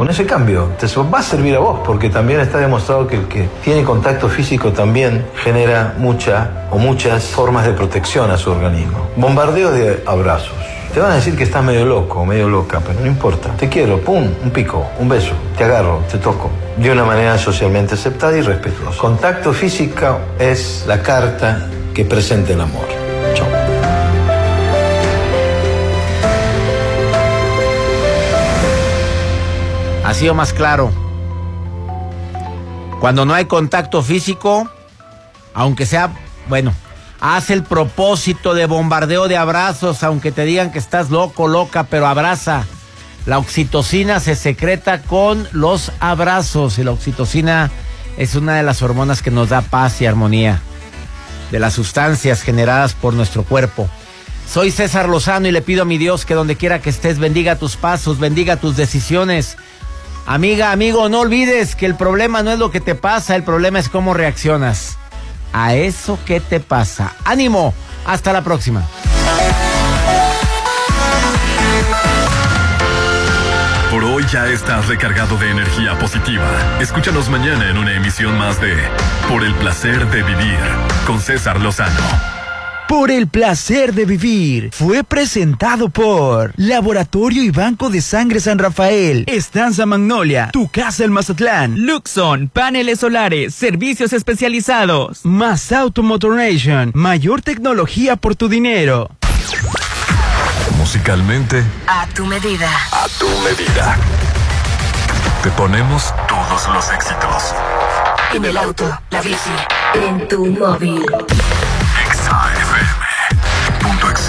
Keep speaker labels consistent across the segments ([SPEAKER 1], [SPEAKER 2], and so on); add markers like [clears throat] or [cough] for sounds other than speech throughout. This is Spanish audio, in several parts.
[SPEAKER 1] con ese cambio. Te va a servir a vos, porque también está demostrado que el que tiene contacto físico también genera mucha o muchas formas de protección a su organismo. Bombardeo de abrazos. Te van a decir que estás medio loco, medio loca, pero no importa. Te quiero, pum, un pico, un beso, te agarro, te toco. De una manera socialmente aceptada y respetuosa. Contacto físico es la carta que presenta el amor.
[SPEAKER 2] Ha sido más claro. Cuando no hay contacto físico, aunque sea, bueno, haz el propósito de bombardeo de abrazos, aunque te digan que estás loco, loca, pero abraza. La oxitocina se secreta con los abrazos y la oxitocina es una de las hormonas que nos da paz y armonía de las sustancias generadas por nuestro cuerpo. Soy César Lozano y le pido a mi Dios que donde quiera que estés bendiga tus pasos, bendiga tus decisiones. Amiga, amigo, no olvides que el problema no es lo que te pasa, el problema es cómo reaccionas a eso que te pasa. Ánimo, hasta la próxima.
[SPEAKER 3] Por hoy ya estás recargado de energía positiva. Escúchanos mañana en una emisión más de Por el placer de vivir con César Lozano
[SPEAKER 4] por el placer de vivir. Fue presentado por Laboratorio y Banco de Sangre San Rafael, Estanza Magnolia, Tu Casa el Mazatlán, Luxon, Paneles Solares, Servicios Especializados, Más Automotoration, Mayor Tecnología por tu dinero.
[SPEAKER 3] Musicalmente.
[SPEAKER 5] A tu medida.
[SPEAKER 3] A tu medida. Te ponemos todos los éxitos.
[SPEAKER 5] En el auto, la bici, en tu móvil.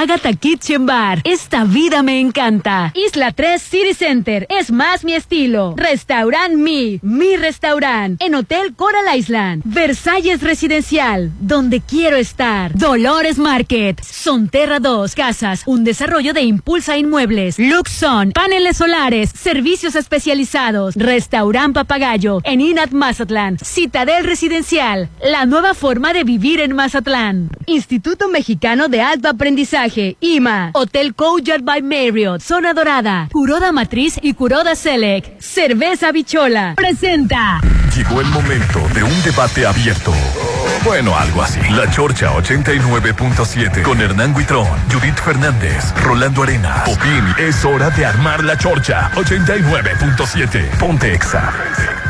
[SPEAKER 6] Agatha Kitchen Bar. Esta vida me encanta. Isla 3 City Center. Es más mi estilo. Restaurant Mi. Mi restaurant. En Hotel Coral Island. Versalles Residencial. Donde quiero estar. Dolores Market. Sonterra 2 Casas. Un desarrollo de Impulsa Inmuebles. Luxon. Paneles solares. Servicios especializados. Restaurant Papagayo. En Inat Mazatlán. Citadel Residencial. La nueva forma de vivir en Mazatlán. Instituto Mexicano de Alto Aprendizaje. IMA, Hotel Courtyard by Marriott, Zona Dorada, Curoda Matriz y Curoda Select, Cerveza Bichola. Presenta.
[SPEAKER 3] Llegó el momento de un debate abierto. Bueno, algo así. La Chorcha 89.7 con Hernán Guitrón, Judith Fernández, Rolando Arenas. Popín, es hora de armar la Chorcha 89.7. Ponte Exa.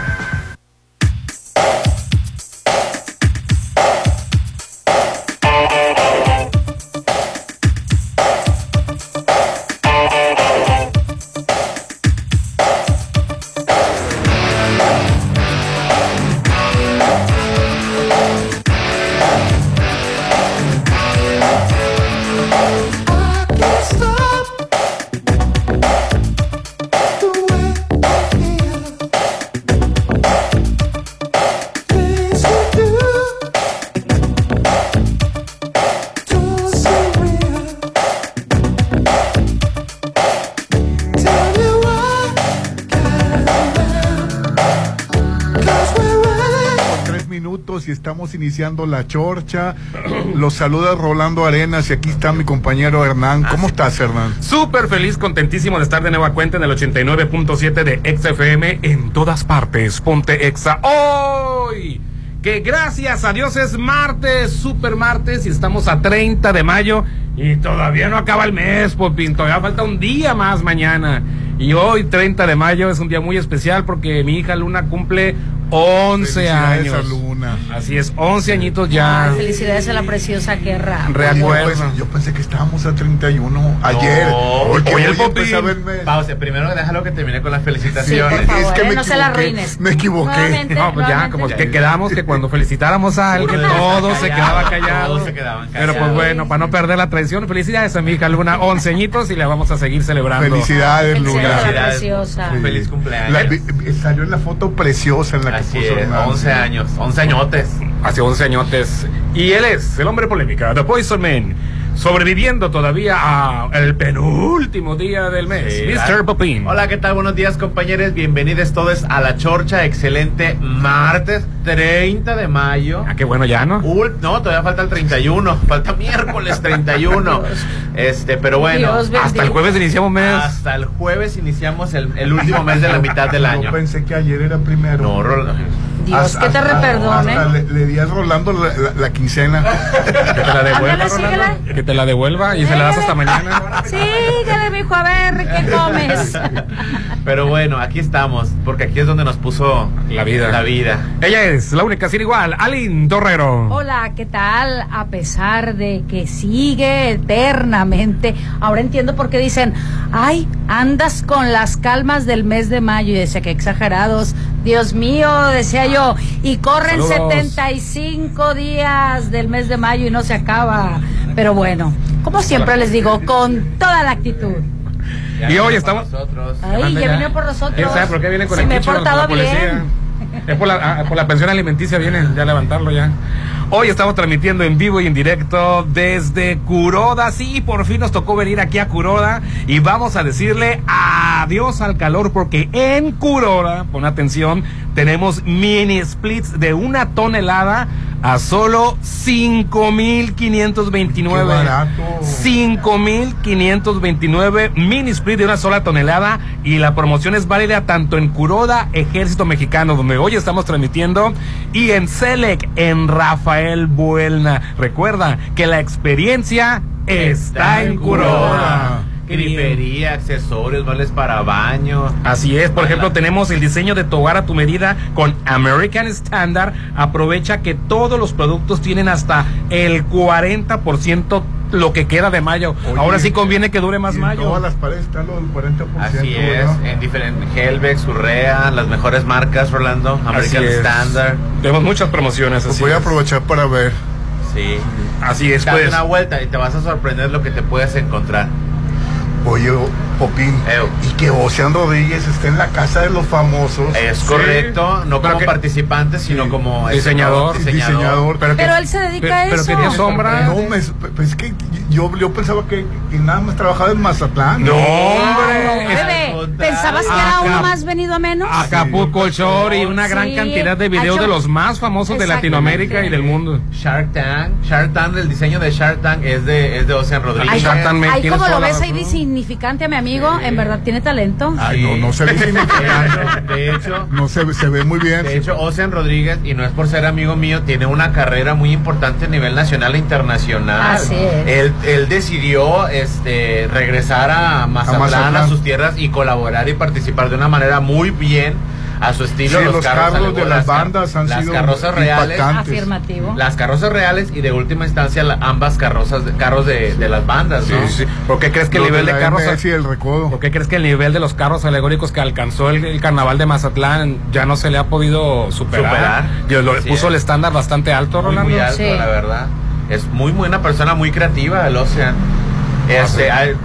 [SPEAKER 7] Iniciando la chorcha. Los saluda Rolando Arenas y aquí está mi compañero Hernán. ¿Cómo estás, Hernán?
[SPEAKER 8] Súper feliz, contentísimo de estar de nueva cuenta en el 89.7 de XFM en todas partes. Ponte Exa hoy. Que gracias a Dios es martes, super martes y estamos a 30 de mayo y todavía no acaba el mes, Popín. Todavía falta un día más mañana. Y hoy, 30 de mayo, es un día muy especial porque mi hija Luna cumple 11
[SPEAKER 9] Felicidades
[SPEAKER 8] años. Así es, 11 añitos ya.
[SPEAKER 10] Ay, felicidades a la preciosa guerra.
[SPEAKER 9] Yo,
[SPEAKER 8] Recuerda.
[SPEAKER 9] pues, yo pensé que estábamos a 31 ayer. porque
[SPEAKER 8] Oye, el
[SPEAKER 9] hoy
[SPEAKER 8] Popín.
[SPEAKER 11] Pausa, primero déjalo que termine con las
[SPEAKER 10] Sí, por
[SPEAKER 11] felicitaciones.
[SPEAKER 10] favor,
[SPEAKER 9] Es que
[SPEAKER 10] eh,
[SPEAKER 9] me
[SPEAKER 10] no se la arruines.
[SPEAKER 9] me equivoqué.
[SPEAKER 10] Nuevamente,
[SPEAKER 8] No, pues ya, como que quedamos que cuando felicitáramos a alguien, todos se quedaban callados.
[SPEAKER 11] Todos se quedaban
[SPEAKER 8] Pero pues
[SPEAKER 11] callados.
[SPEAKER 8] bueno, para no perder la tradición, felicidades a mi hija Luna, 11 añitos y la vamos a seguir celebrando.
[SPEAKER 9] Felicidades, Luna.
[SPEAKER 11] Felicidades.
[SPEAKER 10] preciosa.
[SPEAKER 9] Sí.
[SPEAKER 11] Feliz cumpleaños.
[SPEAKER 9] La- salió en la foto preciosa en la que
[SPEAKER 11] Así
[SPEAKER 9] puso
[SPEAKER 11] es,
[SPEAKER 9] Hernán.
[SPEAKER 11] 11 años, 11 añotes.
[SPEAKER 8] Hace 11 añotes. Y él es el hombre polémica, The Poison Man, sobreviviendo todavía a el penúltimo día del mes,
[SPEAKER 11] Sí,
[SPEAKER 8] Mr. Popín.
[SPEAKER 11] Hola, ¿qué tal? Buenos días, compañeros. Bienvenidos todos a La Chorcha. Excelente martes 30 de mayo.
[SPEAKER 8] Ah, qué bueno ya, ¿no?
[SPEAKER 11] Ul- no, todavía falta el 31. [laughs] Falta miércoles 31. Este, pero bueno.
[SPEAKER 8] Hasta el jueves iniciamos mes.
[SPEAKER 11] Hasta el jueves iniciamos el, el último mes de la mitad del [laughs]
[SPEAKER 9] Yo
[SPEAKER 11] año.
[SPEAKER 9] pensé que ayer era primero.
[SPEAKER 11] No, Rol-
[SPEAKER 10] Dios,
[SPEAKER 9] Hasta-
[SPEAKER 10] que te reperdone.
[SPEAKER 9] hasta le, le di a Rolando la, la- la quincena. [laughs]
[SPEAKER 8] Que te la devuelva, Rolando.
[SPEAKER 10] síguela.
[SPEAKER 8] Que te la devuelva y se la das hasta mañana.
[SPEAKER 10] Síguele, mijo, a ver, ¿qué [laughs] comes?
[SPEAKER 11] Pero bueno, aquí estamos, porque aquí es donde nos puso
[SPEAKER 8] La vida.
[SPEAKER 11] La vida.
[SPEAKER 8] Ella es la única sin igual, Alin Torrero.
[SPEAKER 10] Hola, ¿qué tal? A pesar de que sigue eternamente, ahora entiendo por qué dicen, ay, andas con las calmas del mes de mayo. Y decía que exagerados. Dios mío, decía yo, y corren
[SPEAKER 8] Saludos.
[SPEAKER 10] 75 días del mes de mayo y no se acaba. Pero bueno, como siempre les digo, con toda la actitud.
[SPEAKER 11] Ya
[SPEAKER 8] Y hoy estamos-.
[SPEAKER 10] Ay, ya
[SPEAKER 8] ya.
[SPEAKER 10] vino por nosotros.
[SPEAKER 8] ¿Quién sabe por qué viene con
[SPEAKER 10] Si
[SPEAKER 8] el
[SPEAKER 10] me he portado bien.
[SPEAKER 8] Es por la, ah, por la pensión alimenticia viene ya a levantarlo ya. Hoy estamos transmitiendo en vivo y en directo desde Curoda. Sí, por fin nos tocó venir aquí a Curoda y vamos a decirle adiós al calor porque en Curoda, pon atención, tenemos mini splits de una tonelada a solo 5.529.
[SPEAKER 9] Qué barato.
[SPEAKER 8] 5.529 mini split de una sola tonelada y la promoción es válida tanto en Curoda, Ejército Mexicano, donde hoy estamos transmitiendo, y en Selec, en Rafael Buelna. Recuerda que la experiencia está en Curoda.
[SPEAKER 11] Grifería, accesorios, vales para baño.
[SPEAKER 8] Así es, por ejemplo, tenemos el diseño de tu hogar a tu medida con American Standard. Aprovecha que todos los productos tienen hasta el 40% lo que queda de mayo.
[SPEAKER 9] Oye,
[SPEAKER 8] Ahora sí conviene que dure más
[SPEAKER 9] y en
[SPEAKER 8] mayo.
[SPEAKER 9] Todas las paredes está lo del 40%.
[SPEAKER 11] Así es,
[SPEAKER 9] ¿verdad?
[SPEAKER 11] en diferentes Helvex, Urrea, las mejores marcas, Rolando,
[SPEAKER 8] Así
[SPEAKER 11] American
[SPEAKER 8] es.
[SPEAKER 11] Standard.
[SPEAKER 8] Tenemos muchas promociones.
[SPEAKER 9] Pues
[SPEAKER 8] Así
[SPEAKER 9] voy a aprovechar para ver.
[SPEAKER 11] Sí.
[SPEAKER 8] Así es,
[SPEAKER 11] Date
[SPEAKER 8] pues.
[SPEAKER 11] una vuelta y te vas a sorprender lo que te puedes encontrar.
[SPEAKER 9] Oye, Popín,
[SPEAKER 11] Eo.
[SPEAKER 9] y que Ocean Rodríguez esté en la casa de los famosos.
[SPEAKER 11] Es
[SPEAKER 8] Sí.
[SPEAKER 11] correcto, no
[SPEAKER 8] Pero
[SPEAKER 11] como
[SPEAKER 8] que-
[SPEAKER 11] participante, sino
[SPEAKER 9] Sí.
[SPEAKER 11] como
[SPEAKER 8] Diseñador.
[SPEAKER 11] diseñador.
[SPEAKER 9] diseñador.
[SPEAKER 8] Pero, que-
[SPEAKER 10] Pero él se dedica
[SPEAKER 8] pero-
[SPEAKER 10] a
[SPEAKER 8] Pero
[SPEAKER 10] eso.
[SPEAKER 8] tenía sombra.
[SPEAKER 9] No, me, pues es que yo, yo pensaba que, que nada más trabajaba en Mazatlán.
[SPEAKER 8] No, hombre.
[SPEAKER 10] bebé. ¿pensabas que era uno más venido a menos?
[SPEAKER 8] Acapulco Shore y una gran
[SPEAKER 10] Sí,
[SPEAKER 8] cantidad de videos de los más famosos de. Latinoamérica y del mundo.
[SPEAKER 11] Shark Tank, Shark Tank, el diseño de Shark Tank es de, es de Ocean Rodríguez.
[SPEAKER 10] Ay,
[SPEAKER 8] Shark Tank tienes
[SPEAKER 10] como lo ves ahí
[SPEAKER 8] razón.
[SPEAKER 10] Insignificante a mi amigo, en verdad tiene talento.
[SPEAKER 9] Ay, no, no se ve
[SPEAKER 11] De
[SPEAKER 9] significante.
[SPEAKER 11] hecho, [laughs] de hecho,
[SPEAKER 9] No se, se ve muy bien.
[SPEAKER 11] de hecho, Ocean Rodríguez, y no es por ser amigo mío, tiene una carrera muy importante a nivel nacional e internacional.
[SPEAKER 10] Así es.
[SPEAKER 11] Él, él decidió este, regresar a Mazatlán, a,
[SPEAKER 9] Mazatlán.
[SPEAKER 11] sus tierras y colaborar y participar de una manera muy bien a su estilo.
[SPEAKER 9] Sí, los carros de las bandas han
[SPEAKER 11] las
[SPEAKER 9] sido
[SPEAKER 11] carrozas reales.
[SPEAKER 9] impactantes.
[SPEAKER 10] Afirmativo.
[SPEAKER 11] Las carrozas reales y de última instancia la- ambas carrozas, de- carros de, de las bandas,
[SPEAKER 8] Sí,
[SPEAKER 11] ¿no?
[SPEAKER 8] sí. ¿Por qué crees que el
[SPEAKER 9] Los
[SPEAKER 8] nivel
[SPEAKER 9] de
[SPEAKER 8] carros
[SPEAKER 9] MS y el recodo.
[SPEAKER 8] ¿Por qué crees que el nivel de los carros alegóricos que alcanzó el, el carnaval de Mazatlán ya no se le ha podido superar?
[SPEAKER 11] Superar.
[SPEAKER 8] Yo lo puso
[SPEAKER 11] es.
[SPEAKER 8] el estándar bastante alto,
[SPEAKER 11] muy,
[SPEAKER 8] Rolando.
[SPEAKER 11] muy alto,
[SPEAKER 10] Sí.
[SPEAKER 11] la verdad. Es muy buena persona, muy creativa, el Ocean. Este,
[SPEAKER 8] Ah, sí.
[SPEAKER 11] hay-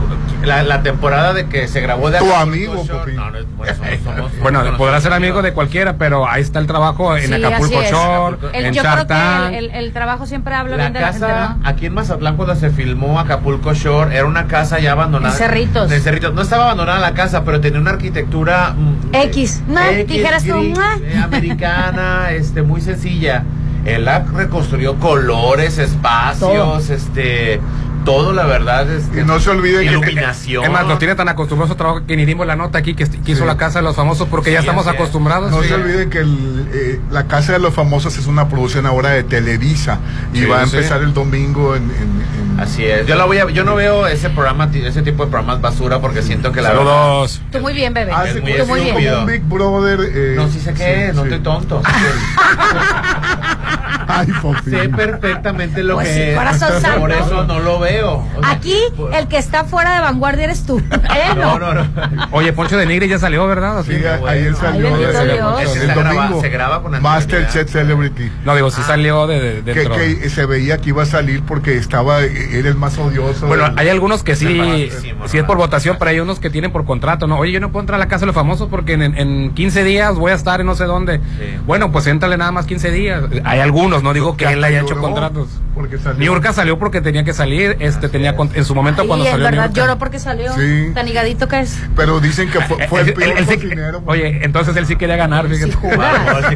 [SPEAKER 11] la, la temporada de que se grabó de
[SPEAKER 9] Tu
[SPEAKER 11] Acapulco
[SPEAKER 9] amigo,
[SPEAKER 11] Shore-
[SPEAKER 9] Popín.
[SPEAKER 11] No, no, bueno, somos- [laughs] somos-
[SPEAKER 8] Bueno,
[SPEAKER 11] somos
[SPEAKER 8] podrá ser amigo de cualquiera, pero ahí está el trabajo en
[SPEAKER 10] Sí,
[SPEAKER 8] Acapulco. Shore,
[SPEAKER 10] El-
[SPEAKER 8] en
[SPEAKER 10] yo creo que el, el- el trabajo siempre habla
[SPEAKER 11] La
[SPEAKER 10] bien de la gente,
[SPEAKER 11] casa
[SPEAKER 10] ¿no?
[SPEAKER 11] aquí en Mazatlán cuando se filmó Acapulco Shore era una casa ya abandonada.
[SPEAKER 10] En Cerritos.
[SPEAKER 11] En Cerritos. No estaba abandonada la casa, pero tenía una arquitectura mm,
[SPEAKER 10] X. No, dijeras tú,
[SPEAKER 11] gris, eh, americana, [laughs] este muy sencilla. Él la reconstruyó colores, espacios, este todo la verdad este,
[SPEAKER 9] Y no se olvide que-
[SPEAKER 11] iluminación.
[SPEAKER 8] Es más, nos tiene tan acostumbrados a su trabajo que ni dimos la nota aquí que, que hizo
[SPEAKER 9] Sí.
[SPEAKER 8] la casa de los famosos porque ya estamos
[SPEAKER 11] es.
[SPEAKER 8] acostumbrados.
[SPEAKER 9] No
[SPEAKER 8] Sí.
[SPEAKER 9] se olviden que el, eh, la Casa de los Famosos es una producción ahora de Televisa y
[SPEAKER 8] Sí,
[SPEAKER 9] va a
[SPEAKER 8] sí.
[SPEAKER 9] empezar el domingo en, en- en
[SPEAKER 11] Así es. Yo la voy a, yo no veo ese programa, ese tipo de programas basura porque siento que la
[SPEAKER 8] Saludos.
[SPEAKER 10] Tú muy bien, bebé.
[SPEAKER 9] Hace
[SPEAKER 11] Es muy
[SPEAKER 10] Tú muy bien.
[SPEAKER 9] como un Big Brother. eh,
[SPEAKER 11] No, sí sé qué,
[SPEAKER 9] sí,
[SPEAKER 11] no
[SPEAKER 9] sí.
[SPEAKER 11] estoy tonto. [laughs]
[SPEAKER 9] Ay,
[SPEAKER 11] sé perfectamente lo
[SPEAKER 10] Pues
[SPEAKER 11] que
[SPEAKER 10] sí,
[SPEAKER 11] es.
[SPEAKER 10] santo.
[SPEAKER 11] Por eso no lo veo. O sea,
[SPEAKER 10] Aquí,
[SPEAKER 11] por-
[SPEAKER 10] el que está fuera de vanguardia eres tú. Él [laughs]
[SPEAKER 11] No,
[SPEAKER 10] no.
[SPEAKER 11] no, no.
[SPEAKER 8] Oye, Poncho de Nigri ya salió, ¿verdad?
[SPEAKER 9] Sí, a- ayer salió de-
[SPEAKER 10] Dios.
[SPEAKER 9] el
[SPEAKER 11] Se graba-
[SPEAKER 9] domingo.
[SPEAKER 11] se graba con
[SPEAKER 9] Masterchef Celebrity.
[SPEAKER 8] No, digo, sí salió de, de-
[SPEAKER 9] Que,
[SPEAKER 8] dentro.
[SPEAKER 9] que se veía que iba a salir porque estaba, era el más odioso.
[SPEAKER 8] Bueno,
[SPEAKER 9] del-
[SPEAKER 8] hay algunos que sí, sí es por votación, pero hay unos que tienen por contrato, ¿no? Oye, yo no puedo entrar a la casa de los famosos porque en, en 15 días voy a estar en no sé dónde.
[SPEAKER 11] Sí.
[SPEAKER 8] Bueno, pues éntrale nada más 15 días. Hay algunos, no digo que él haya hecho contratos.
[SPEAKER 9] Porque salió.
[SPEAKER 8] Niurka salió porque tenía que salir, este tenía con- en su momento
[SPEAKER 10] Ay,
[SPEAKER 8] cuando salió
[SPEAKER 10] verdad lloró porque salió.
[SPEAKER 9] Sí.
[SPEAKER 10] Tan higadito que es.
[SPEAKER 9] Pero dicen que fue, fue el
[SPEAKER 8] él-
[SPEAKER 9] peor
[SPEAKER 8] él sí-
[SPEAKER 9] cocinero.
[SPEAKER 8] oye, entonces él sí quería ganar, fíjate.
[SPEAKER 10] Sí,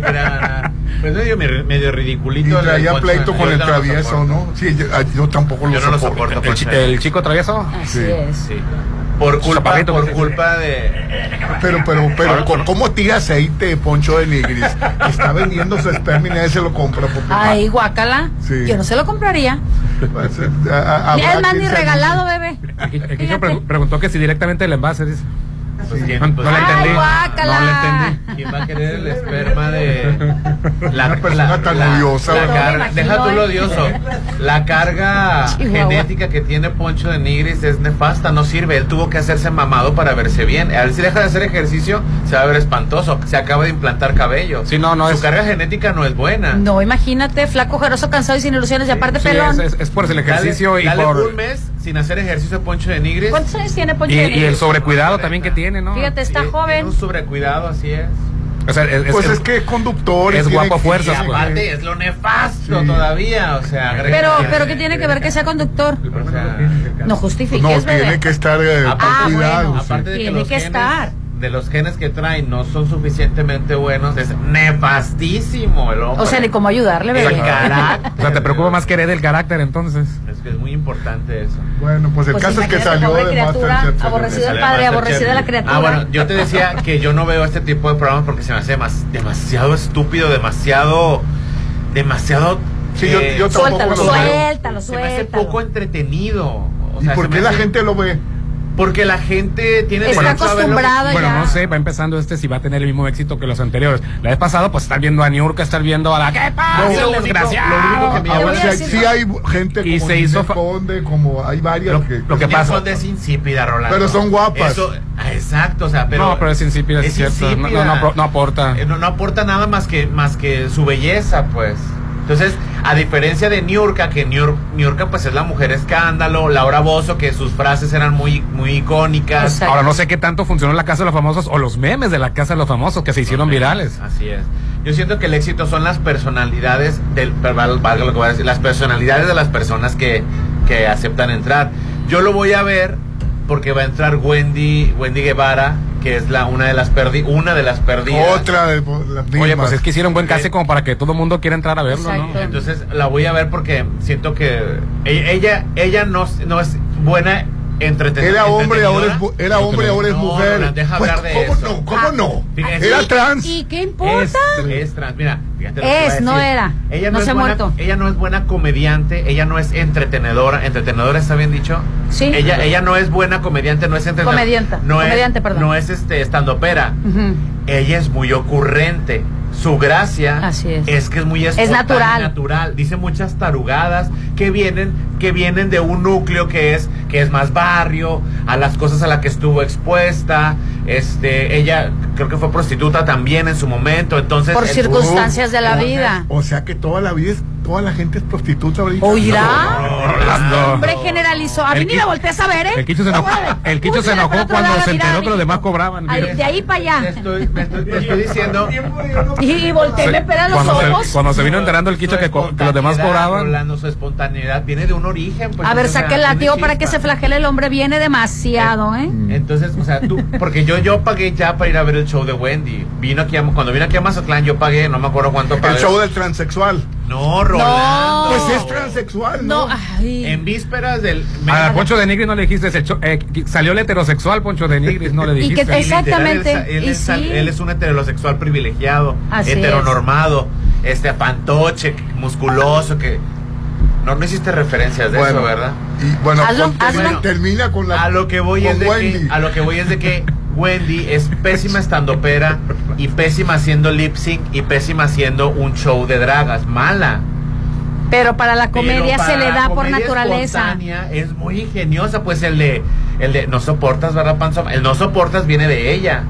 [SPEAKER 11] quería ganar. Pues medio, medio
[SPEAKER 9] y
[SPEAKER 11] ridiculito.
[SPEAKER 9] traía
[SPEAKER 11] Poncho,
[SPEAKER 9] pleito
[SPEAKER 11] yo
[SPEAKER 9] con el travieso. ¿no? Sí, yo, ah, yo tampoco lo
[SPEAKER 11] Yo no lo
[SPEAKER 9] soporto.
[SPEAKER 11] soporto.
[SPEAKER 8] El, chi-
[SPEAKER 11] Poncho.
[SPEAKER 8] el chico travieso.
[SPEAKER 10] Así
[SPEAKER 9] Sí.
[SPEAKER 10] es.
[SPEAKER 11] Sí. Por culpa, por culpa de.
[SPEAKER 9] Pero, pero, pero, ¿cómo- ¿cómo tira aceite Poncho de Nigris? Está vendiendo su esperma y nadie se lo compra. Porque,
[SPEAKER 10] Ay, guacala.
[SPEAKER 9] Sí.
[SPEAKER 10] Yo no se lo compraría.
[SPEAKER 9] Pues, eh, a- a- habrá
[SPEAKER 10] Es más, ni regalado, bebé.
[SPEAKER 8] El, el preguntó que si directamente el envase, dice.
[SPEAKER 11] Pues, ¿quién,
[SPEAKER 8] No,
[SPEAKER 11] pues,
[SPEAKER 8] no le
[SPEAKER 10] Ay,
[SPEAKER 8] entendí. No le entendí.
[SPEAKER 11] ¿Quién va a querer el esperma de [laughs] la
[SPEAKER 9] Una persona tan odiosa,
[SPEAKER 11] la carga- deja tú lo odioso. [laughs] La carga
[SPEAKER 10] Chihuahua.
[SPEAKER 11] genética que tiene Poncho de Nigris es nefasta, no sirve. Él tuvo que hacerse mamado para verse bien. A ver si deja de hacer ejercicio, se va a ver espantoso. Se acaba de implantar cabello.
[SPEAKER 8] Sí, no, no
[SPEAKER 11] Su
[SPEAKER 8] es-
[SPEAKER 11] carga genética no es buena.
[SPEAKER 10] No, imagínate, flaco, ojeroso, cansado y sin ilusiones y aparte
[SPEAKER 8] Sí,
[SPEAKER 10] pelón.
[SPEAKER 8] es, es- es por el ejercicio
[SPEAKER 11] dale,
[SPEAKER 8] y
[SPEAKER 11] dale
[SPEAKER 8] por.
[SPEAKER 11] un mes sin hacer ejercicio Poncho de Nigris.
[SPEAKER 10] ¿Cuántos años tiene Poncho
[SPEAKER 8] Y,
[SPEAKER 10] de
[SPEAKER 8] y el
[SPEAKER 10] Nigris?
[SPEAKER 8] sobrecuidado también que tiene, ¿no?
[SPEAKER 10] Fíjate, está
[SPEAKER 11] Sí,
[SPEAKER 10] joven.
[SPEAKER 11] un sobrecuidado, así es.
[SPEAKER 8] O sea, es,
[SPEAKER 9] Pues
[SPEAKER 8] es-
[SPEAKER 9] es que es conductor. y
[SPEAKER 8] es guapo a fuerzas,
[SPEAKER 11] Y
[SPEAKER 8] pues.
[SPEAKER 11] aparte es lo nefasto
[SPEAKER 9] Sí.
[SPEAKER 11] todavía, o sea, agrega-
[SPEAKER 10] Pero, pero ¿qué tiene que ver que sea conductor?
[SPEAKER 11] O sea,
[SPEAKER 10] No justifiques,
[SPEAKER 9] No,
[SPEAKER 10] bebé.
[SPEAKER 9] tiene que estar eh,
[SPEAKER 11] Ah,
[SPEAKER 9] con cuidado.
[SPEAKER 10] bueno.
[SPEAKER 9] sí.
[SPEAKER 11] aparte de que
[SPEAKER 10] Tiene
[SPEAKER 11] los
[SPEAKER 10] que
[SPEAKER 11] genes,
[SPEAKER 10] estar.
[SPEAKER 11] De los genes que traen no son suficientemente buenos, es nefastísimo el hombre.
[SPEAKER 10] O sea, ni cómo ayudarle,
[SPEAKER 11] el
[SPEAKER 10] bebé.
[SPEAKER 11] carácter.
[SPEAKER 8] o sea, te preocupa más que el carácter, entonces.
[SPEAKER 11] Es que es muy importante eso.
[SPEAKER 9] Bueno, pues el
[SPEAKER 10] Pues
[SPEAKER 9] caso es que salió de
[SPEAKER 10] criatura,
[SPEAKER 9] Masterchef.
[SPEAKER 10] aborrecido el padre, aborrecida la criatura.
[SPEAKER 11] Ah, bueno, yo te decía que yo no veo este tipo de programas porque se me hace demas- demasiado estúpido, demasiado, demasiado.
[SPEAKER 9] Sí, yo-
[SPEAKER 11] eh,
[SPEAKER 9] yo tampoco
[SPEAKER 10] Suéltalo,
[SPEAKER 9] lo veo.
[SPEAKER 10] suéltalo,
[SPEAKER 11] se me hace
[SPEAKER 10] suéltalo.
[SPEAKER 11] poco entretenido. O
[SPEAKER 9] ¿Y
[SPEAKER 11] sea,
[SPEAKER 9] por
[SPEAKER 11] se me
[SPEAKER 9] qué la
[SPEAKER 11] hace-
[SPEAKER 9] gente lo ve?
[SPEAKER 11] Porque la gente tiene
[SPEAKER 10] Está
[SPEAKER 11] derecho a ver lo que-
[SPEAKER 10] acostumbrado
[SPEAKER 8] Bueno, no sé, va empezando este si va a tener el mismo éxito que los anteriores. La vez pasada, pues estar viendo a Niurka, estar viendo a la. ¿Qué pasa,
[SPEAKER 11] No, lo único-
[SPEAKER 8] desgraciado?
[SPEAKER 11] lo único que me
[SPEAKER 9] Ahora
[SPEAKER 11] llama
[SPEAKER 9] sí hay, sí hay gente
[SPEAKER 8] Y
[SPEAKER 9] como
[SPEAKER 8] se hizo
[SPEAKER 9] Conde, como hay varias
[SPEAKER 8] Lo-
[SPEAKER 9] que...
[SPEAKER 8] lo que
[SPEAKER 11] Ninel
[SPEAKER 8] pasa-
[SPEAKER 11] Conde es insípida, Rolando.
[SPEAKER 9] Pero son guapas.
[SPEAKER 11] Eso- exacto, o sea, pero.
[SPEAKER 8] no, pero es insípida, es cierto.
[SPEAKER 11] Insípida.
[SPEAKER 8] no, no, no aporta.
[SPEAKER 11] Eh, No, no aporta nada más que, más que su belleza, pues. Entonces, a diferencia de Niurka, que Niur- Niurka pues es la mujer escándalo, Laura Bozo, que sus frases eran muy, muy icónicas.
[SPEAKER 10] Exacto.
[SPEAKER 8] Ahora no sé qué tanto funcionó la Casa de los Famosos o los memes de la Casa de los Famosos que se hicieron virales.
[SPEAKER 11] Así es. Yo siento que el éxito son las personalidades del valga lo que voy a decir, las personalidades de las personas que, que aceptan entrar. Yo lo voy a ver porque va a entrar Wendy, Wendy Guevara, que es la una de las perdi una de las perdidas.
[SPEAKER 9] Otra de las mismas.
[SPEAKER 8] Oye, pues es que hicieron buen case como para que todo el mundo quiera entrar a verlo,
[SPEAKER 10] Exacto.
[SPEAKER 8] ¿no?
[SPEAKER 11] Entonces la voy a ver porque siento que e- ella ella no, no es buena.
[SPEAKER 9] Era hombre, ahora es, era hombre, ahora es
[SPEAKER 11] No,
[SPEAKER 9] mujer.
[SPEAKER 11] Roland, deja
[SPEAKER 9] Pues,
[SPEAKER 11] hablar de
[SPEAKER 9] ¿Cómo
[SPEAKER 11] eso.
[SPEAKER 9] no? ¿Cómo
[SPEAKER 10] Ah,
[SPEAKER 9] no?
[SPEAKER 11] fíjate.
[SPEAKER 9] Era trans.
[SPEAKER 10] ¿Y qué importa?
[SPEAKER 11] Es, es trans, mira, fíjate lo que
[SPEAKER 10] Es,
[SPEAKER 11] voy a
[SPEAKER 10] no
[SPEAKER 11] decir.
[SPEAKER 10] era.
[SPEAKER 11] Ella
[SPEAKER 10] No
[SPEAKER 11] es
[SPEAKER 10] se ha muerto.
[SPEAKER 11] Ella no es buena comediante, ella no es entretenedora. ¿Entretenedora está bien dicho?
[SPEAKER 10] Sí.
[SPEAKER 11] Ella, ella no es buena comediante, no es entretenedora.
[SPEAKER 10] Comedianta,
[SPEAKER 11] No
[SPEAKER 10] comediante,
[SPEAKER 11] es,
[SPEAKER 10] perdón.
[SPEAKER 11] No es este estandopera.
[SPEAKER 10] Ujú.
[SPEAKER 11] Ella es muy ocurrente. Su gracia
[SPEAKER 10] Así es.
[SPEAKER 11] que es muy espontánea,
[SPEAKER 10] natural.
[SPEAKER 11] natural. Dice muchas tarugadas que vienen que vienen de un núcleo que es que es más barrio, a las cosas a las que estuvo expuesta. Este, ella creo que fue prostituta también en su momento, entonces
[SPEAKER 10] Por
[SPEAKER 11] el-
[SPEAKER 10] circunstancias de la
[SPEAKER 11] Uh,
[SPEAKER 10] vida.
[SPEAKER 9] O sea que toda la vida es, toda la gente es prostituta ahorita.
[SPEAKER 10] ¿Oirá? Hombre generalizó. A mí ni me voltees a ver, ¿eh?
[SPEAKER 8] El Quicho se enojó, el Quicho se enojó cuando se enteró que los demás cobraban.
[SPEAKER 10] De ahí para allá.
[SPEAKER 11] estoy, me estoy, diciendo [laughs]
[SPEAKER 10] Y, y volteé, me pega los
[SPEAKER 8] cuando,
[SPEAKER 10] ojos.
[SPEAKER 8] se, cuando se vino enterando el Quicho que, los demás cobraban.
[SPEAKER 11] Su espontaneidad viene de un origen. pues,
[SPEAKER 10] A ver, saque el látigo para que se flagele el hombre. Viene demasiado, ¿eh?
[SPEAKER 11] Entonces, o sea, tú, porque yo, yo pagué ya para ir a ver el show de Wendy. Vino aquí a- cuando vino aquí a Mazatlán, yo pagué, no me acuerdo cuánto pagué.
[SPEAKER 9] El show del transexual.
[SPEAKER 11] No, Rolando.
[SPEAKER 9] Pues es transexual, ¿no?
[SPEAKER 10] No, ay.
[SPEAKER 11] En vísperas del.
[SPEAKER 8] A Poncho de Nigris no le dijiste, se echó- eh, salió el heterosexual Poncho de Nigris, no le [laughs]
[SPEAKER 10] Y
[SPEAKER 8] dijiste.
[SPEAKER 10] que- exactamente,
[SPEAKER 11] Literal, Él, es- él
[SPEAKER 10] y
[SPEAKER 11] es,
[SPEAKER 10] sí.
[SPEAKER 11] él es un heterosexual privilegiado,
[SPEAKER 10] Así
[SPEAKER 11] heteronormado, este fantoche, musculoso, que. No, no hiciste referencias de
[SPEAKER 9] Bueno,
[SPEAKER 11] eso, ¿verdad?
[SPEAKER 9] Y bueno,
[SPEAKER 10] Hazlo,
[SPEAKER 9] con- termina,
[SPEAKER 10] hazlo.
[SPEAKER 9] termina con la.
[SPEAKER 11] A lo que voy
[SPEAKER 9] con
[SPEAKER 11] es de
[SPEAKER 9] Wendy.
[SPEAKER 11] que a lo que voy es de que [laughs] Wendy es pésima estandopera y pésima haciendo lip sync y pésima haciendo un show de dragas, mala.
[SPEAKER 10] Pero para la comedia se le da por naturaleza.
[SPEAKER 11] Es muy ingeniosa, pues el de el de no soportas, ¿verdad, Panzo? El no soportas viene de ella.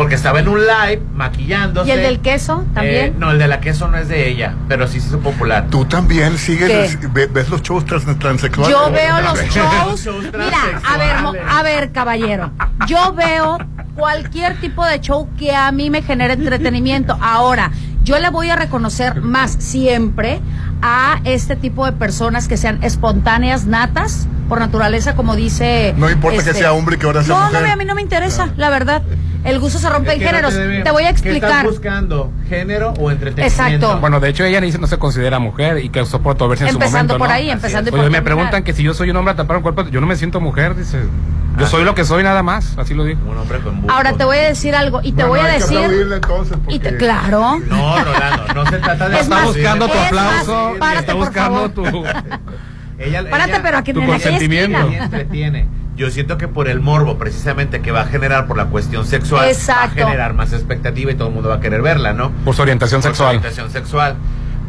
[SPEAKER 11] Porque estaba en un live maquillándose.
[SPEAKER 10] ¿Y el del queso también?
[SPEAKER 11] Eh, no, el de la queso no es de ella, pero sí se hizo popular.
[SPEAKER 9] Tú también sigues,
[SPEAKER 10] ¿Qué?
[SPEAKER 9] ve- ves los shows trans- transexuales.
[SPEAKER 10] Yo veo los [laughs] shows.
[SPEAKER 11] Shows
[SPEAKER 10] Mira, a ver, a ver, caballero. Yo veo cualquier tipo de show que a mí me genere entretenimiento. Ahora, yo le voy a reconocer más siempre a este tipo de personas que sean espontáneas, natas, por naturaleza, como dice.
[SPEAKER 9] No importa que
[SPEAKER 10] este-
[SPEAKER 9] sea hombre y que ahora sea
[SPEAKER 10] No,
[SPEAKER 9] mujer.
[SPEAKER 10] no, a mí no me interesa, la verdad. El gusto se rompe
[SPEAKER 11] Es
[SPEAKER 10] en
[SPEAKER 11] que no
[SPEAKER 10] géneros. Te voy a
[SPEAKER 11] ¿Qué
[SPEAKER 10] explicar.
[SPEAKER 11] estás buscando? ¿Género o entretenimiento?
[SPEAKER 10] Exacto.
[SPEAKER 8] Bueno, de hecho ella ni- no se considera mujer y que soporta verse en su
[SPEAKER 10] Empezando
[SPEAKER 8] momento,
[SPEAKER 10] por
[SPEAKER 8] ¿no?
[SPEAKER 10] ahí, empezando y
[SPEAKER 8] Oye,
[SPEAKER 10] por
[SPEAKER 8] me
[SPEAKER 10] terminar.
[SPEAKER 8] preguntan que si yo soy un hombre a tapar un cuerpo, yo no me siento mujer, dice. Yo soy lo que soy nada más, así lo digo.
[SPEAKER 11] Un hombre con buco.
[SPEAKER 10] Ahora te voy a decir algo y te
[SPEAKER 9] Bueno,
[SPEAKER 10] voy a
[SPEAKER 9] hay que
[SPEAKER 10] decir.
[SPEAKER 9] aplaudirle entonces,
[SPEAKER 10] Y te,
[SPEAKER 9] porque-
[SPEAKER 10] claro.
[SPEAKER 11] No, Rolando, no se trata de
[SPEAKER 10] Es
[SPEAKER 8] Está
[SPEAKER 10] más,
[SPEAKER 8] buscando tu
[SPEAKER 10] es
[SPEAKER 8] aplauso,
[SPEAKER 10] más, párate,
[SPEAKER 8] está
[SPEAKER 10] por
[SPEAKER 8] buscando
[SPEAKER 10] favor.
[SPEAKER 8] tu... [laughs]
[SPEAKER 11] Ella,
[SPEAKER 10] Párate,
[SPEAKER 11] ella-
[SPEAKER 10] pero aquí
[SPEAKER 8] tu
[SPEAKER 10] en
[SPEAKER 8] consentimiento.
[SPEAKER 11] Yo siento que por el morbo, precisamente, que va a generar por la cuestión sexual,
[SPEAKER 10] Exacto.
[SPEAKER 11] va a generar más expectativa y todo el mundo va a querer verla, ¿no?
[SPEAKER 8] Por su orientación
[SPEAKER 11] Por su
[SPEAKER 8] sexual.
[SPEAKER 11] orientación sexual.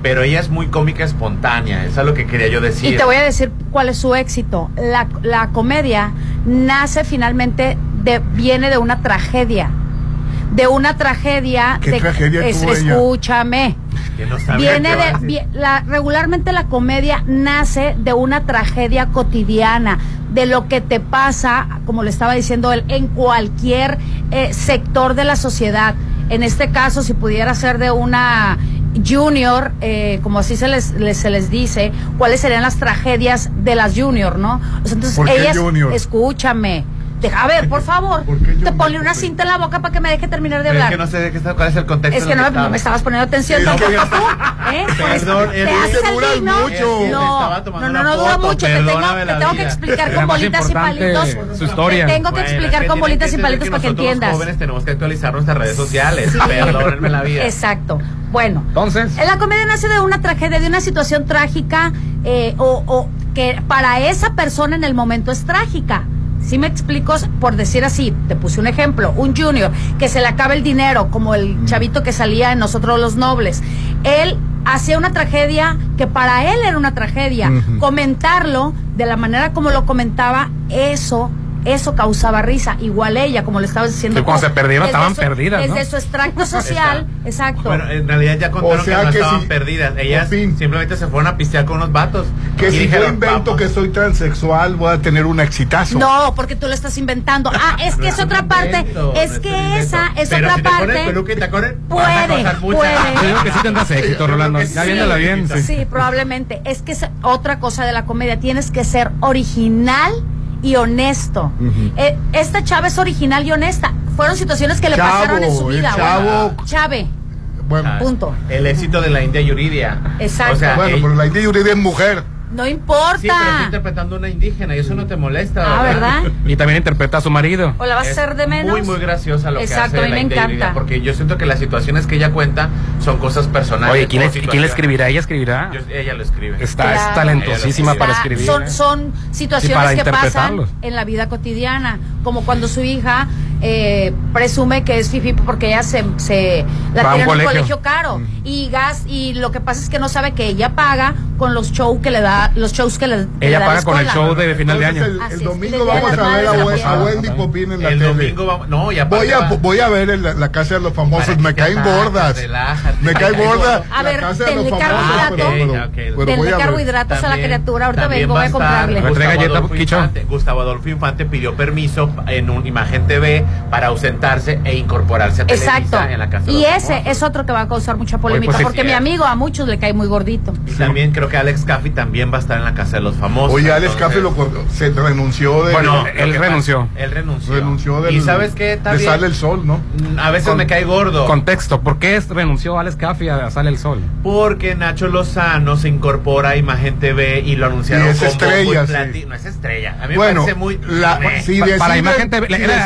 [SPEAKER 11] Pero ella es muy cómica espontánea, eso es lo que quería yo decir.
[SPEAKER 10] Y te voy a decir cuál es su éxito. La, la comedia nace finalmente de, viene de una tragedia. De una tragedia.
[SPEAKER 9] ¿Qué
[SPEAKER 10] de,
[SPEAKER 9] tragedia
[SPEAKER 10] es-
[SPEAKER 9] tuvo?
[SPEAKER 10] Escúchame.
[SPEAKER 11] Que no sabía
[SPEAKER 10] Viene de. vi- la, regularmente la comedia nace de una tragedia cotidiana, de lo que te pasa, como le estaba diciendo él, en cualquier eh, sector de la sociedad. En este caso, si pudiera ser de una junior, eh, como así se les, les- se les dice, cuáles serían las tragedias de las junior, ¿no? O sea, entonces
[SPEAKER 9] ¿Por qué
[SPEAKER 10] ellas,
[SPEAKER 9] junior?
[SPEAKER 10] escúchame. Deja- a ver, por favor,
[SPEAKER 9] ¿Por qué
[SPEAKER 10] te ponle una cinta en la boca para que me deje terminar de
[SPEAKER 11] Pero es
[SPEAKER 10] hablar.
[SPEAKER 11] que no sé de qué está, cuál es el contexto.
[SPEAKER 10] Es que no me, no me
[SPEAKER 11] estaba.
[SPEAKER 10] estabas poniendo atención tampoco tú, ¿eh? [laughs]
[SPEAKER 11] Perdón,
[SPEAKER 10] te haces el digno.
[SPEAKER 9] mucho.
[SPEAKER 10] No, no, no, no dura mucho. Te tengo, te que explicar con bolitas y palitos.
[SPEAKER 8] su historia.
[SPEAKER 10] Te tengo que explicar con bolitas y palitos para que
[SPEAKER 11] nosotros los
[SPEAKER 10] entiendas.
[SPEAKER 11] jóvenes tenemos que actualizar nuestras redes sociales. Perdónenme la vida.
[SPEAKER 10] Exacto. Bueno,
[SPEAKER 8] Entonces,
[SPEAKER 10] la comedia nace de una tragedia, de una situación trágica eh, o, o que para esa persona en el momento es trágica. Si me explico, por decir así, te puse un ejemplo, un junior que se le acaba el dinero, como el chavito que salía en Nosotros los Nobles. Él hacía una tragedia que para él era una tragedia. Comentarlo de la manera como lo comentaba, eso eso causaba risa. Igual ella, como le estabas diciendo.
[SPEAKER 8] Cuando se perdieron, estaban
[SPEAKER 10] su-
[SPEAKER 8] perdidas, ¿no?
[SPEAKER 10] Desde su extracto social, exacto.
[SPEAKER 11] Bueno, en realidad ya contaron
[SPEAKER 9] O sea
[SPEAKER 11] que no
[SPEAKER 9] que
[SPEAKER 11] estaban
[SPEAKER 9] si-
[SPEAKER 11] perdidas. Ellas
[SPEAKER 9] fin.
[SPEAKER 11] simplemente se fueron a pistear con unos vatos.
[SPEAKER 9] Que si yo invento
[SPEAKER 11] "Vamos".
[SPEAKER 9] que soy transexual, voy a tener un exitazo.
[SPEAKER 10] No, porque tú lo estás inventando. Ah, [laughs] es que
[SPEAKER 11] No
[SPEAKER 10] es otra parte. Es que esa es
[SPEAKER 11] Pero
[SPEAKER 10] otra
[SPEAKER 11] si te pones
[SPEAKER 10] parte.
[SPEAKER 11] peluca y tacones,
[SPEAKER 10] Puede,
[SPEAKER 11] a
[SPEAKER 10] puede.
[SPEAKER 8] yo digo que sí tendrás éxito, Rolando. Ya viéndola bien. Sí,
[SPEAKER 10] probablemente. Es que es otra cosa de la comedia. Tienes que ser original y honesto. Eh, esta chava es original y honesta. Fueron situaciones que le
[SPEAKER 9] Chavo,
[SPEAKER 10] pasaron en su vida.
[SPEAKER 9] chavo-
[SPEAKER 10] Bueno, Chave.
[SPEAKER 9] Bueno,
[SPEAKER 10] Punto.
[SPEAKER 11] El éxito de la India Yuridia.
[SPEAKER 10] Exacto.
[SPEAKER 11] O sea,
[SPEAKER 9] bueno, pero la India Yuridia es mujer.
[SPEAKER 10] No
[SPEAKER 11] Sí, pero está
[SPEAKER 10] importa.
[SPEAKER 11] interpretando a una indígena y eso no te molesta.
[SPEAKER 10] ah, ¿verdad?
[SPEAKER 8] Y también interpreta a su marido.
[SPEAKER 10] ¿O la vas a
[SPEAKER 11] Es
[SPEAKER 10] hacer de menos?
[SPEAKER 11] Muy, muy graciosa lo
[SPEAKER 10] Exacto,
[SPEAKER 11] que hace
[SPEAKER 10] a mí me encanta.
[SPEAKER 11] Porque yo siento que las situaciones que ella cuenta son cosas personales.
[SPEAKER 8] Oye, ¿quién, es- ¿quién le escribirá? ¿Ella escribirá?
[SPEAKER 11] Yo- ella lo escribe.
[SPEAKER 8] Está,
[SPEAKER 10] Claro.
[SPEAKER 8] es talentosísima para escribir.
[SPEAKER 10] Son,
[SPEAKER 8] ¿eh?
[SPEAKER 10] son situaciones
[SPEAKER 8] para
[SPEAKER 10] que pasan en la vida cotidiana, como cuando su hija eh, presume que es fifi porque ella se, se la tiene en un
[SPEAKER 8] colegio.
[SPEAKER 10] colegio caro y gas y lo que pasa es que no sabe que ella paga con los shows que le da los shows que le,
[SPEAKER 8] Ella
[SPEAKER 10] da
[SPEAKER 8] paga
[SPEAKER 10] la
[SPEAKER 8] con el show de final de año.
[SPEAKER 9] El, domingo vamos a ver a, a. Wendy Popín en la
[SPEAKER 11] El
[SPEAKER 9] tele.
[SPEAKER 11] domingo vamos. No, y aparte
[SPEAKER 9] Voy a,
[SPEAKER 11] va-
[SPEAKER 9] voy a ver en la, la casa de los famosos.
[SPEAKER 11] ¿Para
[SPEAKER 9] Me caen gordas.
[SPEAKER 11] Relájate.
[SPEAKER 9] Me cae gorda.
[SPEAKER 10] A
[SPEAKER 9] la
[SPEAKER 10] ver,
[SPEAKER 9] casa de los
[SPEAKER 10] denle
[SPEAKER 9] famosos.
[SPEAKER 10] carbohidrato.
[SPEAKER 9] pero- pero-
[SPEAKER 11] Ok, ok.
[SPEAKER 9] pero voy
[SPEAKER 10] Denle
[SPEAKER 9] a ver.
[SPEAKER 10] carbohidratos a la criatura. Ahorita vengo, voy a comprarle.
[SPEAKER 11] Gustavo Adolfo Infante pidió permiso en un Imagen TV para ausentarse e incorporarse a Televisa
[SPEAKER 10] Exacto.
[SPEAKER 11] en la casa de
[SPEAKER 10] Y ese
[SPEAKER 11] famosos.
[SPEAKER 10] es otro que va a causar mucha polémica,
[SPEAKER 8] pues,
[SPEAKER 10] porque mi amigo a muchos le cae muy gordito.
[SPEAKER 11] Y también creo que Alex Caffey también va a estar en la casa de los famosos.
[SPEAKER 9] Oye, Alex
[SPEAKER 11] entonces-
[SPEAKER 9] Café lo cor- se renunció de.
[SPEAKER 8] Bueno, él renunció.
[SPEAKER 11] Él renunció.
[SPEAKER 9] renunció del,
[SPEAKER 11] Y sabes qué?
[SPEAKER 9] De
[SPEAKER 11] bien.
[SPEAKER 9] Sale el Sol, ¿no?
[SPEAKER 11] A veces
[SPEAKER 8] Con-
[SPEAKER 11] me cae gordo.
[SPEAKER 8] Contexto, ¿por qué es- renunció Alex Caffey a Sale el Sol?
[SPEAKER 11] Porque Nacho Lozano se incorpora a Imagen TV y lo anunciaron
[SPEAKER 9] Y es
[SPEAKER 11] bombo
[SPEAKER 9] estrella, sí.
[SPEAKER 11] No es estrella. A mí
[SPEAKER 9] Bueno,
[SPEAKER 11] me parece muy.
[SPEAKER 9] la- si
[SPEAKER 8] Pa-
[SPEAKER 9] deciden,
[SPEAKER 8] para imagen TV,
[SPEAKER 9] si deciden
[SPEAKER 8] Era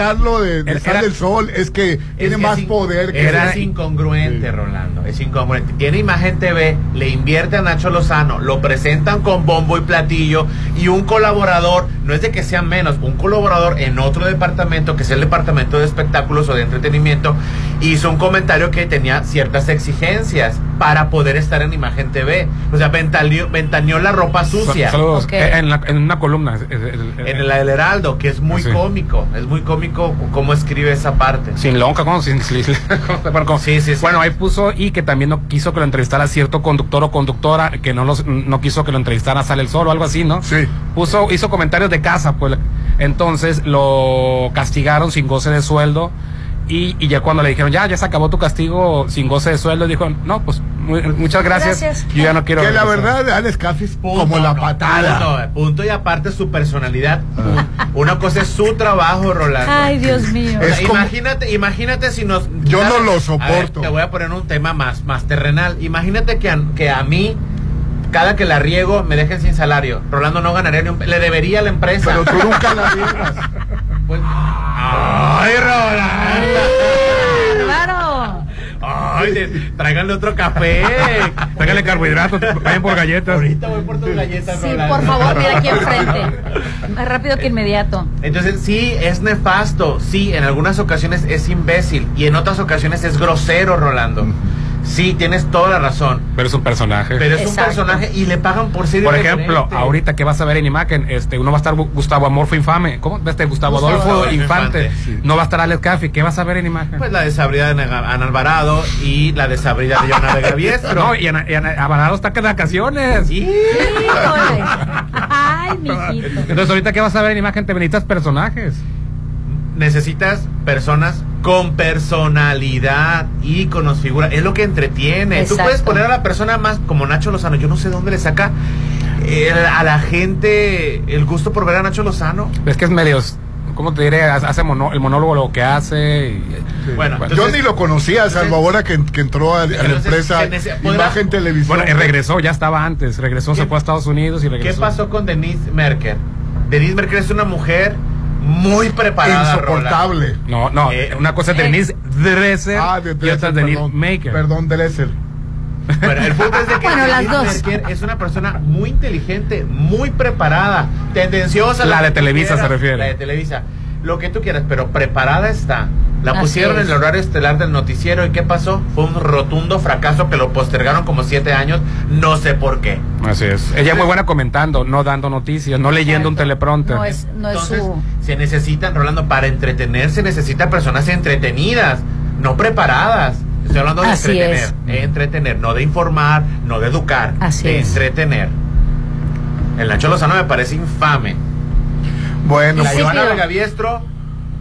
[SPEAKER 7] sacarlo de, de
[SPEAKER 8] Era-
[SPEAKER 7] Sale el Sol es que tiene
[SPEAKER 11] que
[SPEAKER 7] más
[SPEAKER 11] es
[SPEAKER 7] poder que
[SPEAKER 11] Era incongruente, Rolando. Es incongruente. Tiene imagen TV, le invierte a Nacho Lozano, lo presentan con bombo y platillo y un colaborador, no es de que sean menos, un colaborador en otro departamento, que es el departamento de espectáculos o de entretenimiento, hizo un comentario que tenía ciertas exigencias para poder estar en imagen TV. O sea, ventaneó, ventaneó la ropa sucia.
[SPEAKER 8] Saludos. Eh, En, la- en una columna.
[SPEAKER 11] En la del Heraldo, que es muy
[SPEAKER 8] Sí.
[SPEAKER 11] cómico. Es muy cómico cómo escribe esa parte.
[SPEAKER 8] Sin lonja, ¿cómo? Sin, sin- [laughs] bueno, ¿cómo?
[SPEAKER 11] Sí, sí, sí.
[SPEAKER 8] Bueno, ahí puso y que también no quiso que lo entrevistara cierto conductor o conductora, que no los, no quiso que lo entrevistara Sale el Sol o algo así, ¿no?
[SPEAKER 7] Sí.
[SPEAKER 8] Puso, hizo comentarios de casa, pues. Entonces lo castigaron sin goce de sueldo. Y, y ya cuando le dijeron, ya, ya se acabó tu castigo sin goce de sueldo, dijo, no, pues muy- muchas gracias.
[SPEAKER 12] Gracias.
[SPEAKER 8] Yo ya no quiero.
[SPEAKER 7] Que la
[SPEAKER 8] regresar".
[SPEAKER 7] verdad, Alex Caffi es
[SPEAKER 11] Punto,
[SPEAKER 7] como la
[SPEAKER 11] no,
[SPEAKER 7] patada.
[SPEAKER 11] Punto, punto y aparte su personalidad. Una cosa es su trabajo, Rolando.
[SPEAKER 12] Ay, Dios mío.
[SPEAKER 11] O sea,
[SPEAKER 7] Es como-
[SPEAKER 11] imagínate, imagínate si nos.
[SPEAKER 7] Yo no lo
[SPEAKER 11] A ver,
[SPEAKER 7] soporto.
[SPEAKER 11] te voy a poner un tema más, más terrenal. Imagínate que a, que a mí, cada que la riego, me dejen sin salario. Rolando no ganaría ni un. Le debería a la empresa.
[SPEAKER 7] Pero tú nunca la [laughs] riegas.
[SPEAKER 11] Pues- ¡Ay, Rolando!
[SPEAKER 12] Claro.
[SPEAKER 11] ¡Ay, de- tráiganle otro café!
[SPEAKER 8] Tráigale carbohidratos, vayan por galletas.
[SPEAKER 11] Ahorita voy por tus galletas,
[SPEAKER 12] Sí,
[SPEAKER 11] Rolando.
[SPEAKER 12] por favor, mira aquí enfrente. Más rápido que inmediato.
[SPEAKER 11] Entonces, sí, es nefasto. Sí, en algunas ocasiones es imbécil. Y en otras ocasiones es grosero, Rolando. Sí, tienes toda la razón.
[SPEAKER 8] Pero es un personaje.
[SPEAKER 11] Pero es
[SPEAKER 12] Exacto.
[SPEAKER 11] un personaje y le pagan por ser
[SPEAKER 8] Por ejemplo, ahorita que vas a ver en imagen, este, uno va a estar Gu- Gustavo Amorfo Infame, ¿cómo? Este Gustavo,
[SPEAKER 12] Gustavo
[SPEAKER 8] Adolfo
[SPEAKER 11] Adolfo
[SPEAKER 8] Infante,
[SPEAKER 11] Infante, sí.
[SPEAKER 8] no va a estar Alex Caffi, ¿qué vas a ver en imagen?
[SPEAKER 11] Pues la desabrida de Ana Alvarado y la desabrida de Joana Vega Biestro. [laughs]
[SPEAKER 8] no, y Ana, y Ana- Alvarado está que de vacaciones.
[SPEAKER 12] Híjole. Ay, mijito.
[SPEAKER 8] Entonces, ahorita que vas a ver en imagen, te necesitas personajes.
[SPEAKER 11] Necesitas personas con personalidad, íconos, figura. Es lo que entretiene. Tú
[SPEAKER 12] Exacto.
[SPEAKER 11] puedes poner a la persona más como Nacho Lozano. Yo no sé dónde le saca el- a la gente el gusto por ver a Nacho Lozano.
[SPEAKER 8] Es que es medio, ¿cómo te diré? Hace mono- el monólogo lo que hace. y-
[SPEAKER 11] Bueno,
[SPEAKER 7] Yo
[SPEAKER 11] entonces-
[SPEAKER 7] ni lo conocía, salvo ahora que, que entró a, a la empresa Imagen Televisión.
[SPEAKER 8] Bueno, y regresó, ya estaba antes. Regresó, se
[SPEAKER 11] ¿Qué-
[SPEAKER 8] fue a Estados Unidos y
[SPEAKER 11] ¿Qué
[SPEAKER 8] regresó.
[SPEAKER 11] pasó con Denise Merker? Denise Merker es una mujer muy preparada.
[SPEAKER 7] Insoportable.
[SPEAKER 8] No, no,
[SPEAKER 11] Eh,
[SPEAKER 8] una cosa es
[SPEAKER 12] eh.
[SPEAKER 8] Denise Dresser
[SPEAKER 7] Ah, de
[SPEAKER 8] y otra es Denise
[SPEAKER 7] perdón.
[SPEAKER 8] Maker.
[SPEAKER 7] Perdón, Dresser.
[SPEAKER 11] Bueno, el punto es de que [laughs]
[SPEAKER 12] Bueno, las dos.
[SPEAKER 11] Es una persona muy inteligente, muy preparada, tendenciosa.
[SPEAKER 8] La de Televisa
[SPEAKER 11] quieras,
[SPEAKER 8] se refiere.
[SPEAKER 11] La de Televisa. Lo que tú quieras, pero preparada está. La
[SPEAKER 12] Así
[SPEAKER 11] pusieron en el horario estelar del noticiero y ¿qué pasó? Fue un rotundo fracaso que lo postergaron como siete años, no sé por qué.
[SPEAKER 8] Así es. Ella es muy buena comentando, no dando noticias, no leyendo un teleprompter.
[SPEAKER 12] No es, no es
[SPEAKER 11] Entonces,
[SPEAKER 12] su.
[SPEAKER 11] se necesitan, Rolando, para entretener, se necesitan personas entretenidas, no preparadas. Estoy hablando de
[SPEAKER 12] Así
[SPEAKER 11] entretener,
[SPEAKER 12] es.
[SPEAKER 11] entretener, no de informar, no de educar,
[SPEAKER 12] Así
[SPEAKER 11] de
[SPEAKER 12] es.
[SPEAKER 11] entretener. El Nacho Lozano me parece infame.
[SPEAKER 7] Bueno,
[SPEAKER 11] La
[SPEAKER 12] Sí,
[SPEAKER 11] Joana Biestro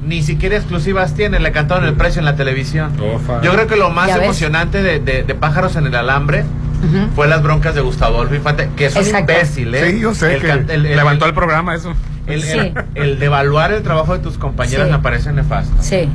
[SPEAKER 11] ni siquiera exclusivas tiene, le cantaron el precio en la televisión.
[SPEAKER 8] Ofa.
[SPEAKER 11] Yo creo que lo más emocionante de, de- de Pájaros en el Alambre fue las broncas de Gustavo Adolfo Infante, que es un imbécil, ¿eh?
[SPEAKER 7] Sí, yo sé
[SPEAKER 11] El
[SPEAKER 7] que
[SPEAKER 11] can- el- el-
[SPEAKER 8] Levantó el programa eso.
[SPEAKER 11] el,
[SPEAKER 12] Sí.
[SPEAKER 11] el, el devaluar el trabajo de tus compañeras
[SPEAKER 12] Sí.
[SPEAKER 11] me parece nefasto.
[SPEAKER 12] Sí,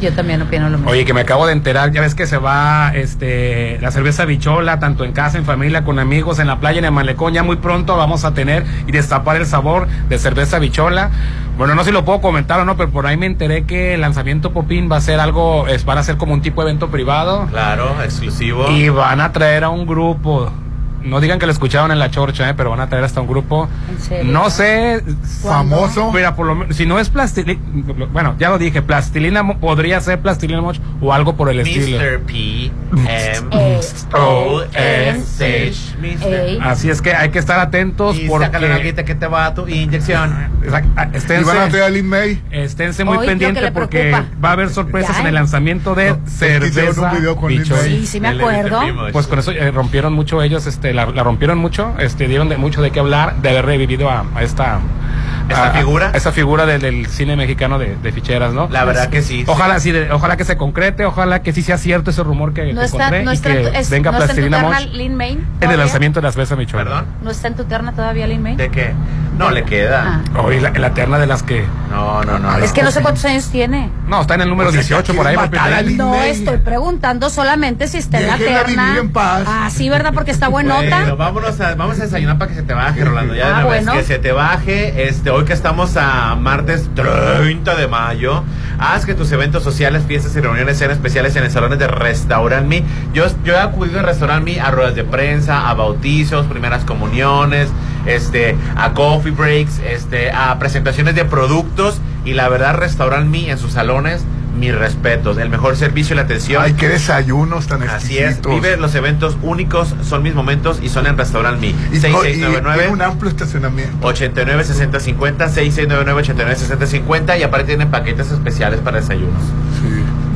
[SPEAKER 12] yo también opino lo mismo.
[SPEAKER 8] Oye, que me acabo de enterar, ya ves que se va este la cerveza bichola, tanto en casa, en familia, con amigos, en la playa, en el malecón. Ya muy pronto vamos a tener y destapar el sabor de cerveza bichola. Bueno, no sé si lo puedo comentar o no, pero por ahí me enteré que el lanzamiento Popín va a ser algo, es, van a ser como un tipo de evento privado.
[SPEAKER 11] Claro, exclusivo.
[SPEAKER 8] Y van a traer a un grupo. No digan que lo escucharon en la chorcha, eh, pero van a traer hasta un grupo. No sé.
[SPEAKER 7] famoso.
[SPEAKER 8] Mira, por lo menos, si no es plastilina, bueno, ya lo dije, plastilina Mo- podría ser plastilina moch o algo por el estilo.
[SPEAKER 11] Mr. P. M. O. S. H. Mr.
[SPEAKER 8] Así es que hay que estar atentos
[SPEAKER 11] Y saca la
[SPEAKER 8] porque
[SPEAKER 11] nalguita que te va a tu inyección.
[SPEAKER 8] Exact- ah,
[SPEAKER 7] Y van a traer a Lin May.
[SPEAKER 8] esténse muy
[SPEAKER 12] Hoy, lo que
[SPEAKER 8] pendientes
[SPEAKER 12] le
[SPEAKER 8] porque
[SPEAKER 12] preocupa.
[SPEAKER 8] va a haber sorpresas
[SPEAKER 12] Ya,
[SPEAKER 8] en el
[SPEAKER 12] ¿eh?
[SPEAKER 8] lanzamiento de
[SPEAKER 7] No,
[SPEAKER 8] cerveza
[SPEAKER 7] video con.
[SPEAKER 12] Sí, sí me
[SPEAKER 11] El
[SPEAKER 12] acuerdo.
[SPEAKER 11] Mr.
[SPEAKER 8] Pues con eso eh, rompieron mucho ellos, este, la, la rompieron mucho, este, dieron de mucho de qué hablar, de haber revivido a, a esta
[SPEAKER 11] ¿Esta
[SPEAKER 8] a-
[SPEAKER 11] figura?
[SPEAKER 8] a esa figura del, del cine mexicano de, de ficheras, ¿no?
[SPEAKER 11] La verdad que sí.
[SPEAKER 8] Ojalá sí, de- ojalá que se concrete, ojalá que sí sea cierto ese rumor que,
[SPEAKER 12] No
[SPEAKER 8] que
[SPEAKER 12] está,
[SPEAKER 8] encontré
[SPEAKER 12] no
[SPEAKER 8] y
[SPEAKER 12] está,
[SPEAKER 8] que
[SPEAKER 12] en tu- es-
[SPEAKER 8] venga
[SPEAKER 12] no
[SPEAKER 8] Plastilina
[SPEAKER 12] Lin
[SPEAKER 8] en el lanzamiento de las cerveza Michoacán.
[SPEAKER 11] Perdón.
[SPEAKER 12] ¿No está en tu terna todavía Lin May?
[SPEAKER 11] ¿De qué? No le queda.
[SPEAKER 8] Hoy la, la terna de las que.
[SPEAKER 11] No, no, no.
[SPEAKER 10] Es que no sé cuántos años tiene.
[SPEAKER 8] No, está en el número 18 por ahí.
[SPEAKER 10] No estoy preguntando solamente si está en la terna.
[SPEAKER 9] vivir en paz.
[SPEAKER 10] Ah, sí, ¿verdad? Porque está
[SPEAKER 11] Bueno,
[SPEAKER 10] buenota.
[SPEAKER 11] vámonos a, vamos a desayunar para que se te baje, Rolando. Ya de
[SPEAKER 10] Ah,
[SPEAKER 11] una vez
[SPEAKER 10] bueno.
[SPEAKER 11] que se te baje. Este, hoy que estamos a martes 30 de mayo, haz que tus eventos sociales, fiestas y reuniones sean especiales en el salón de Restaurant Me. Yo, yo he acudido a Restaurant Me a ruedas de prensa, a bautizos, primeras comuniones, este, a coffee breaks, este, a presentaciones de productos y la verdad Restaurant Me en sus salones. Mis respetos, el mejor servicio y la atención.
[SPEAKER 9] Ay, qué desayunos tan
[SPEAKER 11] Así es,
[SPEAKER 9] exquisitos.
[SPEAKER 11] vive los eventos únicos, son mis momentos y son en Restaurant
[SPEAKER 9] y tiene un
[SPEAKER 11] 6699
[SPEAKER 9] amplio estacionamiento.
[SPEAKER 11] 89 60 50 6699 89 60 50 y aparte tienen paquetes especiales para desayunos.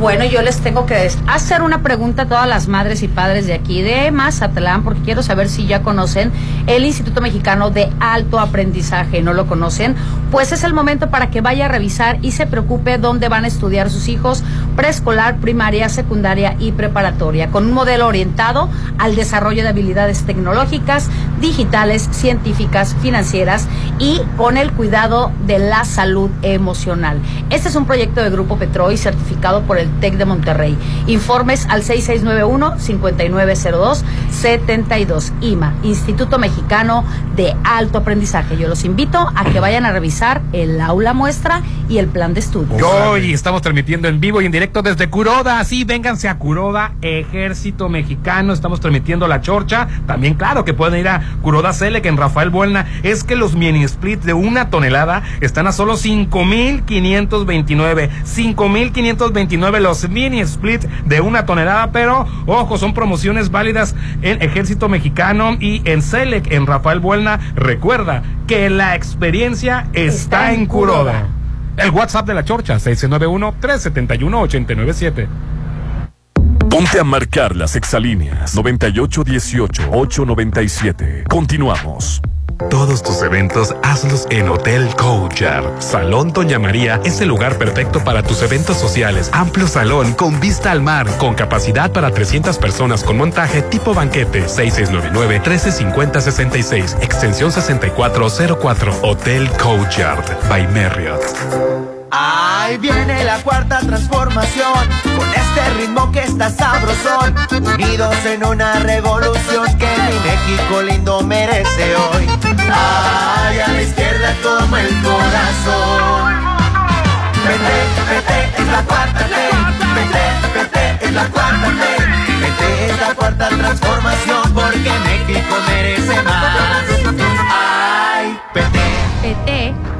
[SPEAKER 10] Bueno, yo les tengo que hacer una pregunta a todas las madres y padres de aquí de Mazatlán, porque quiero saber si ya conocen el Instituto Mexicano de Alto Aprendizaje. ¿No lo conocen? Pues es el momento para que vaya a revisar y se preocupe dónde van a estudiar sus hijos preescolar, primaria, secundaria y preparatoria, con un modelo orientado al desarrollo de habilidades tecnológicas, digitales, científicas, financieras y con el cuidado de la salud emocional. Este es un proyecto de Grupo Petroy certificado por el TEC de Monterrey. Informes al 6691-5902-72. IMA, Instituto Mexicano de Alto Aprendizaje. Yo los invito a que vayan a revisar el aula muestra y el plan de estudios.
[SPEAKER 8] Hoy estamos transmitiendo en vivo y en directo desde Curoda. Así, vénganse a Curoda, Ejército Mexicano. Estamos transmitiendo la chorcha. También, claro, que pueden ir a Curoda Selec en Rafael Buelna. Es que los mini splits de una tonelada están a solo 5,529. 5,529 los mini splits de una tonelada. Pero, ojo, son promociones válidas en Ejército Mexicano y en Selec en Rafael Buelna. Recuerda que la experiencia está, en Curoda. El WhatsApp de la Chorcha, 691-371-897.
[SPEAKER 3] Ponte a marcar las exalíneas 9818-897. Continuamos.
[SPEAKER 13] Todos tus eventos hazlos en Hotel Courtyard. Salón Doña María es el lugar perfecto para tus eventos sociales. Amplio salón con vista al mar, con capacidad para 300 personas con montaje tipo banquete. 6699-135066, extensión 6404. Hotel Courtyard by Marriott.
[SPEAKER 2] Ahí viene la cuarta transformación, con este ritmo que está sabrosón, unidos en una revolución que mi México lindo merece hoy. Ay, a la izquierda como el corazón. Vete, vete, es la cuarta T. Vete, vete, es la cuarta T. Vete, es la cuarta transformación, porque México merece más. Ay, vete.
[SPEAKER 14] PT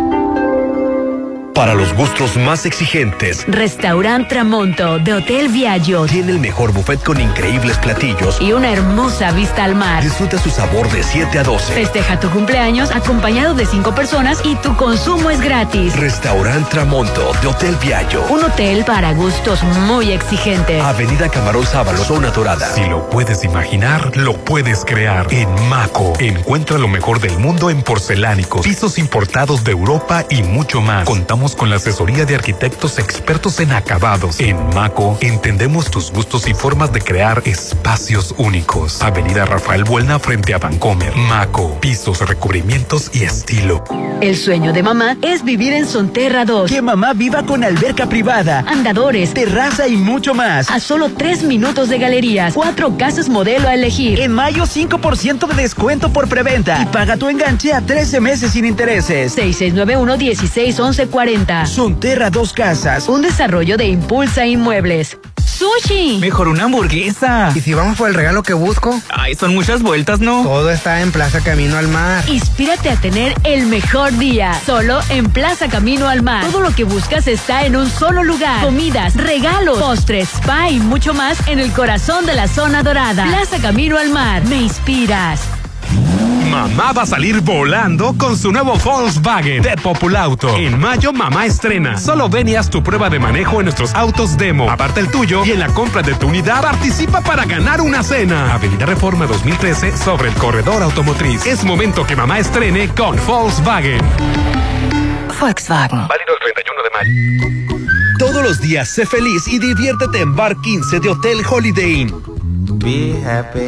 [SPEAKER 15] Para los gustos más exigentes,
[SPEAKER 6] Restaurant Tramonto de Hotel Viaggio
[SPEAKER 15] tiene el mejor buffet con increíbles platillos
[SPEAKER 6] y una hermosa vista al mar.
[SPEAKER 15] Disfruta su sabor de 7 a 12.
[SPEAKER 6] Festeja tu cumpleaños acompañado de cinco personas y tu consumo es gratis.
[SPEAKER 15] Restaurant Tramonto de Hotel Viaggio.
[SPEAKER 6] Un hotel para gustos muy exigentes.
[SPEAKER 15] Avenida Camarón Sábalo, zona dorada.
[SPEAKER 13] Si lo puedes imaginar, lo puedes crear. En Maco, encuentra lo mejor del mundo en porcelánicos, pisos importados de Europa y mucho más. Contamos con la asesoría de arquitectos expertos en acabados. En Maco, entendemos tus gustos y formas de crear espacios únicos. Avenida Rafael Buelna frente a Vancomer. Maco, pisos, recubrimientos y estilo.
[SPEAKER 6] El sueño de mamá es vivir en Sonterra 2.
[SPEAKER 4] Que mamá viva con alberca privada,
[SPEAKER 6] andadores,
[SPEAKER 4] terraza y mucho más.
[SPEAKER 6] A solo tres minutos de galerías, cuatro casas modelo a elegir.
[SPEAKER 4] En mayo 5% de descuento por preventa y paga tu enganche a 13 meses sin intereses.
[SPEAKER 6] 6691 161140.
[SPEAKER 4] Sonterra Dos Casas.
[SPEAKER 6] Un desarrollo de Impulsa Inmuebles. sushi.
[SPEAKER 4] Mejor una hamburguesa.
[SPEAKER 16] ¿Y si vamos por el regalo que busco?
[SPEAKER 4] Ay, son muchas vueltas, ¿no?
[SPEAKER 16] Todo está en Plaza Camino al Mar.
[SPEAKER 6] Inspírate a tener el mejor día. Solo en Plaza Camino al Mar. Todo lo que buscas está en un solo lugar. Comidas, regalos, postres, spa y mucho más en el corazón de la zona dorada. Plaza Camino al Mar. Me inspiras.
[SPEAKER 13] Mamá va a salir volando con su nuevo Volkswagen de Populauto. En mayo, mamá estrena. Solo ven y haz tu prueba de manejo en nuestros autos demo. Aparte el tuyo y en la compra de tu unidad participa para ganar una cena. Avenida Reforma 2013 sobre el corredor automotriz. Es momento que mamá estrene con Volkswagen.
[SPEAKER 5] Volkswagen.
[SPEAKER 13] Válido el 31 de mayo.
[SPEAKER 15] Todos los días sé feliz y diviértete en Bar 15 de Hotel Holiday Inn.
[SPEAKER 17] Be happy.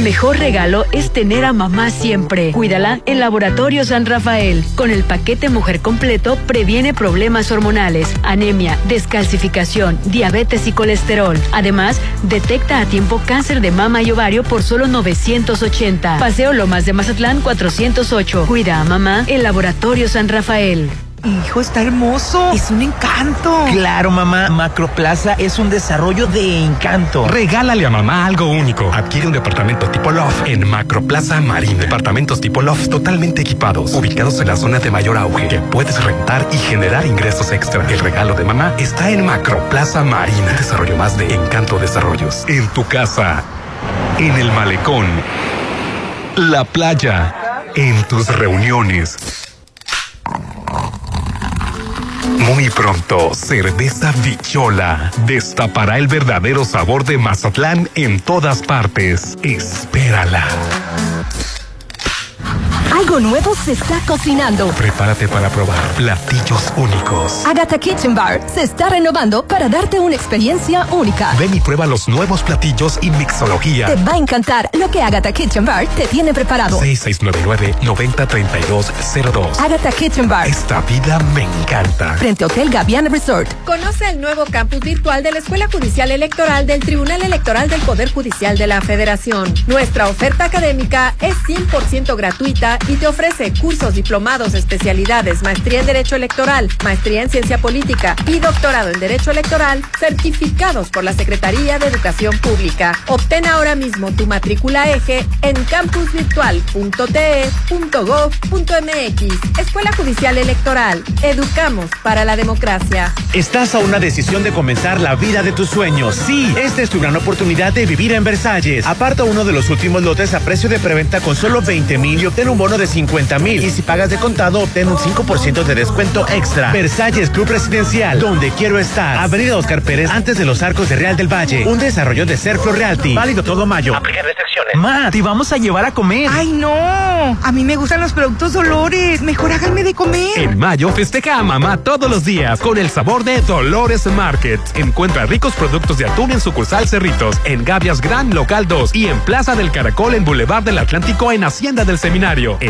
[SPEAKER 6] El mejor regalo es tener a mamá siempre. Cuídala en Laboratorio San Rafael. Con el paquete Mujer Completo previene problemas hormonales, anemia, descalcificación, diabetes y colesterol. Además, detecta a tiempo cáncer de mama y ovario por solo 980. Paseo Lomas de Mazatlán 408. Cuida a mamá en Laboratorio San Rafael.
[SPEAKER 4] Hijo, está hermoso. Es un encanto.
[SPEAKER 2] Claro, mamá. Macroplaza es un desarrollo de encanto.
[SPEAKER 13] Regálale a mamá algo único. Adquiere un departamento tipo Loft en Macroplaza Marina. Departamentos tipo Loft totalmente equipados, ubicados en la zona de mayor auge, que puedes rentar y generar ingresos extra. El regalo de mamá está en Macroplaza Marina. Desarrollo más de Encanto Desarrollos. En tu casa, en el malecón, la playa, en tus reuniones. Muy pronto, Cerveza Bichola destapará el verdadero sabor de Mazatlán en todas partes. Espérala.
[SPEAKER 14] Algo nuevo se está cocinando.
[SPEAKER 13] Prepárate para probar platillos únicos.
[SPEAKER 14] Agatha Kitchen Bar se está renovando para darte una experiencia única.
[SPEAKER 13] Ven y prueba los nuevos platillos y mixología.
[SPEAKER 14] Te va a encantar lo que Agatha Kitchen Bar te tiene preparado.
[SPEAKER 13] 6699-903202.
[SPEAKER 14] Agatha Kitchen Bar.
[SPEAKER 13] Esta vida me encanta.
[SPEAKER 14] Frente a Hotel Gaviana Resort.
[SPEAKER 18] Conoce el nuevo campus virtual de la Escuela Judicial Electoral del Tribunal Electoral del Poder Judicial de la Federación. Nuestra oferta académica es 100% gratuita y te ofrece cursos, diplomados, especialidades, maestría en Derecho Electoral, maestría en Ciencia Política y doctorado en Derecho Electoral, certificados por la Secretaría de Educación Pública. Obtén ahora mismo tu matrícula eje en campusvirtual.te.gov.mx. Escuela Judicial Electoral. Educamos para la democracia.
[SPEAKER 19] Estás a una decisión de comenzar la vida de tus sueños. Sí, esta es tu gran oportunidad de vivir en Versalles. Aparta uno de los últimos lotes a precio de preventa con solo 20 mil y obtén un bono de 50 mil. Y si pagas de contado, obtén un 5% de descuento extra. Versalles Club Residencial, donde quiero estar. Avenida Oscar Pérez, antes de los arcos de Real del Valle. Un desarrollo de Serflo Realty. Válido todo mayo. Aplica restricciones.
[SPEAKER 4] Ma, te vamos a llevar a comer.
[SPEAKER 20] Ay, no. A mí me gustan los productos Dolores. Mejor háganme de comer.
[SPEAKER 13] En mayo festeja a mamá todos los días con el sabor de Dolores Market. Encuentra ricos productos de atún en sucursal Cerritos, en Gavias Gran Local 2 y en Plaza del Caracol en Boulevard del Atlántico en Hacienda del Seminario. En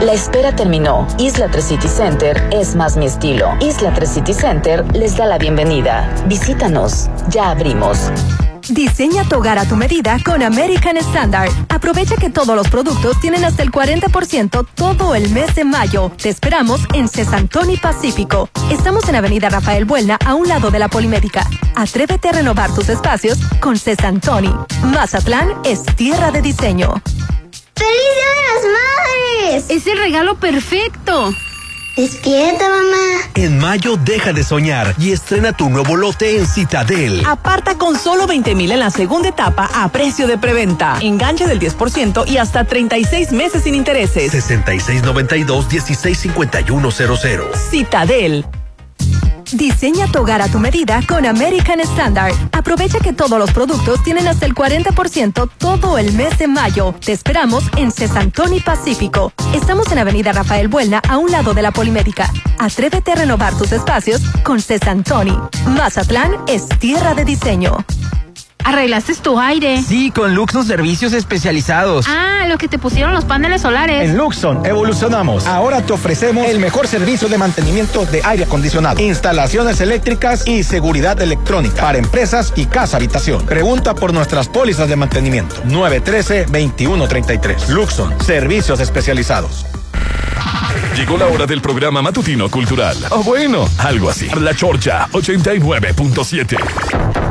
[SPEAKER 21] La espera terminó. Isla 3 City Center es más mi estilo. Isla 3 City Center les da la bienvenida. Visítanos. Ya abrimos.
[SPEAKER 14] Diseña tu hogar a tu medida con American Standard. Aprovecha que todos los productos tienen hasta el 40% todo el mes de mayo. Te esperamos en Cesantoni Pacífico. Estamos en Avenida Rafael Buelna, a un lado de la Polimédica. Atrévete a renovar tus espacios con Cesantoni. Mazatlán es tierra de diseño.
[SPEAKER 22] ¡Feliz Día de las Madres!
[SPEAKER 6] Es el regalo perfecto.
[SPEAKER 22] Despierta, mamá.
[SPEAKER 15] En mayo deja de soñar y estrena tu nuevo lote en Citadel.
[SPEAKER 23] Aparta con solo 20 mil en la segunda etapa a precio de preventa. Enganche del 10% y hasta 36 meses sin intereses.
[SPEAKER 15] 6692-165100.
[SPEAKER 23] Citadel.
[SPEAKER 14] Diseña tu hogar a tu medida con American Standard. Aprovecha que todos los productos tienen hasta el 40% todo el mes de mayo. Te esperamos en Cesantoni Pacífico. Estamos en Avenida Rafael Buelna, a un lado de la Polimédica. Atrévete a renovar tus espacios con Cesantoni. Mazatlán es tierra de diseño.
[SPEAKER 6] ¿Arreglaste tu aire?
[SPEAKER 4] Sí, con Luxon Servicios Especializados.
[SPEAKER 6] Ah, lo que te pusieron los paneles solares.
[SPEAKER 24] En Luxon evolucionamos. Ahora te ofrecemos el mejor servicio de mantenimiento de aire acondicionado, instalaciones eléctricas y seguridad electrónica para empresas y casa habitación. Pregunta por nuestras pólizas de mantenimiento. 913-2133. Luxon, servicios especializados.
[SPEAKER 3] Llegó la hora del programa matutino cultural. O bueno, algo así. La Chorcha 89.7.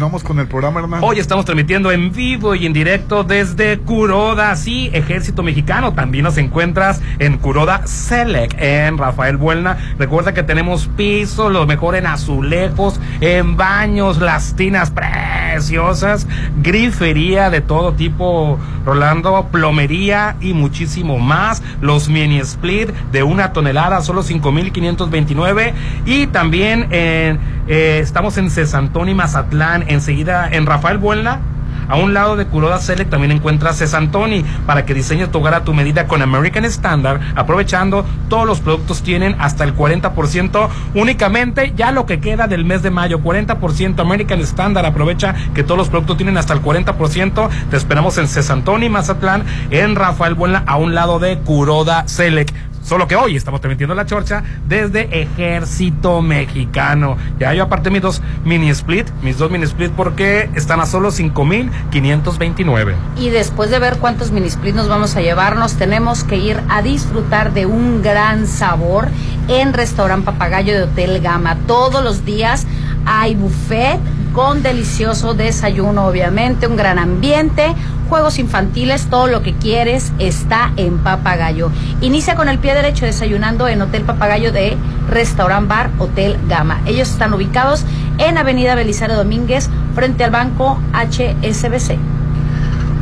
[SPEAKER 9] continuamos con el programa, hermano.
[SPEAKER 8] Hoy estamos transmitiendo en vivo y en directo desde Curoda, sí, Ejército Mexicano. También nos encuentras en Curoda Select, en Rafael Buelna. Recuerda que tenemos pisos, lo mejor en azulejos, en baños, las tinas preciosas, grifería de todo tipo, Rolando, plomería y muchísimo más. Los mini split de una tonelada, solo 5,529. Y también en, eh, estamos en Cesantón y Mazatlán, enseguida en Rafael Buelna. A un lado de Curoda Select también encuentras Cesantoni para que diseñes tu hogar a tu medida con American Standard, aprovechando todos los productos tienen hasta el 40% únicamente ya lo que queda del mes de mayo, 40% American Standard, aprovecha que todos los productos tienen hasta el 40%, te esperamos en Cesantoni, Mazatlán, en Rafael Buena, a un lado de Curoda Select. Solo que hoy estamos transmitiendo la chorcha desde Ejército Mexicano. Ya yo aparte mis dos mini split, mis dos mini split porque están a solo 5,529.
[SPEAKER 10] Y después de ver cuántos mini split nos vamos a llevar, nos tenemos que ir a disfrutar de un gran sabor en Restaurant Papagayo de Hotel Gama. Todos los días hay buffet con delicioso desayuno, obviamente, un gran ambiente, juegos infantiles, todo lo que quieres está en Papagayo. Inicia con el pie derecho desayunando en Hotel Papagayo de Restaurant Bar Hotel Gama. Ellos están ubicados en Avenida Belisario Domínguez, frente al banco HSBC.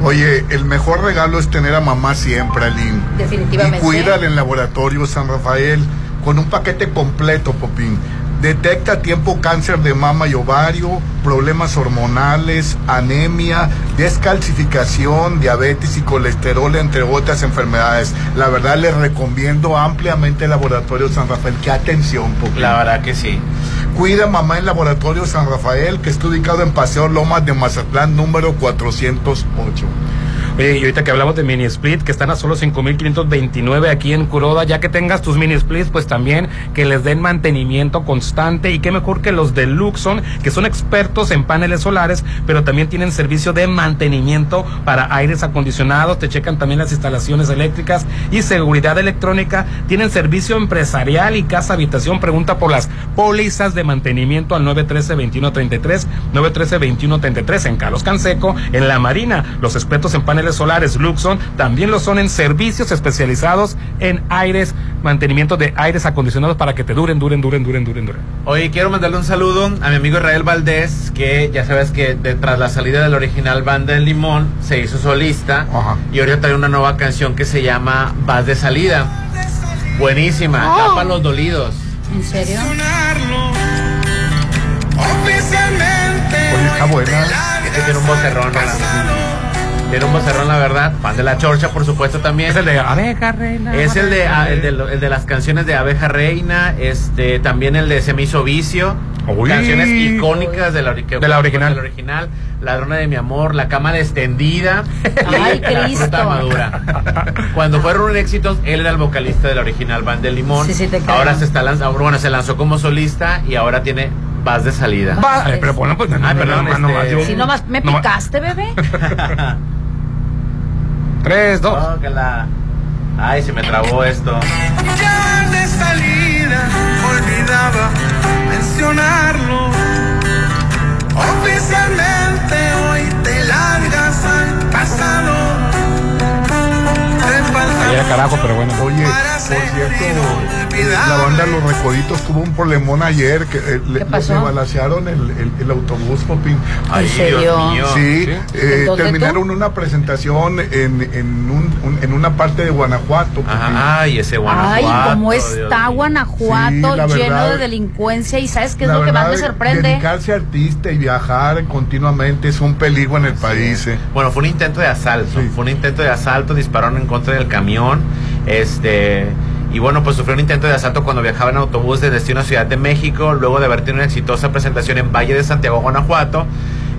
[SPEAKER 9] Oye, el mejor regalo es tener a mamá siempre, Aline.
[SPEAKER 10] Definitivamente.
[SPEAKER 9] Y cuídale en Laboratorio San Rafael con un paquete completo, Popín. Detecta a tiempo cáncer de mama y ovario, problemas hormonales, anemia, descalcificación, diabetes y colesterol, entre otras enfermedades. La verdad, les recomiendo ampliamente el Laboratorio San Rafael. ¡Qué atención, Popín!
[SPEAKER 2] La verdad que sí.
[SPEAKER 9] Cuida mamá en Laboratorio San Rafael, que está ubicado en Paseo Lomas de Mazatlán, número 408.
[SPEAKER 8] Y ahorita que hablamos de mini split, que están a solo 5.529 aquí en Curoda, ya que tengas tus mini splits, pues también que les den mantenimiento constante y qué mejor que los de Luxon, que son expertos en paneles solares, pero también tienen servicio de mantenimiento para aires acondicionados, te checan también las instalaciones eléctricas y seguridad electrónica, tienen servicio empresarial y casa habitación, pregunta por las pólizas de mantenimiento al 913-2133, 913-2133 en Carlos Canseco, en La Marina, los expertos en paneles solares Luxon también lo son en servicios especializados en aires, mantenimiento de aires acondicionados para que te duren, duren, duren, duren, duren, duren.
[SPEAKER 2] Oye, quiero mandarle un saludo a mi amigo Israel Valdés, que ya sabes que de- tras la salida del original Banda del Limón se hizo solista y ahorita trae una nueva canción que se llama Vas de salida. Buenísima,
[SPEAKER 10] Oh.
[SPEAKER 2] tapa los dolidos.
[SPEAKER 10] ¿En serio?
[SPEAKER 9] Oye, está buena.
[SPEAKER 2] Este tiene un vocerrón, Rolando. Tiene un vocerrón, la verdad. Fan de la Chorcha, por supuesto, también.
[SPEAKER 8] Es el de Abeja Reina.
[SPEAKER 2] Es el de,
[SPEAKER 8] Abeja
[SPEAKER 2] ah, el de, el de las canciones de Abeja Reina, este, también el de Se me hizo vicio.
[SPEAKER 8] Uy.
[SPEAKER 2] Canciones icónicas de la, que-
[SPEAKER 8] De la original.
[SPEAKER 2] de la original. Ladrona de mi amor, La cámara extendida [laughs] y
[SPEAKER 10] Ay,
[SPEAKER 2] La
[SPEAKER 10] Cristo.
[SPEAKER 2] fruta madura. Cuando fueron éxitos, él era el vocalista de la original Band del Limón.
[SPEAKER 10] Sí, sí, te creo.
[SPEAKER 2] ahora se está lanzando, bueno, se lanzó como solista y ahora tiene
[SPEAKER 11] Vas de salida.
[SPEAKER 8] Va- Ay, pero bueno, pues, no,
[SPEAKER 11] Ay, perdón,
[SPEAKER 8] no, no,
[SPEAKER 11] este-
[SPEAKER 8] no, yo-
[SPEAKER 10] Si nomás me picaste, bebé. [laughs]
[SPEAKER 8] Tres, dos.
[SPEAKER 11] Oh, que la- Ay, se me trabó esto.
[SPEAKER 25] Ya de salida olvidaba mencionarlo. Oficialmente hoy te largas al pasado.
[SPEAKER 8] Era carajo, pero bueno.
[SPEAKER 9] Oye, por cierto, la banda Los Recoditos tuvo un problemón ayer que eh, le, el, el- el autobús, Popín.
[SPEAKER 10] Ay, ¿En serio? Dios mío.
[SPEAKER 9] Sí,
[SPEAKER 10] ¿Sí?
[SPEAKER 9] eh,
[SPEAKER 10] ¿En dónde
[SPEAKER 9] terminaron una presentación en, en, un- un- en una parte de Guanajuato. Popín.
[SPEAKER 11] Ay, ese
[SPEAKER 10] Ay,
[SPEAKER 11] Guanajuato.
[SPEAKER 10] cómo
[SPEAKER 11] Dios
[SPEAKER 10] está
[SPEAKER 11] mío.
[SPEAKER 10] Guanajuato
[SPEAKER 9] Sí,
[SPEAKER 10] lleno
[SPEAKER 9] verdad.
[SPEAKER 10] de delincuencia. ¿Y sabes qué es lo que más me sorprende?
[SPEAKER 9] Dedicarse a artista y viajar continuamente es un peligro en el país. eh.
[SPEAKER 11] Bueno, fue un intento de asalto. Fue un intento de asalto, dispararon en contra del camión. Este. Y bueno, pues sufrió un intento de asalto cuando viajaba en autobús de destino a Ciudad de México, luego de haber tenido una exitosa presentación en Valle de Santiago, Guanajuato.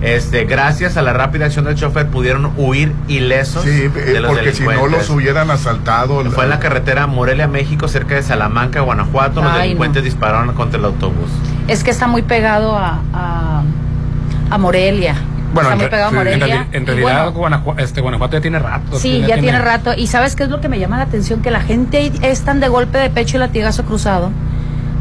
[SPEAKER 11] Este, gracias a la rápida acción del chofer pudieron huir ilesos
[SPEAKER 9] Sí,
[SPEAKER 11] de los
[SPEAKER 9] porque si no
[SPEAKER 11] delincuentes.
[SPEAKER 9] los hubieran asaltado.
[SPEAKER 11] Fue en la carretera Morelia, México, cerca de Salamanca, Guanajuato. Los
[SPEAKER 10] Ay,
[SPEAKER 11] delincuentes dispararon contra el autobús.
[SPEAKER 10] Es que está muy pegado a, a, a Morelia.
[SPEAKER 8] Bueno,
[SPEAKER 10] está
[SPEAKER 8] en,
[SPEAKER 10] muy pegado a
[SPEAKER 8] en
[SPEAKER 10] Morelia.
[SPEAKER 8] en
[SPEAKER 10] Y
[SPEAKER 8] realidad
[SPEAKER 10] bueno,
[SPEAKER 8] este, Guanajuato ya tiene rato.
[SPEAKER 10] Sí, ya, tiene rato. ¿Y sabes qué es lo que me llama la atención? Que la gente es tan de golpe de pecho y latigazo cruzado.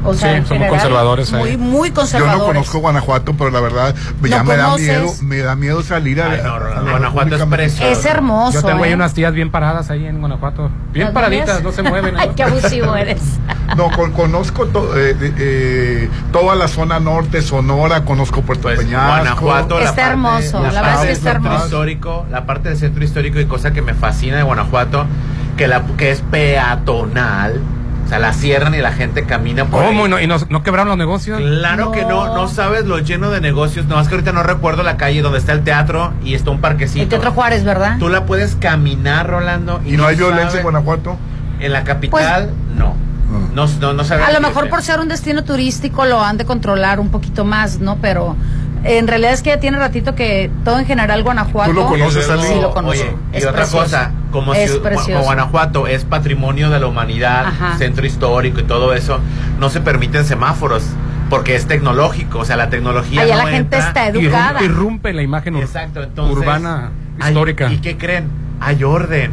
[SPEAKER 10] O sea,
[SPEAKER 9] Sí,
[SPEAKER 10] en
[SPEAKER 9] muy
[SPEAKER 10] general,
[SPEAKER 9] conservadores ahí.
[SPEAKER 10] Muy, muy
[SPEAKER 9] Yo
[SPEAKER 10] conservadores.
[SPEAKER 9] no conozco Guanajuato, pero la verdad ya
[SPEAKER 10] ¿No
[SPEAKER 9] me da
[SPEAKER 10] conoces?
[SPEAKER 9] miedo, me da miedo salir a, a la
[SPEAKER 11] Guanajuato es precioso.
[SPEAKER 10] Es hermoso,
[SPEAKER 8] Yo tengo ahí
[SPEAKER 10] ¿eh?
[SPEAKER 8] unas tías bien paradas ahí en Guanajuato. Bien
[SPEAKER 10] ¿Las
[SPEAKER 8] paraditas, no se mueven. [laughs]
[SPEAKER 10] Ay, qué abusivo eres. [laughs]
[SPEAKER 9] No, con- conozco to- eh, eh, toda la zona norte, Sonora, conozco Puerto Peñasco.
[SPEAKER 11] Pues, Guanajuato,
[SPEAKER 10] Está hermoso, la verdad es que está
[SPEAKER 11] del centro
[SPEAKER 10] hermoso.
[SPEAKER 11] histórico, la parte del centro histórico y cosa que me fascina de Guanajuato, que la que es peatonal, o sea, la cierran y la gente camina por
[SPEAKER 8] ¿Cómo?
[SPEAKER 11] ahí.
[SPEAKER 8] ¿Y no, y no, no quebraron los negocios?
[SPEAKER 11] Claro que no, no sabes lo lleno de negocios, no, es que ahorita no recuerdo la calle donde está el teatro y está un parquecito.
[SPEAKER 10] El Teatro Juárez, ¿verdad?
[SPEAKER 11] Tú la puedes caminar, Rolando.
[SPEAKER 9] ¿Y no hay violencia
[SPEAKER 11] sabes-
[SPEAKER 9] en Guanajuato?
[SPEAKER 11] En la capital, no. No, no, no sabes
[SPEAKER 10] A lo mejor por ser un destino turístico lo han de controlar un poquito más, ¿no? Pero en realidad es que ya tiene ratito que todo en general Guanajuato.
[SPEAKER 9] ¿Tú lo conoces,
[SPEAKER 10] Sí, lo conozco.
[SPEAKER 11] Oye, y
[SPEAKER 10] Es
[SPEAKER 11] otra
[SPEAKER 10] precioso.
[SPEAKER 11] cosa, como
[SPEAKER 10] Es
[SPEAKER 11] ciu-
[SPEAKER 10] precioso.
[SPEAKER 11] como Guanajuato es patrimonio de la humanidad,
[SPEAKER 10] Ajá.
[SPEAKER 11] centro histórico y todo eso, no se permiten semáforos porque es tecnológico, o sea, la tecnología
[SPEAKER 10] Allá
[SPEAKER 11] no
[SPEAKER 10] la gente
[SPEAKER 11] entra.
[SPEAKER 10] está educada.
[SPEAKER 8] Irrumpe, irrumpe la imagen ur-
[SPEAKER 11] Exacto, entonces,
[SPEAKER 8] urbana
[SPEAKER 11] hay-
[SPEAKER 8] histórica.
[SPEAKER 11] ¿Y qué creen? Hay orden.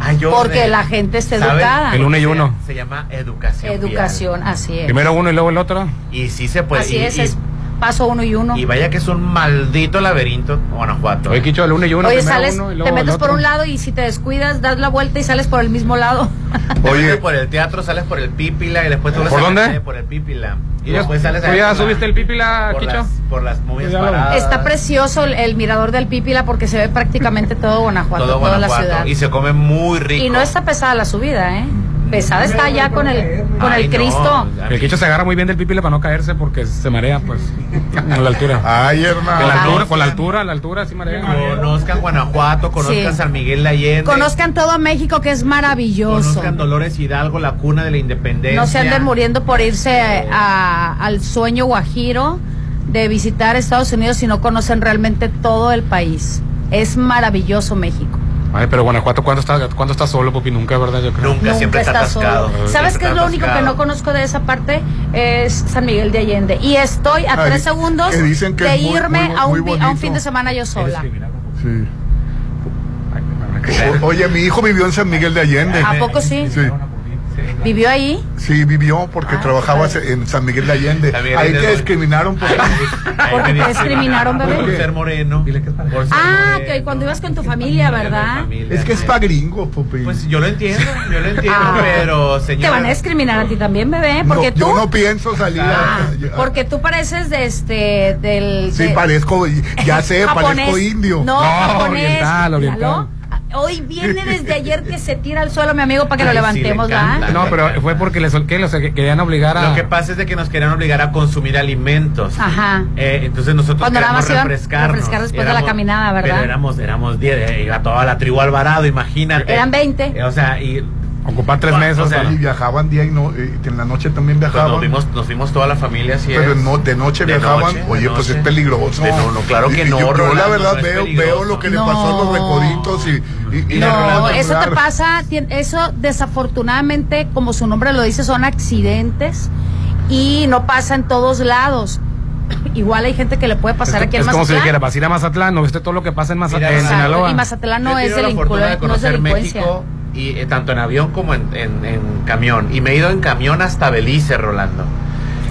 [SPEAKER 11] Hay orden.
[SPEAKER 10] Porque la gente está
[SPEAKER 11] ¿Saben?
[SPEAKER 10] educada.
[SPEAKER 8] El uno y uno.
[SPEAKER 11] Se llama educación.
[SPEAKER 10] Educación, así es.
[SPEAKER 8] Primero uno y luego el otro.
[SPEAKER 11] Y sí se puede.
[SPEAKER 10] así
[SPEAKER 11] y,
[SPEAKER 10] es,
[SPEAKER 11] y-
[SPEAKER 10] es paso uno y uno.
[SPEAKER 11] y vaya que es un maldito laberinto, Guanajuato.
[SPEAKER 8] Oye, Quicho, el uno y uno.
[SPEAKER 10] Oye, sales,
[SPEAKER 8] uno y luego
[SPEAKER 10] te metes por un lado y si te descuidas, das la vuelta y sales por el mismo lado. [laughs]
[SPEAKER 11] Oye, por el teatro sales por el Pípila y después tú
[SPEAKER 8] ¿Por
[SPEAKER 11] vas a
[SPEAKER 8] dónde?
[SPEAKER 11] Por el Pípila. Y
[SPEAKER 8] ¿Tú ya-
[SPEAKER 11] después sales
[SPEAKER 8] tú ya subiste el Pípila,
[SPEAKER 11] por
[SPEAKER 8] Quicho?
[SPEAKER 11] las, por las movies paradas.
[SPEAKER 10] Está precioso el, el mirador del Pípila porque se ve prácticamente todo Guanajuato,
[SPEAKER 11] todo
[SPEAKER 10] toda la
[SPEAKER 11] Guanajuato.
[SPEAKER 10] ciudad.
[SPEAKER 11] Y se come muy rico.
[SPEAKER 10] Y no está pesada la subida, ¿eh? Pesada está ya con el, con
[SPEAKER 11] Ay,
[SPEAKER 10] el
[SPEAKER 11] no,
[SPEAKER 10] Cristo.
[SPEAKER 8] El Quicho se agarra muy bien del Pípila para no caerse porque se marea, pues, a la altura.
[SPEAKER 9] Ay, hermano.
[SPEAKER 8] Con la altura, con la altura, la altura sí marea.
[SPEAKER 11] Conozcan Guanajuato, conozcan
[SPEAKER 10] Sí.
[SPEAKER 11] San Miguel de Allende.
[SPEAKER 10] Conozcan todo México que es maravilloso.
[SPEAKER 11] Conozcan Dolores Hidalgo, la cuna de la independencia.
[SPEAKER 10] No se anden muriendo por irse a- al sueño guajiro de visitar Estados Unidos si no conocen realmente todo el país. Es maravilloso México.
[SPEAKER 8] Ay, pero Guanajuato, ¿cuándo está, ¿cuándo está solo, Popi? Nunca, ¿verdad? Yo creo.
[SPEAKER 11] Nunca, siempre está atascado.
[SPEAKER 10] solo. ¿Sabes qué es
[SPEAKER 11] está
[SPEAKER 10] lo único que no conozco de esa parte? Es San Miguel de Allende. Y estoy a
[SPEAKER 9] Ay,
[SPEAKER 10] tres segundos
[SPEAKER 9] que dicen que
[SPEAKER 10] de
[SPEAKER 9] muy-
[SPEAKER 10] irme
[SPEAKER 9] muy-
[SPEAKER 10] a, un, a un fin de semana yo sola.
[SPEAKER 9] Sí. O- [laughs] oye, mi hijo vivió en San Miguel de Allende.
[SPEAKER 10] ¿A poco sí?
[SPEAKER 9] Sí,
[SPEAKER 10] ¿Vivió ahí?
[SPEAKER 9] sí, vivió porque trabajaba en San Miguel de Allende.
[SPEAKER 11] Miguel
[SPEAKER 9] Ahí te discriminaron por...
[SPEAKER 10] ¿Por qué te discriminaron, bebé?
[SPEAKER 11] Por ser moreno. Por ser
[SPEAKER 10] Ah,
[SPEAKER 11] moreno.
[SPEAKER 10] que cuando ibas con tu familia, ¿verdad?
[SPEAKER 9] Es que es pa' gringo, Popi.
[SPEAKER 11] Pues yo lo entiendo, yo lo entiendo,
[SPEAKER 10] Ah.
[SPEAKER 11] pero
[SPEAKER 10] Te
[SPEAKER 11] señora.
[SPEAKER 10] van a discriminar a ti también, bebé,
[SPEAKER 9] No,
[SPEAKER 10] porque tú...
[SPEAKER 9] yo no pienso salir a-
[SPEAKER 10] Ah, porque tú pareces de este, del...
[SPEAKER 9] Sí,
[SPEAKER 10] de-
[SPEAKER 9] parezco, ya sé, [laughs] parezco indio.
[SPEAKER 10] No, japonés.
[SPEAKER 8] oriental, oriental.
[SPEAKER 10] Hoy viene desde ayer que se tira al suelo, mi amigo, para que lo
[SPEAKER 11] Ay,
[SPEAKER 10] levantemos,
[SPEAKER 11] le
[SPEAKER 10] ¿verdad?
[SPEAKER 11] encanta.
[SPEAKER 8] No, pero fue porque les ¿qué? Los que querían obligar a.
[SPEAKER 11] Lo que pasa es de que nos querían obligar a consumir alimentos.
[SPEAKER 10] Ajá.
[SPEAKER 11] Eh, entonces nosotros
[SPEAKER 10] Cuando
[SPEAKER 11] queríamos refrescarnos.
[SPEAKER 10] refrescar después de la caminada, ¿verdad?
[SPEAKER 11] Pero éramos, éramos 10, eh, iba toda la tribu Alvarado, imagínate.
[SPEAKER 10] Eran 20.
[SPEAKER 11] Eh, o sea, y
[SPEAKER 8] Ocupar tres
[SPEAKER 11] O
[SPEAKER 8] meses.
[SPEAKER 11] sea,
[SPEAKER 9] Y viajaban día y no, eh, en la noche también
[SPEAKER 11] pues,
[SPEAKER 9] viajaban.
[SPEAKER 11] nos, vimos, nos fuimos toda la familia así
[SPEAKER 9] Pero
[SPEAKER 11] es.
[SPEAKER 9] no, de noche
[SPEAKER 11] De
[SPEAKER 9] viajaban.
[SPEAKER 11] noche,
[SPEAKER 9] Oye, pues
[SPEAKER 11] noche.
[SPEAKER 9] es peligroso.
[SPEAKER 11] De no, no, claro que
[SPEAKER 9] Y- y
[SPEAKER 11] no,
[SPEAKER 9] Yo, yo la
[SPEAKER 11] Rolando,
[SPEAKER 9] verdad
[SPEAKER 11] no
[SPEAKER 9] veo, veo lo que le pasó a los
[SPEAKER 10] No.
[SPEAKER 9] recoditos y. y- y-
[SPEAKER 10] No,
[SPEAKER 9] y-
[SPEAKER 10] eso te pasa, eso desafortunadamente, como su nombre lo dice, son accidentes y no pasa en todos lados. [clears throat] igual hay gente que le puede pasar
[SPEAKER 8] es,
[SPEAKER 10] aquí en
[SPEAKER 8] es como si
[SPEAKER 10] Mazatlán.
[SPEAKER 8] dijera, vas a ir a Mazatlán, no viste todo lo que pasa en, Maza-
[SPEAKER 11] Mira,
[SPEAKER 8] en Sinaloa.
[SPEAKER 10] y Mazatlán no es, no es delincuencia.
[SPEAKER 11] México y eh, tanto en avión como en, en- en camión. Y me he ido en camión hasta Belice, Rolando.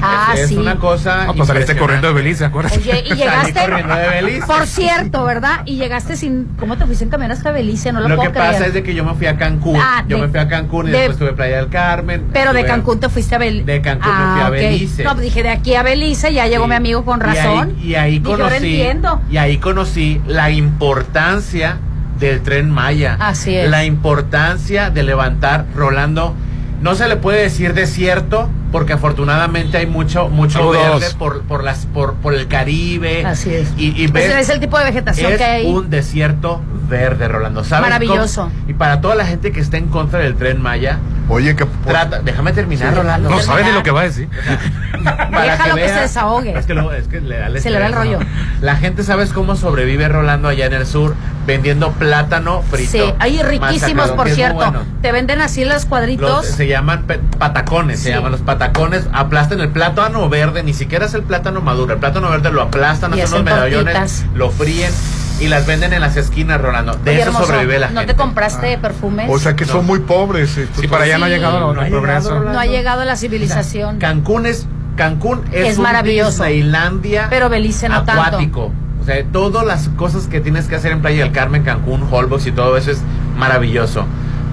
[SPEAKER 10] Ah,
[SPEAKER 11] es, es
[SPEAKER 10] sí.
[SPEAKER 11] una cosa.
[SPEAKER 8] No, pues saliste corriendo de Belice, acuérdate.
[SPEAKER 10] Oye, y [laughs] llegaste.
[SPEAKER 11] corriendo de Belice.
[SPEAKER 10] Por cierto, ¿verdad? Y llegaste sin. ¿Cómo te fuiste en camión hasta Belice? No lo,
[SPEAKER 11] Lo
[SPEAKER 10] puedo
[SPEAKER 11] que pasa es de que yo me fui a Cancún.
[SPEAKER 10] Ah,
[SPEAKER 11] yo
[SPEAKER 10] de-
[SPEAKER 11] me fui a Cancún y
[SPEAKER 10] de-
[SPEAKER 11] después tuve Playa del Carmen.
[SPEAKER 10] Pero de Cancún te fuiste a Belice.
[SPEAKER 11] De Cancún me fui a Belice.
[SPEAKER 10] No, dije de aquí a Belice, ya llegó mi amigo con
[SPEAKER 11] Y ahí-
[SPEAKER 10] razón.
[SPEAKER 11] Y ahí,
[SPEAKER 10] Dije, ahora
[SPEAKER 11] conocí. Y ahí conocí la importancia del tren Maya.
[SPEAKER 10] Así es.
[SPEAKER 11] La importancia de levantar, Rolando. No se le puede decir desierto, porque afortunadamente hay mucho, mucho
[SPEAKER 8] Saludos.
[SPEAKER 11] verde por, por las, por, por el Caribe.
[SPEAKER 10] Así es.
[SPEAKER 11] Y, y
[SPEAKER 10] Ese es el tipo de vegetación
[SPEAKER 11] es
[SPEAKER 10] que hay
[SPEAKER 11] un desierto verde, Rolando. ¿Sabes
[SPEAKER 10] Maravilloso.
[SPEAKER 11] cómo? Y para toda la gente que está en contra del tren Maya,
[SPEAKER 9] Oye, que
[SPEAKER 11] trata, déjame terminar,
[SPEAKER 10] Sí,
[SPEAKER 11] Rolando.
[SPEAKER 8] No sabe ni lo que va a decir. [laughs]
[SPEAKER 10] Déjalo que se desahogue.
[SPEAKER 11] Es que, luego- es que le da el
[SPEAKER 10] Se le da el rollo.
[SPEAKER 11] ¿no? La gente, ¿sabes cómo sobrevive Rolando allá en el sur? Vendiendo plátano frito.
[SPEAKER 10] Sí, hay riquísimos,
[SPEAKER 11] Masacado,
[SPEAKER 10] por cierto.
[SPEAKER 11] bueno.
[SPEAKER 10] Te venden así los
[SPEAKER 11] Los-
[SPEAKER 10] cuadritos.
[SPEAKER 11] se llaman pe- patacones, se llaman los patacones. Aplastan el plátano verde, ni siquiera es el plátano maduro. El plátano verde lo aplastan,
[SPEAKER 10] Y
[SPEAKER 11] hacen unos medallones, lo fríen y las venden en las esquinas, Rolando. De
[SPEAKER 10] Oye,
[SPEAKER 11] eso
[SPEAKER 10] hermoso,
[SPEAKER 11] sobrevive la
[SPEAKER 10] ¿No
[SPEAKER 11] gente.
[SPEAKER 10] te compraste perfumes?
[SPEAKER 9] O sea que son muy pobres. estos
[SPEAKER 8] Sí, para allá no ha llegado
[SPEAKER 11] No
[SPEAKER 8] el
[SPEAKER 11] ha llegado,
[SPEAKER 8] progreso.
[SPEAKER 11] Rolando.
[SPEAKER 10] no ha llegado la civilización.
[SPEAKER 11] Cancún es Cancún es,
[SPEAKER 10] Es
[SPEAKER 11] un
[SPEAKER 10] maravilloso.
[SPEAKER 11] Disneylandia
[SPEAKER 10] Pero Belice no tanto.
[SPEAKER 11] O sea, todas las cosas que tienes que hacer en Playa del Carmen, Cancún, Holbox y todo eso es maravilloso.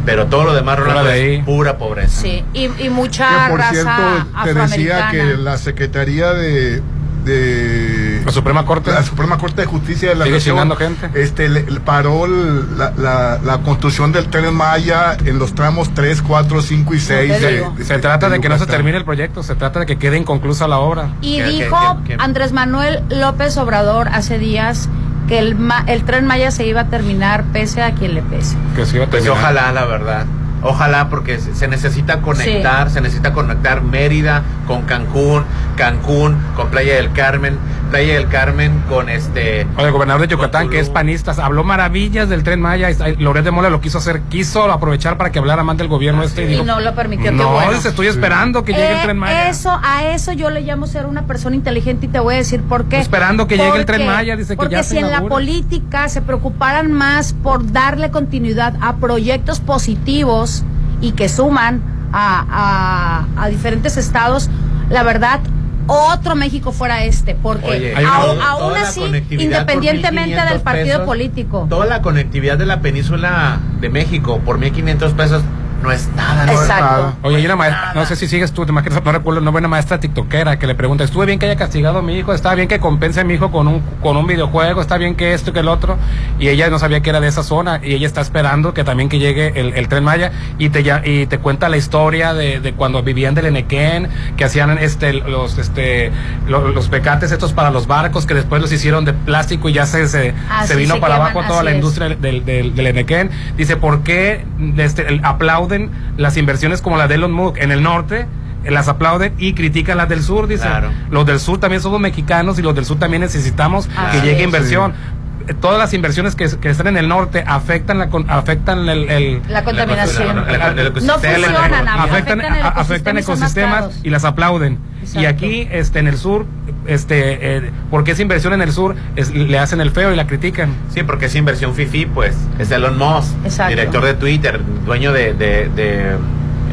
[SPEAKER 11] Pero todo lo demás, Rolando,
[SPEAKER 8] Fuera de ahí.
[SPEAKER 11] es pura pobreza.
[SPEAKER 10] Sí, y, y mucha
[SPEAKER 9] Que por
[SPEAKER 10] raza
[SPEAKER 9] cierto, te decía que la Secretaría de, de
[SPEAKER 8] La Suprema Corte.
[SPEAKER 9] la Suprema Corte de Justicia de la
[SPEAKER 8] Sigue
[SPEAKER 9] Nación
[SPEAKER 8] gente.
[SPEAKER 9] este le- le paró el- la, la- la construcción del tren Maya en los tramos 3, 4, 5 y 6
[SPEAKER 10] te
[SPEAKER 9] de,
[SPEAKER 10] digo.
[SPEAKER 8] Se trata de que no se termine el proyecto, se trata de que quede inconclusa la obra.
[SPEAKER 10] Y
[SPEAKER 11] ¿Qué- qué-
[SPEAKER 10] dijo
[SPEAKER 11] qué- qué?
[SPEAKER 10] Andrés Manuel López Obrador hace días que el, ma- el tren Maya se iba a terminar pese a quien le pese.
[SPEAKER 8] Que se iba a
[SPEAKER 11] Pues
[SPEAKER 8] terminar.
[SPEAKER 11] ojalá, la verdad. Ojalá, porque se se necesita conectar, se necesita conectar Mérida con Cancún, Cancún con Playa del Carmen, Playa del Carmen con este.
[SPEAKER 8] Oye, el gobernador de Yucatán,
[SPEAKER 11] Con
[SPEAKER 8] que es
[SPEAKER 11] Tulum.
[SPEAKER 8] panista, habló maravillas del tren Maya. Loret de Mola lo quiso hacer, quiso aprovechar para que hablara más del gobierno este.
[SPEAKER 10] Y
[SPEAKER 8] dijo,
[SPEAKER 10] no lo permitió,
[SPEAKER 8] No,
[SPEAKER 10] bueno.
[SPEAKER 8] estoy esperando que llegue el
[SPEAKER 10] Eh,
[SPEAKER 8] tren Maya.
[SPEAKER 10] Eso, a eso yo le llamo ser una persona inteligente y te voy a decir por qué.
[SPEAKER 8] Esperando que llegue el
[SPEAKER 10] Porque-
[SPEAKER 8] Tren Maya, dice que
[SPEAKER 10] Porque
[SPEAKER 8] ya
[SPEAKER 10] si
[SPEAKER 8] se
[SPEAKER 10] en la política se preocuparan más por darle continuidad a proyectos positivos y que suman a, a- a diferentes estados, la verdad, otro México fuera este. Porque
[SPEAKER 11] Oye,
[SPEAKER 10] aún,
[SPEAKER 11] toda
[SPEAKER 10] aún
[SPEAKER 11] la
[SPEAKER 10] así, independientemente del
[SPEAKER 11] 1,500
[SPEAKER 10] partido
[SPEAKER 11] pesos,
[SPEAKER 10] político.
[SPEAKER 11] Toda la conectividad de la península de México por 1.500 pesos no es nada. ¿no?
[SPEAKER 10] Exacto.
[SPEAKER 8] Oye, hay una maestra, no sé si sigues tú, te imaginas, no recuerdo, una buena maestra tiktokera que le pregunta, ¿estuve bien que haya castigado a mi hijo? ¿Está bien que compense a mi hijo con un, con un videojuego? ¿Está bien que esto y que el otro? Y ella no sabía que era de esa zona y ella está esperando que también que llegue el, el Tren Maya y te, ya- y te cuenta la historia de, de cuando vivían del Enequén, que hacían este, los, este, lo- los, pecates estos para los barcos, que después los hicieron de plástico y ya se, se, vino
[SPEAKER 10] se
[SPEAKER 8] para
[SPEAKER 10] queman,
[SPEAKER 8] abajo toda la
[SPEAKER 10] es.
[SPEAKER 8] industria del, del, del Enequén. Dice, ¿por qué este, el- aplauden las inversiones como la de Elon Musk en el norte? eh, Las aplauden y critican las del sur, dice.
[SPEAKER 11] Claro.
[SPEAKER 8] Los del sur también somos mexicanos y los del sur también necesitamos que llegue inversión. Eh, Todas las inversiones que, que están en el norte afectan la con- afectan el, el-
[SPEAKER 10] La contaminación. No
[SPEAKER 11] ecosistema,
[SPEAKER 10] funcionan,
[SPEAKER 8] afectan,
[SPEAKER 10] afectan
[SPEAKER 8] ecosistemas y las aplauden.
[SPEAKER 10] Exacto.
[SPEAKER 8] Y aquí, este, en el sur, este, eh, porque esa inversión en el sur es- le hacen el feo y la critican.
[SPEAKER 11] Sí, porque es inversión FIFI, pues. Es Elon Musk,
[SPEAKER 10] Exacto.
[SPEAKER 11] director de Twitter, dueño de, de, de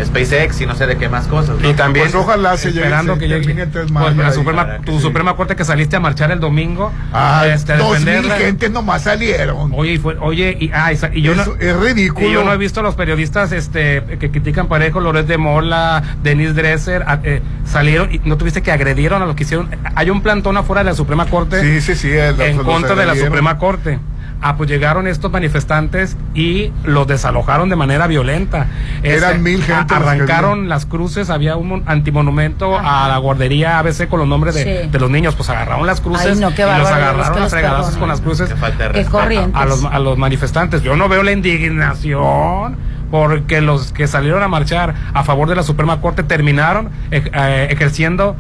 [SPEAKER 11] SpaceX y no sé de qué más cosas. ¿no?
[SPEAKER 8] Y también
[SPEAKER 9] Pues ojalá se
[SPEAKER 8] esperando que llegue
[SPEAKER 9] Tren
[SPEAKER 8] pues, la Suprema- tu
[SPEAKER 11] sí.
[SPEAKER 8] Suprema Corte que saliste a marchar el domingo
[SPEAKER 9] Ah,
[SPEAKER 8] este, a
[SPEAKER 9] dos mil gente nomás salieron.
[SPEAKER 8] Oye, y fue, oye, y, ah, y yo
[SPEAKER 9] Eso
[SPEAKER 8] no,
[SPEAKER 9] es ridículo.
[SPEAKER 8] y yo no he visto a los periodistas este que critican parejo, Loret de Mola, Denis Dresser, a- eh, salieron y no tuviste que agredieron a los que hicieron. Hay un plantón afuera de la Suprema Corte
[SPEAKER 9] Sí, sí, sí. el-
[SPEAKER 8] en
[SPEAKER 9] los
[SPEAKER 8] contra de la. Suprema Corte. Ah, pues llegaron estos manifestantes y los desalojaron de manera violenta. Este,
[SPEAKER 9] Eran mil gente
[SPEAKER 8] a- Arrancaron las cruces, había un mon- antimonumento a la guardería ABC con los nombres de,
[SPEAKER 10] Sí.
[SPEAKER 8] de los niños. Pues agarraron las cruces
[SPEAKER 10] Ay, no, qué
[SPEAKER 8] y los
[SPEAKER 10] bárbaro,
[SPEAKER 8] agarraron a
[SPEAKER 10] los
[SPEAKER 8] con las cruces a, a los, a los manifestantes. Yo no veo la indignación porque los que salieron a marchar a favor de la Suprema Corte terminaron ej- eh, ejerciendo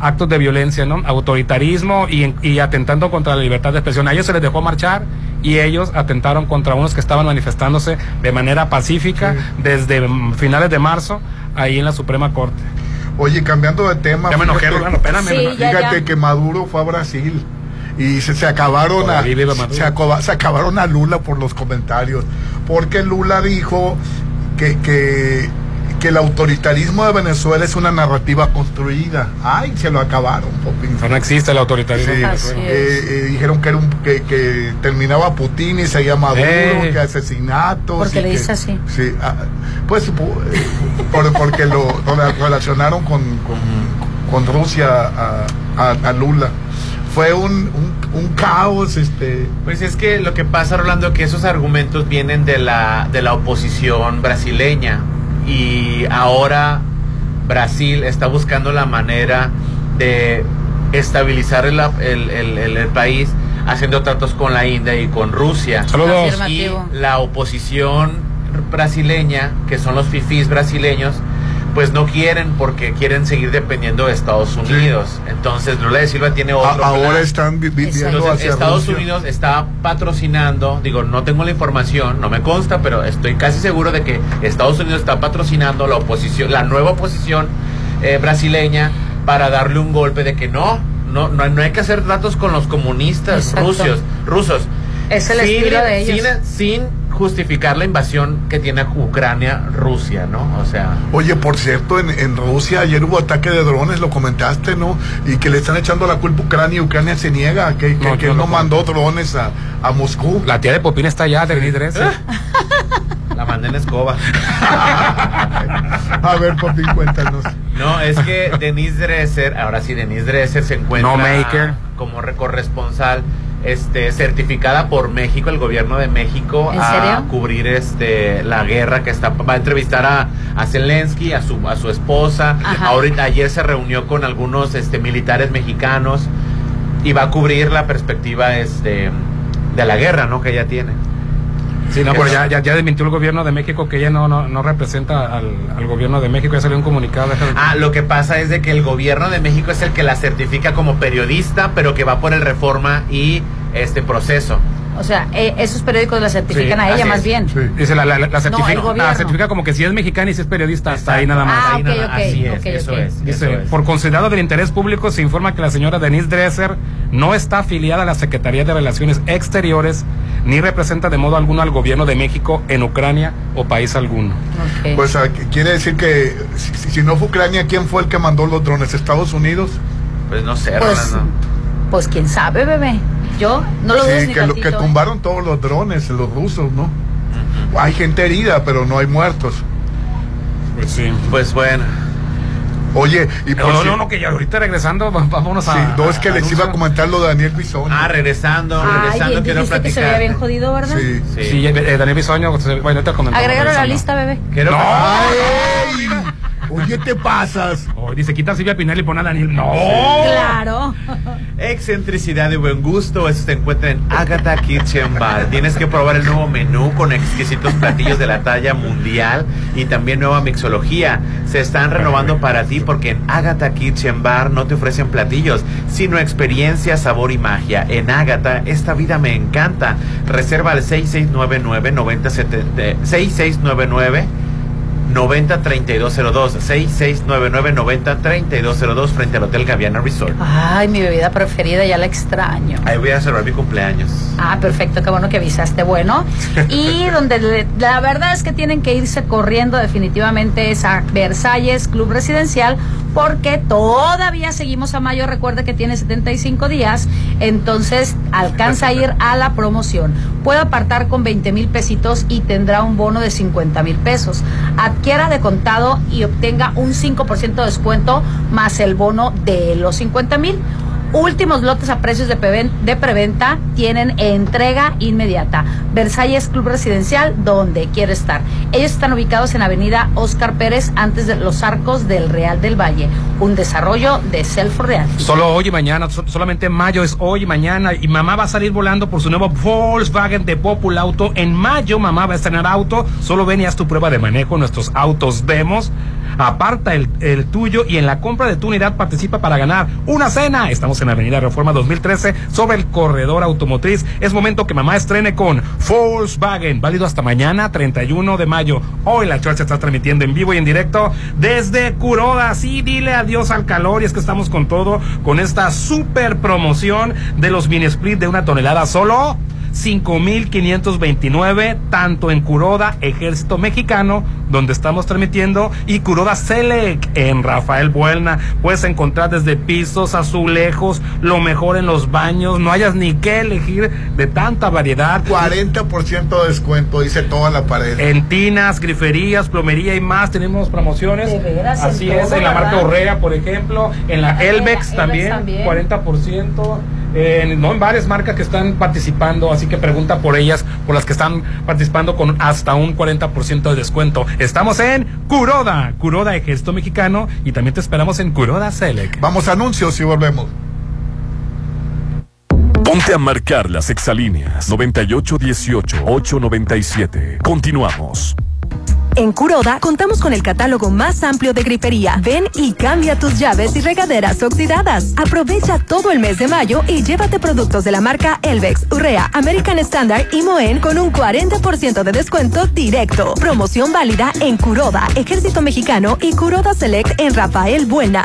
[SPEAKER 8] actos de violencia, ¿no? Autoritarismo y, y atentando contra la libertad de expresión. A ellos se les dejó marchar y ellos atentaron contra unos que estaban manifestándose de manera pacífica desde mm, finales de marzo ahí en la Suprema Corte.
[SPEAKER 9] Oye, cambiando de tema.
[SPEAKER 8] Ya me enojé,
[SPEAKER 9] fíjate-
[SPEAKER 8] Rolando, espérame, Sí,
[SPEAKER 10] ya,
[SPEAKER 9] Fíjate
[SPEAKER 10] ya.
[SPEAKER 9] que Maduro fue a Brasil y se, se acabaron a se, acaba- se acabaron a Lula por los comentarios, porque Lula dijo que, que que el autoritarismo de Venezuela es una narrativa construida. Ay, se lo acabaron, Popín.
[SPEAKER 8] No existe el autoritarismo.
[SPEAKER 9] Sí,
[SPEAKER 8] en
[SPEAKER 9] eh, eh, dijeron que, era un- que, que terminaba Putin y seguía Maduro,
[SPEAKER 8] Eh.
[SPEAKER 9] que asesinatos.
[SPEAKER 10] Porque le dice así.
[SPEAKER 9] Sí, ah, pues pu- eh, por- porque lo, lo relacionaron con, con, con Rusia a, a- a Lula. Fue un, un, un caos, este.
[SPEAKER 11] Pues es que lo que pasa, Rolando, que esos argumentos vienen de la, de la oposición brasileña y ahora Brasil está buscando la manera de estabilizar el, el- el- el- el país haciendo tratos con la India y con Rusia.
[SPEAKER 8] Saludos.
[SPEAKER 11] Y la oposición brasileña, que son los fifís brasileños, pues no quieren porque quieren seguir dependiendo de Estados Unidos. Entonces Lula de Silva tiene
[SPEAKER 9] a-
[SPEAKER 11] otro
[SPEAKER 9] ahora
[SPEAKER 11] plan.
[SPEAKER 9] están vi- viviendo
[SPEAKER 11] Entonces,
[SPEAKER 9] hacia
[SPEAKER 11] Estados
[SPEAKER 9] Rusia.
[SPEAKER 11] Unidos está patrocinando, digo, no tengo la información, no me consta, pero estoy casi seguro de que Estados Unidos está patrocinando la oposición, la nueva oposición eh, brasileña para darle un golpe de que no, no, no, no hay que hacer tratos con los comunistas
[SPEAKER 10] Exacto.
[SPEAKER 11] rusos, rusos.
[SPEAKER 10] Es el
[SPEAKER 11] Sin-
[SPEAKER 10] estilo de ellos.
[SPEAKER 11] Sin, sin justificar la invasión que tiene Ucrania, Rusia, ¿no? O sea,
[SPEAKER 9] Oye, por cierto, en, en Rusia ayer hubo ataque de drones, lo comentaste, ¿no? Y que le están echando la culpa a Ucrania y Ucrania se niega, que, que,
[SPEAKER 8] No,
[SPEAKER 9] que
[SPEAKER 8] yo
[SPEAKER 9] él
[SPEAKER 8] no
[SPEAKER 9] no mandó drones a, a Moscú.
[SPEAKER 8] La tía de Popín está allá, de Denise Dresser. [laughs]
[SPEAKER 11] la mandé en escoba. [laughs]
[SPEAKER 9] A ver, Popín, cuéntanos.
[SPEAKER 11] No, es que Denise Dresser, ahora sí, Denise Dresser se encuentra
[SPEAKER 8] No maker.
[SPEAKER 11] como re- corresponsal este, certificada por México, el gobierno de México,
[SPEAKER 10] ¿En
[SPEAKER 11] a
[SPEAKER 10] serio?
[SPEAKER 11] cubrir este, la guerra que está, va a entrevistar a, a Zelensky, a su, a su esposa.
[SPEAKER 10] Ajá.
[SPEAKER 11] Ahorita, ayer se reunió con algunos este, militares mexicanos y va a cubrir la perspectiva este, de la guerra, ¿no? Que ella tiene.
[SPEAKER 8] Sí, no, pero ya, ya, ya desmintió el gobierno de México que ella no, no, no representa al, al gobierno de México. Ya salió un comunicado.
[SPEAKER 11] Ah, lo que pasa es de que el gobierno de México es el que la certifica como periodista, pero que va por el reforma y este proceso.
[SPEAKER 10] O sea, eh, esos periódicos la certifican
[SPEAKER 11] Sí,
[SPEAKER 10] a ella más
[SPEAKER 11] es.
[SPEAKER 10] bien.
[SPEAKER 8] Dice la, la, la, la certifica,
[SPEAKER 10] el gobierno.
[SPEAKER 8] la certifica como que si es mexicana y si es periodista, hasta ahí nada más.
[SPEAKER 10] Ah,
[SPEAKER 11] Ahí
[SPEAKER 10] ok,
[SPEAKER 11] nada-
[SPEAKER 10] ok,
[SPEAKER 11] así es,
[SPEAKER 10] ok,
[SPEAKER 11] eso es.
[SPEAKER 8] Dice,
[SPEAKER 11] eso es.
[SPEAKER 8] por considerado del interés público, se informa que la señora Denise Dresser no está afiliada a la Secretaría de Relaciones Exteriores ni representa de modo alguno al gobierno de México en Ucrania o país alguno.
[SPEAKER 9] Pues ah, quiere decir que si, no fue Ucrania, ¿quién fue el que mandó los drones? ¿Estados Unidos?
[SPEAKER 11] Pues no sé,
[SPEAKER 10] Pues,
[SPEAKER 11] Rolando.
[SPEAKER 10] Pues quién sabe, bebé. Yo no lo dudo
[SPEAKER 9] Sí, que, lo, que
[SPEAKER 10] ¿eh?
[SPEAKER 9] tumbaron todos los drones, los rusos, ¿no? Hay gente herida, pero no hay muertos.
[SPEAKER 8] Pues sí.
[SPEAKER 11] Pues bueno.
[SPEAKER 9] Oye, y por
[SPEAKER 8] No,
[SPEAKER 9] si-
[SPEAKER 8] no, no, que ya ahorita regresando, vámonos a.
[SPEAKER 9] sí, no, es que
[SPEAKER 8] a-
[SPEAKER 9] les
[SPEAKER 8] a-
[SPEAKER 9] iba a comentar lo de Daniel Bisoño.
[SPEAKER 11] Ah, regresando,
[SPEAKER 10] Ay,
[SPEAKER 11] regresando, quiero
[SPEAKER 10] dijiste que se
[SPEAKER 11] platicar.
[SPEAKER 10] veía bien jodido, ¿verdad?
[SPEAKER 9] Sí.
[SPEAKER 11] Sí.
[SPEAKER 8] Sí, eh, Daniel Bisoño, bueno, te comentamos.
[SPEAKER 10] Agrégalo a la lista, bebé.
[SPEAKER 11] Quiero
[SPEAKER 8] No.
[SPEAKER 9] Oye, te pasas.
[SPEAKER 8] Oh, dice, quita a Silvia Pinal y pon a Daniel. No.
[SPEAKER 10] Claro.
[SPEAKER 11] Excentricidad y buen gusto, eso se encuentra en Agatha Kitchen Bar. Tienes que probar el nuevo menú con exquisitos platillos de la talla mundial y también nueva mixología. Se están renovando para ti porque en Agatha Kitchen Bar no te ofrecen platillos, sino experiencia, sabor y magia. En Agatha, esta vida me encanta. Reserva al 6699 9070 6699 903202 6699 903202 frente al Hotel Gaviana Resort.
[SPEAKER 10] Ay, mi bebida preferida, ya la extraño.
[SPEAKER 11] Ahí voy a celebrar mi cumpleaños.
[SPEAKER 10] Ah, perfecto, qué bueno que avisaste. Bueno, [laughs] y donde le- la verdad es que tienen que irse corriendo definitivamente es a Versalles Club Residencial porque todavía seguimos a mayo. Recuerde que tiene 75 días, entonces alcanza a ir a la promoción. Puede apartar con 20 mil pesitos y tendrá un bono de 50 mil pesos. Adquiera de contado y obtenga un 5% de descuento más el bono de los 50 mil. Últimos lotes a precios de, preven- de preventa tienen entrega inmediata. Versalles Club Residencial, donde quiere estar. Ellos están ubicados en Avenida Oscar Pérez, antes de los arcos del Real del Valle. Un desarrollo de Self Real.
[SPEAKER 8] Solo hoy y mañana, so- solamente mayo es hoy y mañana. Y mamá va a salir volando por su nuevo Volkswagen de Popul Auto. En mayo mamá va a estrenar auto. Solo ven y haz tu prueba de manejo. Nuestros autos demos. Aparta el, el tuyo y en la compra de tu unidad participa para ganar una cena. Estamos en Avenida Reforma 2013 sobre el corredor automotriz. Es momento que mamá estrene con Volkswagen. Válido hasta mañana, 31 de mayo. Hoy la chorcha está transmitiendo en vivo y en directo desde Curoda. Sí, dile adiós al calor y es que estamos con todo con esta super promoción de los mini split de una tonelada solo 5.529, tanto en Curoda, Ejército Mexicano, donde estamos transmitiendo, y Curoda Select en Rafael Buelna. Puedes encontrar desde pisos, azulejos, lo mejor en los baños, no hayas ni que elegir de tanta variedad.
[SPEAKER 9] 40% de descuento, dice toda la pared.
[SPEAKER 8] En tinas, griferías, plomería y más, tenemos promociones.
[SPEAKER 10] De veras, en
[SPEAKER 8] Así es,
[SPEAKER 10] todo,
[SPEAKER 8] en la marca. Urrea, por ejemplo, en la
[SPEAKER 10] Ah, en la
[SPEAKER 8] Elbex
[SPEAKER 10] Elbex
[SPEAKER 8] también,
[SPEAKER 10] también.
[SPEAKER 8] 40%. En, no en varias marcas que están participando, así que pregunta por ellas, por las que están participando con hasta un 40% de descuento. Estamos en Curoda, Curoda Ejército Mexicano y también te esperamos en Curoda Select.
[SPEAKER 9] Vamos a anuncios y volvemos.
[SPEAKER 3] Ponte a marcar las exalíneas 9818-897. Continuamos.
[SPEAKER 14] En Curoda contamos con el catálogo más amplio de grifería. Ven y cambia tus llaves y regaderas oxidadas. Aprovecha todo el mes de mayo y llévate productos de la marca Elvex, Urrea, American Standard y Moen con un 40% de descuento directo. Promoción válida en Curoda, Ejército Mexicano y Curoda Select en Rafael Buena.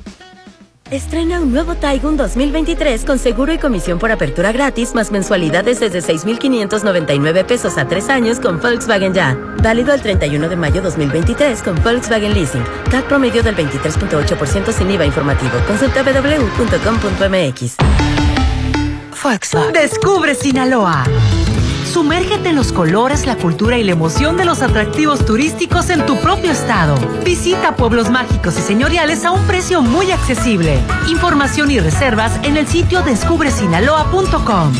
[SPEAKER 26] Estrena un nuevo Taigun 2023 con seguro y comisión por apertura gratis más mensualidades desde 6,599 pesos a tres años con Volkswagen Ya. Válido el 31 de mayo 2023 con Volkswagen Leasing. TAC promedio del 23.8% sin IVA informativo. Consulta www.com.mx.
[SPEAKER 23] Volkswagen. Descubre Sinaloa. Sumérgete en los colores, la cultura y la emoción de los atractivos turísticos en tu propio estado. Visita pueblos mágicos y señoriales a un precio muy accesible. Información y reservas en el sitio descubresinaloa.com.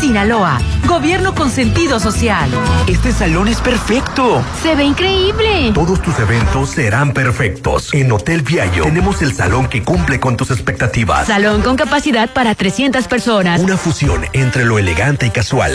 [SPEAKER 23] Sinaloa, gobierno con sentido social.
[SPEAKER 15] Este salón es perfecto.
[SPEAKER 6] Se ve increíble.
[SPEAKER 15] Todos tus eventos serán perfectos. En Hotel Viallo tenemos el salón que cumple con tus expectativas.
[SPEAKER 6] Salón con capacidad para 300 personas.
[SPEAKER 15] Una fusión entre lo elegante y casual.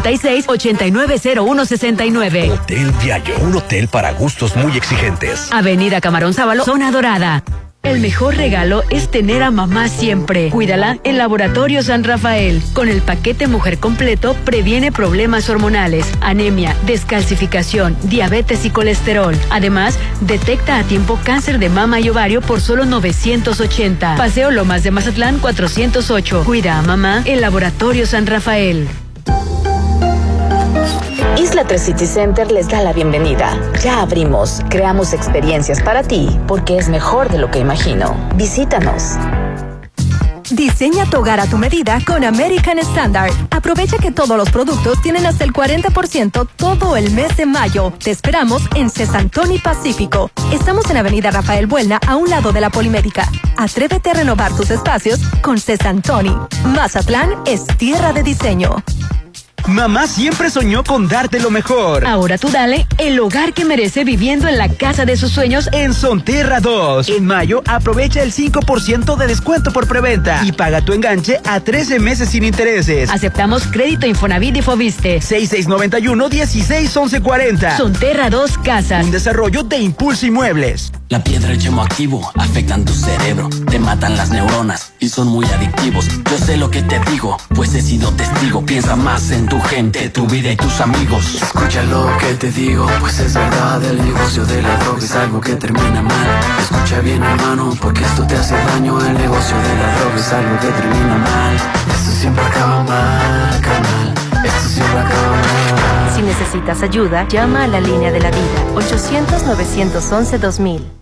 [SPEAKER 6] 6696-890169.
[SPEAKER 15] Hotel Viallo, un hotel para gustos muy exigentes.
[SPEAKER 6] Avenida Camarón Sábalo, Zona Dorada. El mejor regalo es tener a mamá siempre. Cuídala en Laboratorio San Rafael. Con el paquete Mujer Completo previene problemas hormonales, anemia, descalcificación, diabetes y colesterol. Además, detecta a tiempo cáncer de mama y ovario por solo 980. Paseo Lomas de Mazatlán 408. Cuida a mamá en Laboratorio San Rafael.
[SPEAKER 21] Isla 3 City Center les da la bienvenida. Ya abrimos, creamos experiencias para ti, porque es mejor de lo que imagino. Visítanos.
[SPEAKER 14] Diseña tu hogar a tu medida con American Standard. Aprovecha que todos los productos tienen hasta el 40% todo el mes de mayo. Te esperamos en Cesantoni Pacífico. Estamos en Avenida Rafael Buelna, a un lado de la Polimédica. Atrévete a renovar tus espacios con Cesantoni. Mazatlán es tierra de diseño.
[SPEAKER 4] Mamá siempre soñó con darte lo mejor.
[SPEAKER 6] Ahora tú dale el hogar que merece viviendo en la casa de sus sueños
[SPEAKER 4] En Sonterra 2. En mayo, aprovecha el 5% de descuento por preventa y paga tu enganche a 13 meses sin intereses.
[SPEAKER 6] Aceptamos crédito Infonavit y Fobiste.
[SPEAKER 4] 6691 161140.
[SPEAKER 6] Sonterra 2 Casas.
[SPEAKER 4] Un desarrollo de Impulso Inmuebles.
[SPEAKER 27] La piedra y el yemo activo afectan tu cerebro, te matan las neuronas y son muy adictivos. Yo sé lo que te digo, pues he sido testigo. Piensa más en tu gente, tu vida y tus amigos.
[SPEAKER 28] Escucha lo que te digo, pues es verdad. El negocio de la droga es algo que termina mal. Escucha bien, hermano, porque esto te hace daño. El negocio de la droga es algo que termina mal. Esto siempre acaba mal, carnal. Esto siempre acaba mal.
[SPEAKER 14] Si necesitas ayuda, llama a la línea de la vida 800-911-2000.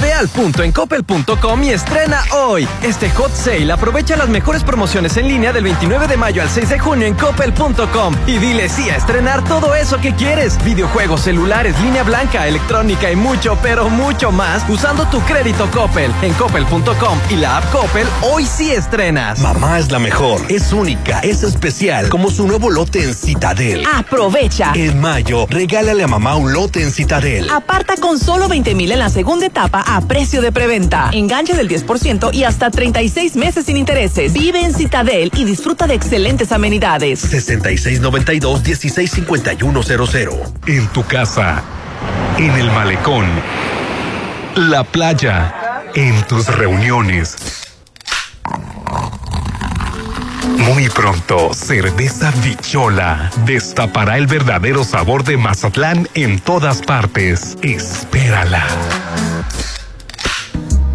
[SPEAKER 29] Ve al punto en coppel.com y estrena hoy. Este hot sale aprovecha las mejores promociones en línea del 29 de mayo al 6 de junio en coppel.com y dile sí a estrenar todo eso que quieres. Videojuegos, celulares, línea blanca, electrónica y mucho, pero mucho más usando tu crédito Coppel. En coppel.com y la app Coppel, hoy sí estrenas.
[SPEAKER 15] Mamá es la mejor, es única, es especial, como su nuevo lote en Citadel.
[SPEAKER 23] Aprovecha.
[SPEAKER 15] En mayo, regálale a mamá un lote en Citadel.
[SPEAKER 23] Aparta con solo 20 mil en la segunda etapa a precio de preventa. Enganche del 10% y hasta 36 meses sin intereses. Vive en Citadel y disfruta de excelentes amenidades.
[SPEAKER 15] 6692-165100.
[SPEAKER 13] En tu casa, en el malecón, la playa, en tus reuniones. Muy pronto, Cerveza Bichola destapará el verdadero sabor de Mazatlán en todas partes. Espérala.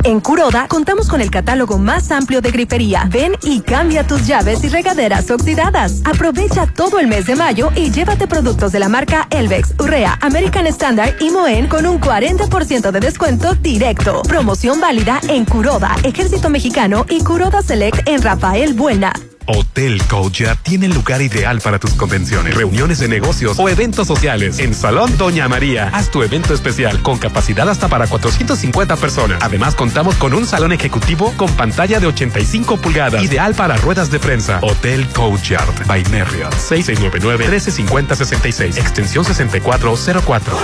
[SPEAKER 14] En Curoda contamos con el catálogo más amplio de grifería. Ven y cambia tus llaves y regaderas oxidadas. Aprovecha todo el mes de mayo y llévate productos de la marca Elvex, Urrea, American Standard y Moen con un 40% de descuento directo. Promoción válida en Curoda, Ejército Mexicano y Curoda Select en Rafael Buena.
[SPEAKER 13] Hotel Courtyard tiene el lugar ideal para tus convenciones, reuniones de negocios o eventos sociales. En Salón Doña María, haz tu evento especial con capacidad hasta para 450 personas. Además, contamos con un salón ejecutivo con pantalla de 85 pulgadas, ideal para ruedas de prensa. Hotel Courtyard by Marriott, 6699-135066, extensión 6404.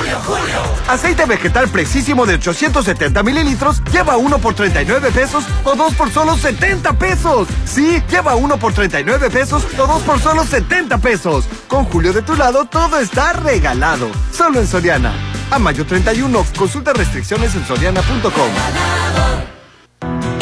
[SPEAKER 30] Aceite vegetal precisísimo de 870 mililitros lleva uno por 39 pesos o dos por solo 70 pesos. Sí, lleva uno por 39 pesos o dos por solo 70 pesos. Con Julio de tu lado todo está regalado. Solo en Soriana. A mayo 31, consulta restricciones en soriana.com.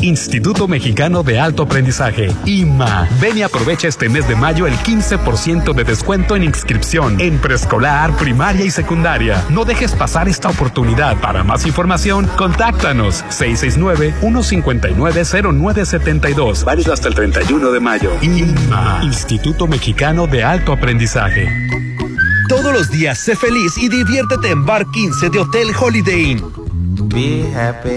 [SPEAKER 13] Instituto Mexicano de Alto Aprendizaje, IMA. Ven y aprovecha este mes de mayo el 15% de descuento en inscripción en preescolar, primaria y secundaria. No dejes pasar esta oportunidad. Para más información, contáctanos 669-159-0972. Válido hasta el 31 de mayo. IMA, Instituto Mexicano de Alto Aprendizaje.
[SPEAKER 15] Todos los días sé feliz y diviértete en Bar 15 de Hotel Holiday Inn.
[SPEAKER 19] Be happy.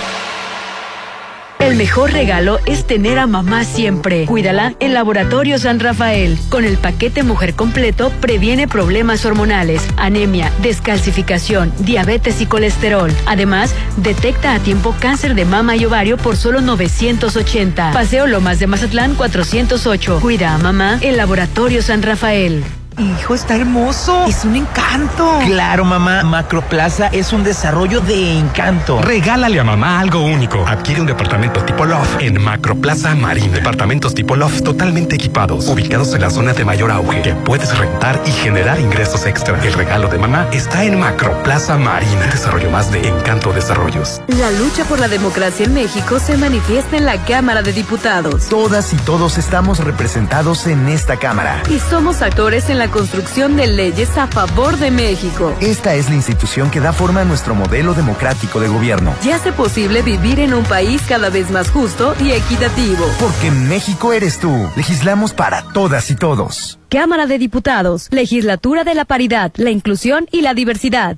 [SPEAKER 6] El mejor regalo es tener a mamá siempre. Cuídala en Laboratorio San Rafael. Con el paquete Mujer Completo previene problemas hormonales, anemia, descalcificación, diabetes y colesterol. Además, detecta a tiempo cáncer de mama y ovario por solo 980. Paseo Lomas de Mazatlán 408. Cuida a mamá en Laboratorio San Rafael.
[SPEAKER 20] Hijo, está hermoso. Es un encanto.
[SPEAKER 19] Claro, mamá. Macroplaza es un desarrollo de encanto.
[SPEAKER 13] Regálale a mamá algo único. Adquiere un departamento tipo Loft en Macroplaza Marina. Departamentos tipo Loft totalmente equipados, ubicados en la zona de mayor auge, que puedes rentar y generar ingresos extra. El regalo de mamá está en Macroplaza Marina. Desarrollo más de Encanto Desarrollos.
[SPEAKER 14] La lucha por la democracia en México se manifiesta en la Cámara de Diputados.
[SPEAKER 31] Todas y todos estamos representados en esta Cámara.
[SPEAKER 14] Y somos actores en la
[SPEAKER 32] construcción de leyes a favor de México.
[SPEAKER 33] Esta es la institución que da forma a nuestro modelo democrático de gobierno.
[SPEAKER 32] Y hace posible vivir en un país cada vez más justo y equitativo.
[SPEAKER 33] Porque México eres tú. Legislamos para todas y todos.
[SPEAKER 32] Cámara de Diputados, Legislatura de la Paridad, la Inclusión y la Diversidad.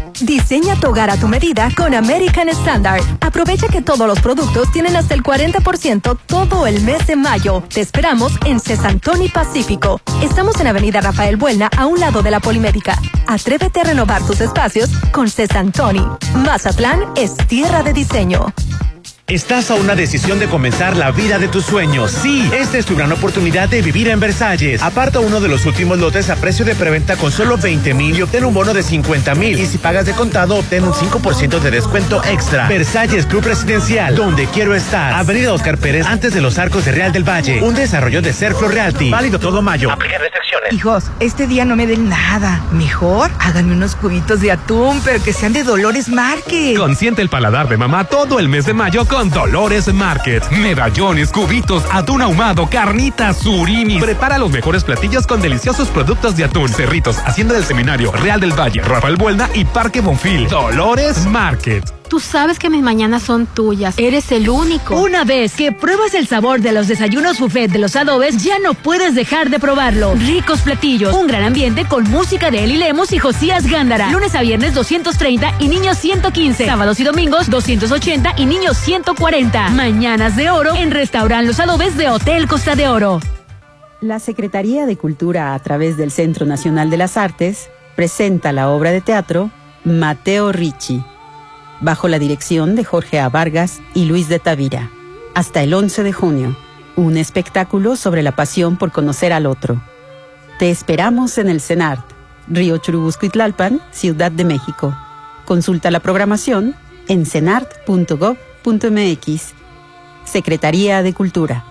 [SPEAKER 14] Diseña tu hogar a tu medida con American Standard. Aprovecha que todos los productos tienen hasta el 40% todo el mes de mayo. Te esperamos en Cesantoni Pacífico. Estamos en Avenida Rafael Buelna, a un lado de la Polimédica. Atrévete a renovar tus espacios con Cesantoni. Mazatlán es tierra de diseño.
[SPEAKER 19] Estás a una decisión de comenzar la vida de tus sueños. Sí, esta es tu gran oportunidad de vivir en Versalles. Aparta uno de los últimos lotes a precio de preventa con solo 20 mil y obtén un bono de 50 mil. Y si pagas de contado, obtén un 5% de descuento extra. Versalles Club Residencial, donde quiero estar. Avenida Oscar Pérez, antes de los arcos de Real del Valle. Un desarrollo de Serflo Realty. Válido todo mayo. Aplica restricciones.
[SPEAKER 20] Hijos, este día no me den nada. Mejor háganme unos cubitos de atún, pero que sean de Dolores Market.
[SPEAKER 13] Consiente el paladar de mamá todo el mes de mayo con Dolores Market. Medallones, cubitos, atún ahumado, carnitas, surimi. Prepara los mejores platillos con deliciosos productos de atún. Cerritos, Hacienda del Seminario, Real del Valle, Rafael Buelna y Parque Bonfil. Dolores Market.
[SPEAKER 6] Tú sabes que mis mañanas son tuyas. Eres el único. Una vez que pruebas el sabor de los desayunos buffet de los adobes, ya no puedes dejar de probarlo. Ricos platillos, un gran ambiente con música de Eli Lemos y Josías Gándara. Lunes a viernes 230 y niños 115. Sábados y domingos 280 y niños 140. Mañanas de oro en Restaurant Los Adobes de Hotel Costa de Oro.
[SPEAKER 34] La Secretaría de Cultura, a través del Centro Nacional de las Artes, presenta la obra de teatro Mateo Ricci, bajo la dirección de Jorge A. Vargas y Luis de Tavira, hasta el 11 de junio. Un espectáculo sobre la pasión por conocer al otro. Te esperamos en el CENART, Río Churubusco y Tlalpan, Ciudad de México. Consulta la programación en cenart.gov.mx. Secretaría de Cultura.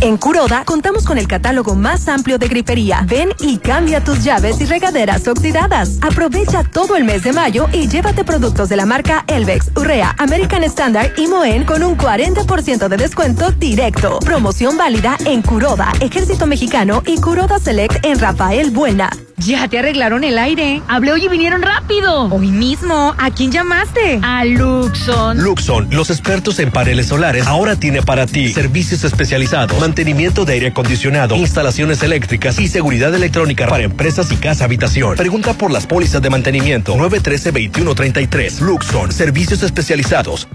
[SPEAKER 14] En Curoda contamos con el catálogo más amplio de gripería. Ven y cambia tus llaves y regaderas oxidadas. Aprovecha todo el mes de mayo y llévate productos de la marca Elvex, Urrea, American Standard y Moen con un 40% de descuento directo. Promoción válida en Curoda, Ejército Mexicano y Curoda Select en Rafael Buena.
[SPEAKER 20] Ya te arreglaron el aire.
[SPEAKER 6] Hablé hoy y vinieron rápido.
[SPEAKER 20] Hoy mismo. ¿A quién llamaste?
[SPEAKER 6] A Luxon.
[SPEAKER 15] Luxon, los expertos en paneles solares, ahora tiene para ti servicios especializados, mantenimiento de aire acondicionado, instalaciones eléctricas y seguridad electrónica para empresas y casa habitación. Pregunta por las pólizas de mantenimiento 913-2133. Luxon, servicios especializados.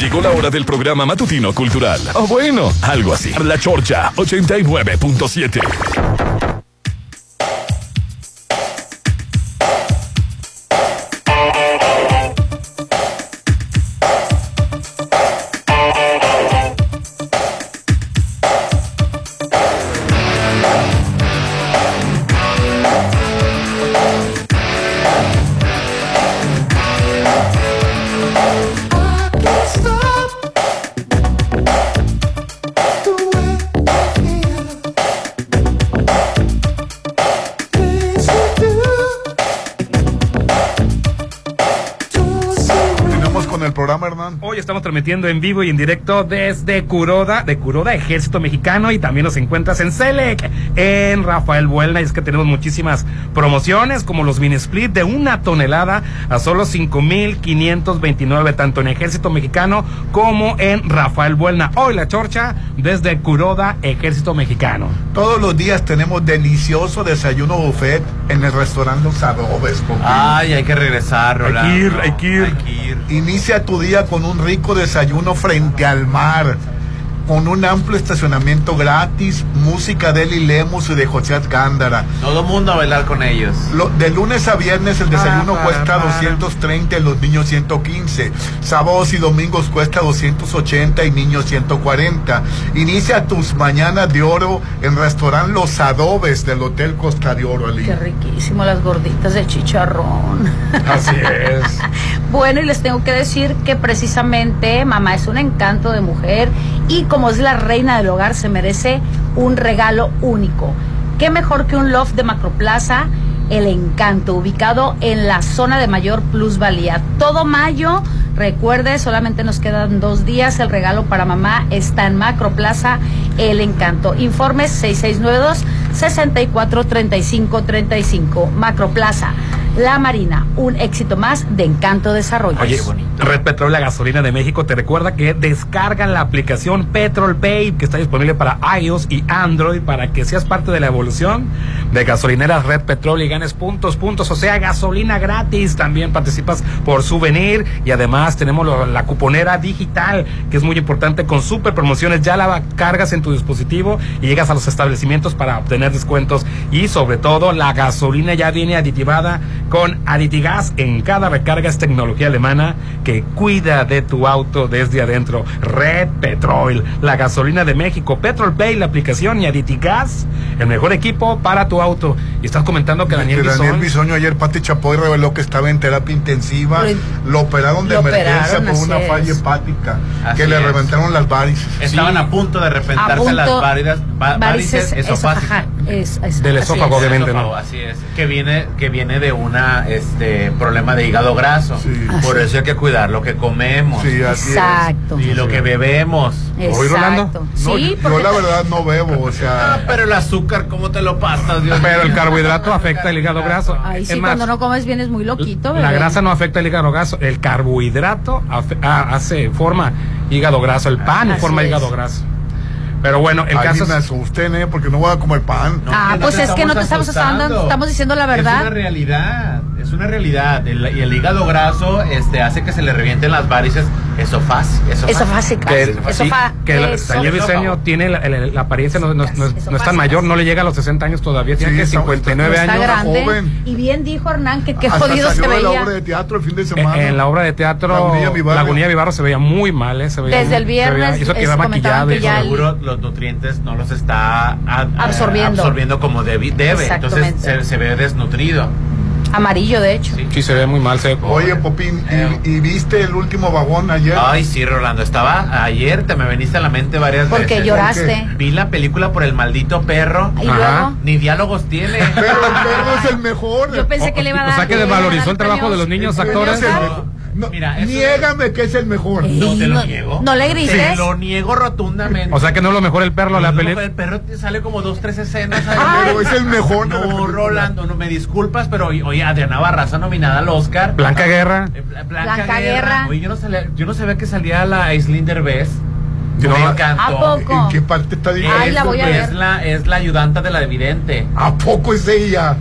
[SPEAKER 3] Llegó la hora del programa matutino cultural. O bueno, algo así. La Chorcha 89.7.
[SPEAKER 8] transmitiendo en vivo y en directo desde Curoda, de Curoda, Ejército Mexicano, y también nos encuentras en Selec, en Rafael Buelna. Y es que tenemos muchísimas promociones, como los mini split de una tonelada a solo 5,529, tanto en Ejército Mexicano como en Rafael Buelna. Hoy la chorcha desde Curoda, Ejército Mexicano.
[SPEAKER 9] Todos los días tenemos delicioso desayuno buffet en el restaurante Los Adobes.
[SPEAKER 35] Ay, hay que regresar,
[SPEAKER 8] Hay
[SPEAKER 35] Rolando.
[SPEAKER 8] que ir, hay que ir.
[SPEAKER 35] Hay que ir.
[SPEAKER 9] Inicia tu día con un rico desayuno frente al mar, con un amplio estacionamiento gratis, música de Eli Lemus y de José Gándara.
[SPEAKER 35] Todo mundo a bailar con ellos.
[SPEAKER 9] Lo- de lunes a viernes el desayuno
[SPEAKER 35] Ah,
[SPEAKER 9] cuesta
[SPEAKER 35] para.
[SPEAKER 9] 230 y los niños 115. Sábados y domingos cuesta 280 y niños 140. Inicia tus mañanas de oro en restaurante Los Adobes del Hotel Costa de Oro, Ali.
[SPEAKER 10] Qué riquísimo las gorditas de chicharrón.
[SPEAKER 9] Así es. [laughs]
[SPEAKER 10] Bueno, y les tengo que decir que precisamente mamá es un encanto de mujer y como es la reina del hogar se merece un regalo único. ¿Qué mejor que un loft de Macroplaza? El Encanto, ubicado en la zona de mayor plusvalía. Todo mayo, recuerde, solamente nos quedan dos días. El regalo para mamá está en Macroplaza, El Encanto. Informes 6692 643535 Macroplaza. La Marina, un éxito más de Encanto Desarrollo.
[SPEAKER 8] Oye, Red Petrol, la gasolina de México, te recuerda que descargan la aplicación Petrol Pay, que está disponible para iOS y Android, para que seas parte de la evolución de gasolineras Red Petrol y ganes puntos, puntos, o sea, gasolina gratis. También participas por souvenir y además tenemos lo- la cuponera digital, que es muy importante, con super promociones. Ya la cargas en tu dispositivo y llegas a los establecimientos para obtener descuentos. Y sobre todo, la gasolina ya viene aditivada con Aditigas. En cada recarga es tecnología alemana que cuida de tu auto desde adentro. Red Petrol, la gasolina de México, Petrol Pay, la aplicación y Aditigas, el mejor equipo para tu auto. Y estás comentando que Daniel
[SPEAKER 9] Daniel Bisoño ayer Pati Chapoy reveló que estaba en terapia intensiva.
[SPEAKER 8] Lo-
[SPEAKER 9] Lo operaron de
[SPEAKER 11] lo
[SPEAKER 9] emergencia
[SPEAKER 11] operaron,
[SPEAKER 9] por una falla
[SPEAKER 11] es.
[SPEAKER 9] hepática.
[SPEAKER 11] Así
[SPEAKER 9] que le
[SPEAKER 11] es.
[SPEAKER 9] reventaron las varices.
[SPEAKER 11] Estaban a punto de reventarse
[SPEAKER 10] punto-
[SPEAKER 11] las varices, va- varices esofágicas.
[SPEAKER 10] esofágicas. Es- es-
[SPEAKER 8] Del esófago,
[SPEAKER 10] es.
[SPEAKER 8] obviamente, ¿no?
[SPEAKER 11] Así es. Que viene, que viene de una este problema de hígado graso. Por
[SPEAKER 10] Así
[SPEAKER 11] eso hay que cuidar lo que comemos.
[SPEAKER 9] Sí, así es.
[SPEAKER 10] Exacto.
[SPEAKER 11] Y lo que bebemos.
[SPEAKER 10] Exacto.
[SPEAKER 9] No,
[SPEAKER 10] Sí,
[SPEAKER 9] yo,
[SPEAKER 10] porque
[SPEAKER 9] la verdad no bebo, o sea.
[SPEAKER 11] Ah, pero el azúcar, ¿cómo te lo pasas, Dios
[SPEAKER 8] Pero el carbohidrato afecta el hígado graso.
[SPEAKER 10] Ay, sí,
[SPEAKER 8] Es más,
[SPEAKER 10] cuando no comes bien es muy loquito,
[SPEAKER 8] La grasa no afecta el hígado graso, el carbohidrato ah, hace forma hígado graso, el pan
[SPEAKER 10] Así
[SPEAKER 8] forma
[SPEAKER 10] es.
[SPEAKER 8] hígado graso. Pero bueno, el
[SPEAKER 9] Ay,
[SPEAKER 8] caso
[SPEAKER 9] me
[SPEAKER 8] es
[SPEAKER 9] asusten, ¿eh? Porque no voy a comer pan.
[SPEAKER 10] ah, pues es que no te estamos asustando, estamos diciendo la
[SPEAKER 11] Es una
[SPEAKER 10] verdad.
[SPEAKER 11] realidad, es una realidad. El, y el hígado graso este, hace que se le revienten las varices esofás,
[SPEAKER 10] Esofásicas.
[SPEAKER 8] que,
[SPEAKER 10] Eso
[SPEAKER 8] sí,
[SPEAKER 10] fa-
[SPEAKER 8] que el-
[SPEAKER 10] eso.
[SPEAKER 8] Daniel Biseño tiene la, la- la apariencia, no, no- no- no es tan mayor, no le llega a los 60 años todavía, tiene
[SPEAKER 9] Sí,
[SPEAKER 8] que
[SPEAKER 9] está-
[SPEAKER 8] 59
[SPEAKER 10] Está
[SPEAKER 8] años.
[SPEAKER 10] grande.
[SPEAKER 9] joven.
[SPEAKER 10] Y bien dijo Hernán que qué jodido se
[SPEAKER 9] de la
[SPEAKER 10] veía.
[SPEAKER 9] obra de teatro el fin de
[SPEAKER 8] Eh,
[SPEAKER 9] semana.
[SPEAKER 8] En la obra de teatro
[SPEAKER 9] Lagunilla, mi barrio.
[SPEAKER 8] Lagunilla Vivarro se veía muy mal, eh, se veía
[SPEAKER 10] Desde
[SPEAKER 8] muy-
[SPEAKER 10] el
[SPEAKER 8] se
[SPEAKER 10] viernes,
[SPEAKER 8] veía- hizo que
[SPEAKER 10] es-
[SPEAKER 8] iba
[SPEAKER 10] comentaban
[SPEAKER 8] maquillado y.
[SPEAKER 11] Seguro los nutrientes no los está a- a-
[SPEAKER 10] Absorbiendo.
[SPEAKER 11] absorbiendo como debi- debe. Entonces se, se ve desnutrido.
[SPEAKER 10] Amarillo, de hecho.
[SPEAKER 8] Sí, se ve muy mal. Se...
[SPEAKER 9] Oye, Popín, ¿y, y viste el último vagón ayer?
[SPEAKER 11] Ay, sí, Rolando. Estaba ayer, te me veniste a la mente varias
[SPEAKER 10] Porque
[SPEAKER 11] veces.
[SPEAKER 10] lloraste.
[SPEAKER 11] Vi la película por el maldito perro.
[SPEAKER 10] ¿Y Ajá. luego?
[SPEAKER 11] Ni diálogos tiene.
[SPEAKER 9] Pero el perro es el mejor.
[SPEAKER 10] Yo pensé que le iba a
[SPEAKER 8] O
[SPEAKER 10] dar.
[SPEAKER 8] sea que desvalorizó el trabajo de los niños actores.
[SPEAKER 9] No,
[SPEAKER 11] Mira, eso
[SPEAKER 9] niégame que es el mejor.
[SPEAKER 11] No te lo
[SPEAKER 10] no-
[SPEAKER 11] niego.
[SPEAKER 10] no le grites.
[SPEAKER 11] Te lo niego rotundamente.
[SPEAKER 8] O sea que no es lo mejor el perro, la
[SPEAKER 11] No,
[SPEAKER 8] película.
[SPEAKER 11] El perro te sale como dos, tres escenas.
[SPEAKER 9] Pero es el mejor la
[SPEAKER 11] No. Rolando, no me disculpas, pero oye, Adriana Barraza nominada al Oscar.
[SPEAKER 8] Blanca Guerra.
[SPEAKER 11] Eh, Bla-
[SPEAKER 10] Blanca Guerra.
[SPEAKER 11] Oye, yo no, sabía, yo no sabía que salía la Aislinn Derbez.
[SPEAKER 8] Sí,
[SPEAKER 11] me
[SPEAKER 8] no,
[SPEAKER 11] encantó.
[SPEAKER 10] ¿A poco?
[SPEAKER 9] ¿En qué parte está diciendo?
[SPEAKER 10] Ay, la voy a
[SPEAKER 11] es. La, es la ayudanta de la evidente.
[SPEAKER 9] ¿A poco es ella?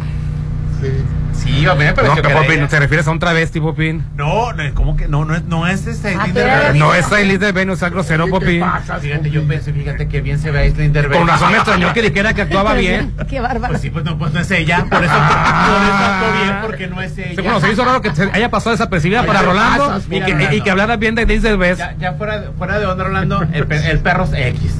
[SPEAKER 9] Sí.
[SPEAKER 11] Sí, a mí me
[SPEAKER 8] No,
[SPEAKER 11] pareció
[SPEAKER 8] que Popín. ¿te refieres a un travesti, Popín?
[SPEAKER 11] No, no, ¿cómo que no? No es, no es este
[SPEAKER 10] Ah, pero
[SPEAKER 8] No, es de Venus, sea grosero,
[SPEAKER 9] ¿Qué
[SPEAKER 8] Popín.
[SPEAKER 9] pasa?
[SPEAKER 11] Fíjate, yo pensé, fíjate que bien se ve Aislinn Derbez.
[SPEAKER 8] Con razón me extrañó que dijera que actuaba [laughs] bien.
[SPEAKER 10] Qué bárbaro.
[SPEAKER 11] Pues sí, pues no, pues no es ella. Por eso,
[SPEAKER 8] Ah.
[SPEAKER 11] por eso actuó bien, porque no es ella.
[SPEAKER 8] Sí, bueno, se hizo raro que se haya pasado desapercibida
[SPEAKER 9] Ay,
[SPEAKER 8] para
[SPEAKER 9] ¿qué
[SPEAKER 8] Rolando
[SPEAKER 9] pasas,
[SPEAKER 8] y
[SPEAKER 11] mira,
[SPEAKER 8] que,
[SPEAKER 11] Rolando?
[SPEAKER 8] y que hablara bien de Daisy Derbez.
[SPEAKER 11] Ya, ya fuera, de- fuera de onda, Rolando, el, pe- el perro es X.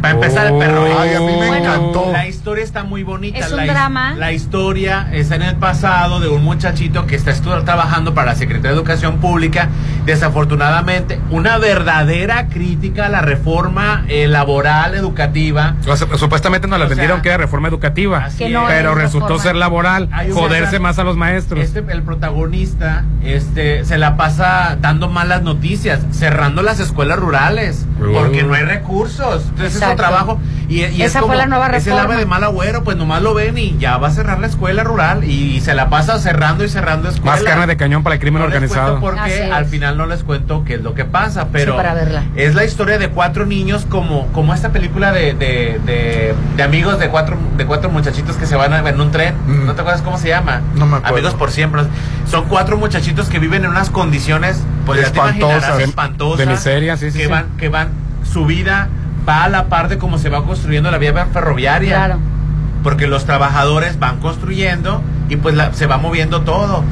[SPEAKER 11] Para empezar, el perro X.
[SPEAKER 9] Ay, a mí me
[SPEAKER 10] Bueno.
[SPEAKER 9] encantó.
[SPEAKER 11] La historia está muy bonita.
[SPEAKER 10] Es un
[SPEAKER 11] la,
[SPEAKER 10] drama.
[SPEAKER 11] La historia está en el pasado de un muchachito que está trabajando para la Secretaría de Educación Pública. Desafortunadamente, una verdadera crítica a la reforma eh, laboral educativa.
[SPEAKER 8] O sea, Supuestamente nos la
[SPEAKER 11] sea,
[SPEAKER 8] vendieron que era reforma educativa,
[SPEAKER 10] Que no
[SPEAKER 8] pero
[SPEAKER 10] es
[SPEAKER 8] resultó
[SPEAKER 10] reforma.
[SPEAKER 8] ser laboral,
[SPEAKER 11] Hay
[SPEAKER 8] joderse más a los maestros.
[SPEAKER 11] Este, el protagonista este, se la pasa dando malas noticias, cerrando las escuelas rurales,
[SPEAKER 8] Uh.
[SPEAKER 11] porque no hay recursos. Entonces trabajo. Y, y es
[SPEAKER 10] Esa fue la nueva
[SPEAKER 11] Es el
[SPEAKER 10] reforma.
[SPEAKER 11] ave de mal agüero, pues nomás lo ven y ya va a cerrar la escuela rural y, se la pasa cerrando y cerrando escuelas.
[SPEAKER 8] Más carne de cañón para el crimen
[SPEAKER 11] No les
[SPEAKER 8] organizado.
[SPEAKER 10] Así
[SPEAKER 11] porque
[SPEAKER 10] es.
[SPEAKER 11] al final no les cuento qué es lo que pasa, pero
[SPEAKER 10] Sí, para verla.
[SPEAKER 11] es la historia de cuatro niños como, como esta película de, de, de, de amigos de cuatro, de cuatro muchachitos que se van a- en un tren.
[SPEAKER 9] Mm.
[SPEAKER 11] ¿No te acuerdas cómo se llama?
[SPEAKER 9] No me acuerdo.
[SPEAKER 11] Amigos por siempre. Son cuatro muchachitos que viven en unas condiciones pues ya te
[SPEAKER 9] Espantosas.
[SPEAKER 11] espantosas.
[SPEAKER 8] de miseria, sí, sí,
[SPEAKER 11] que
[SPEAKER 8] sí.
[SPEAKER 11] van, que van, su vida va a la par de cómo se va construyendo la vía ferroviaria.
[SPEAKER 10] Claro.
[SPEAKER 11] Porque los trabajadores van construyendo y pues la- se va moviendo todo.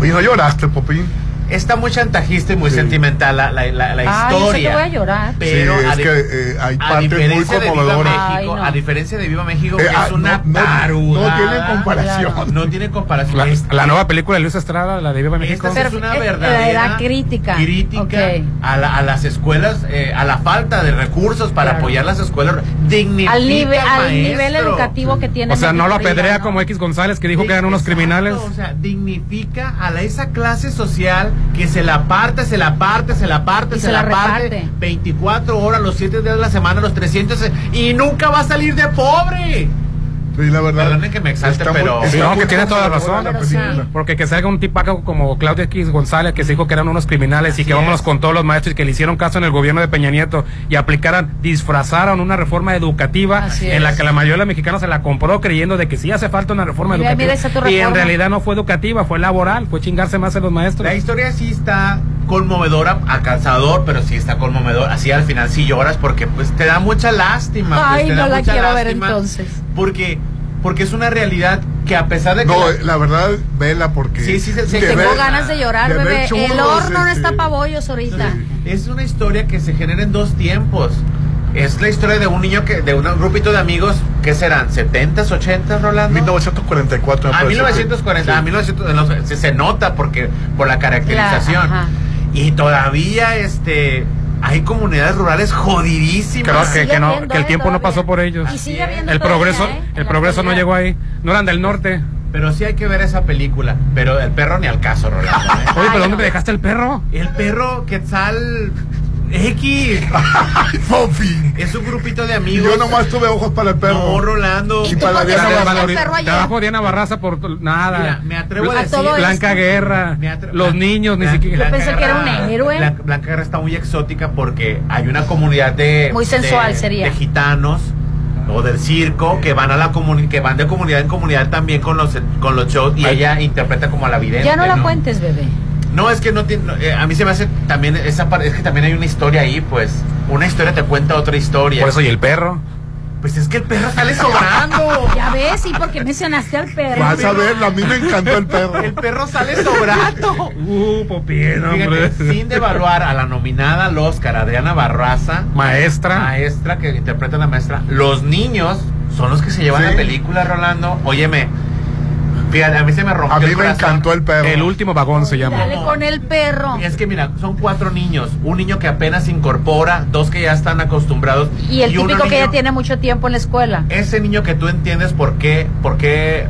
[SPEAKER 9] Oye, ¿no lloraste, Popín?
[SPEAKER 11] Está muy chantajista y muy sentimental la, la, la, la
[SPEAKER 10] Ay, yo sé
[SPEAKER 11] historia.
[SPEAKER 10] que voy a llorar.
[SPEAKER 11] Pero
[SPEAKER 9] Sí,
[SPEAKER 11] a
[SPEAKER 9] es que, eh, hay partes muy
[SPEAKER 11] diferencia de Viva
[SPEAKER 9] conmovedoras.
[SPEAKER 11] México,
[SPEAKER 10] Ay, no.
[SPEAKER 11] a diferencia de Viva México,
[SPEAKER 9] Eh,
[SPEAKER 11] que
[SPEAKER 9] ah,
[SPEAKER 11] es una
[SPEAKER 9] no, no,
[SPEAKER 11] taruda.
[SPEAKER 9] no tiene comparación.
[SPEAKER 11] No tiene comparación.
[SPEAKER 8] La,
[SPEAKER 11] Esta-
[SPEAKER 8] la nueva película de Luis Estrada, la de Viva México.
[SPEAKER 11] Esta es una
[SPEAKER 10] eh,
[SPEAKER 11] verdadera
[SPEAKER 10] era crítica.
[SPEAKER 11] crítica
[SPEAKER 10] Ok.
[SPEAKER 11] a, la- a las escuelas, eh, a la falta de recursos para
[SPEAKER 10] Claro.
[SPEAKER 11] apoyar las escuelas. Dignifica
[SPEAKER 10] Al, nivel, al nivel educativo que tiene
[SPEAKER 8] O sea, no lo apedrea como X González que dijo que eran unos
[SPEAKER 11] Exacto,
[SPEAKER 8] criminales.
[SPEAKER 11] O sea, dignifica a la, esa clase social que se la parte, se la parte, se la parte, se,
[SPEAKER 10] se
[SPEAKER 11] la,
[SPEAKER 10] la
[SPEAKER 11] parte.
[SPEAKER 10] reparte.
[SPEAKER 11] 24 horas, los 7 días de la semana, los 300 y nunca va a salir de pobre.
[SPEAKER 9] Sí, la verdad.
[SPEAKER 11] Perdonen que me exalte,
[SPEAKER 9] muy-
[SPEAKER 11] pero-
[SPEAKER 8] Sí, no, que tiene toda la
[SPEAKER 9] conmovedora
[SPEAKER 8] razón.
[SPEAKER 9] la película.
[SPEAKER 8] Porque que salga un tipaco como Claudio X González que se dijo que eran unos criminales y que vámonos
[SPEAKER 11] es.
[SPEAKER 8] con todos los maestros y que le hicieron caso en el gobierno de Peña Nieto y aplicaran, disfrazaron una reforma educativa
[SPEAKER 10] Así
[SPEAKER 8] en la que la mayoría de los mexicanos se la compró creyendo de que sí hace falta una reforma
[SPEAKER 10] Mira,
[SPEAKER 8] educativa.
[SPEAKER 10] mira, esa tu
[SPEAKER 8] y en realidad no fue educativa, fue laboral, fue chingarse más en los maestros.
[SPEAKER 11] La historia sí está conmovedora, alcanzador, pero sí está conmovedor. Así al final sí lloras porque pues te da mucha lástima. pues,
[SPEAKER 10] Ay,
[SPEAKER 11] te
[SPEAKER 10] no
[SPEAKER 11] da
[SPEAKER 10] la
[SPEAKER 11] mucha
[SPEAKER 10] quiero ver
[SPEAKER 11] lástima
[SPEAKER 10] entonces.
[SPEAKER 11] Porque, porque es una realidad que a pesar de que...
[SPEAKER 9] No,
[SPEAKER 11] la-
[SPEAKER 9] la verdad, vela porque.
[SPEAKER 11] Sí, sí, sí, tengo
[SPEAKER 9] ver-
[SPEAKER 10] ganas de llorar,
[SPEAKER 9] de
[SPEAKER 10] bebé. El horno no
[SPEAKER 9] este,
[SPEAKER 10] está para bollos ahorita.
[SPEAKER 11] Es una historia que se genera en dos tiempos. Es la historia de un niño que, de un grupito de amigos, ¿qué serán? ¿70s, 80s, Rolando?
[SPEAKER 9] 1944. me
[SPEAKER 11] A
[SPEAKER 9] parece que-
[SPEAKER 11] 1940,
[SPEAKER 9] sí.
[SPEAKER 11] a 1900, en los- se, se nota porque por la caracterización.
[SPEAKER 10] La-
[SPEAKER 11] y todavía este hay comunidades rurales jodidísimas.
[SPEAKER 8] Creo que, no, que el
[SPEAKER 10] eh,
[SPEAKER 8] tiempo no pasó por ellos.
[SPEAKER 10] Y sigue habiendo
[SPEAKER 8] El
[SPEAKER 10] todavía,
[SPEAKER 8] progreso,
[SPEAKER 10] ¿eh?
[SPEAKER 8] el progreso no llegó ahí. No eran del norte.
[SPEAKER 11] Pero sí hay que ver esa película. Pero el perro ni al caso, Rolando. ¿eh?
[SPEAKER 8] Oye, pero
[SPEAKER 10] Ay,
[SPEAKER 8] ¿dónde
[SPEAKER 10] no.
[SPEAKER 8] me dejaste el perro?
[SPEAKER 11] El perro Quetzal X. [laughs]
[SPEAKER 9] Ay, Fofi.
[SPEAKER 11] Es un grupito de
[SPEAKER 9] Y
[SPEAKER 11] amigos.
[SPEAKER 9] yo nomás tuve ojos para el perro.
[SPEAKER 11] No, Rolando.
[SPEAKER 9] Y para la
[SPEAKER 10] por qué
[SPEAKER 9] Diana Barraza.
[SPEAKER 8] Trabajo Diana Barraza por nada.
[SPEAKER 11] Mira, me atrevo a
[SPEAKER 10] A
[SPEAKER 11] decir.
[SPEAKER 8] Blanca
[SPEAKER 10] esto.
[SPEAKER 8] Guerra, los niños, ni siquiera.
[SPEAKER 10] Yo pensé que era un héroe.
[SPEAKER 11] Blan- Blanca Guerra está muy exótica porque hay una comunidad de.
[SPEAKER 10] Muy sensual
[SPEAKER 11] de-
[SPEAKER 10] sería.
[SPEAKER 11] De gitanos o del circo que van a la comuni- que van de comunidad en comunidad también con los con los shows y
[SPEAKER 8] Ay.
[SPEAKER 11] ella interpreta como a la vidente.
[SPEAKER 10] Ya no la cuentes, bebé.
[SPEAKER 11] No, es que no tiene. no, eh, a mí se me hace también esa parte. Es que también hay una historia ahí, pues. Una historia te cuenta otra historia.
[SPEAKER 8] Por eso, ¿y el perro?
[SPEAKER 11] Pues es que el perro sale sobrando. [laughs]
[SPEAKER 10] Ya ves, ¿y por qué mencionaste al perro?
[SPEAKER 9] Vas a ver, a mí me encantó el perro.
[SPEAKER 11] El perro sale sobrando.
[SPEAKER 8] Uh,
[SPEAKER 11] Fíjate,
[SPEAKER 8] hombre.
[SPEAKER 11] sin devaluar a la nominada al Oscar, Adriana Barraza,
[SPEAKER 8] Maestra.
[SPEAKER 11] maestra que interpreta a la maestra, los niños son los que se llevan
[SPEAKER 9] Sí.
[SPEAKER 11] la película, Rolando. Óyeme, fíjate, a mí se me rompió
[SPEAKER 9] A mí
[SPEAKER 11] el
[SPEAKER 9] me
[SPEAKER 11] corazón.
[SPEAKER 9] encantó el perro.
[SPEAKER 8] El último vagón se llama.
[SPEAKER 10] Dale con el perro.
[SPEAKER 11] Es que mira, son cuatro niños, un niño que apenas se incorpora, dos que ya están acostumbrados
[SPEAKER 10] Y el
[SPEAKER 11] uno
[SPEAKER 10] típico que
[SPEAKER 11] niño-
[SPEAKER 10] ya tiene mucho tiempo en la escuela.
[SPEAKER 11] ese niño que tú entiendes por qué, por qué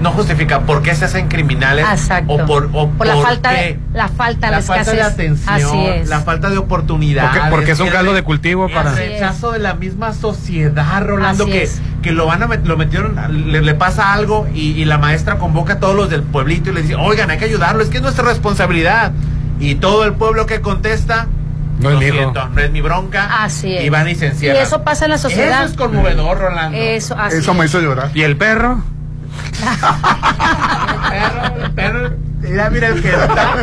[SPEAKER 11] no justifica por qué se hacen criminales
[SPEAKER 10] Exacto.
[SPEAKER 11] o por, o
[SPEAKER 10] Por la falta
[SPEAKER 11] qué.
[SPEAKER 10] de la falta, la,
[SPEAKER 11] la falta de atención,
[SPEAKER 10] Así es.
[SPEAKER 11] la falta de oportunidad.
[SPEAKER 8] Porque, porque es un caldo de cultivo
[SPEAKER 11] el
[SPEAKER 8] para.
[SPEAKER 10] Así
[SPEAKER 11] rechazo de la misma sociedad, Rolando,
[SPEAKER 10] Así
[SPEAKER 11] que,
[SPEAKER 10] es.
[SPEAKER 11] Que lo van a met- lo metieron, le, le pasa algo y, y la maestra convoca a todos los del pueblito y les dice, oigan, hay que ayudarlo, es que es nuestra responsabilidad. Y todo el pueblo que contesta,
[SPEAKER 8] No es
[SPEAKER 11] lo siento, no es mi bronca.
[SPEAKER 10] Así es.
[SPEAKER 11] Y van y se
[SPEAKER 10] Y eso pasa en la sociedad.
[SPEAKER 11] Eso es conmovedor, Rolando.
[SPEAKER 10] Eso, así
[SPEAKER 9] Eso me
[SPEAKER 10] es.
[SPEAKER 9] hizo llorar.
[SPEAKER 8] ¿Y el perro?
[SPEAKER 11] Perro, el perro, mira, mira el que está.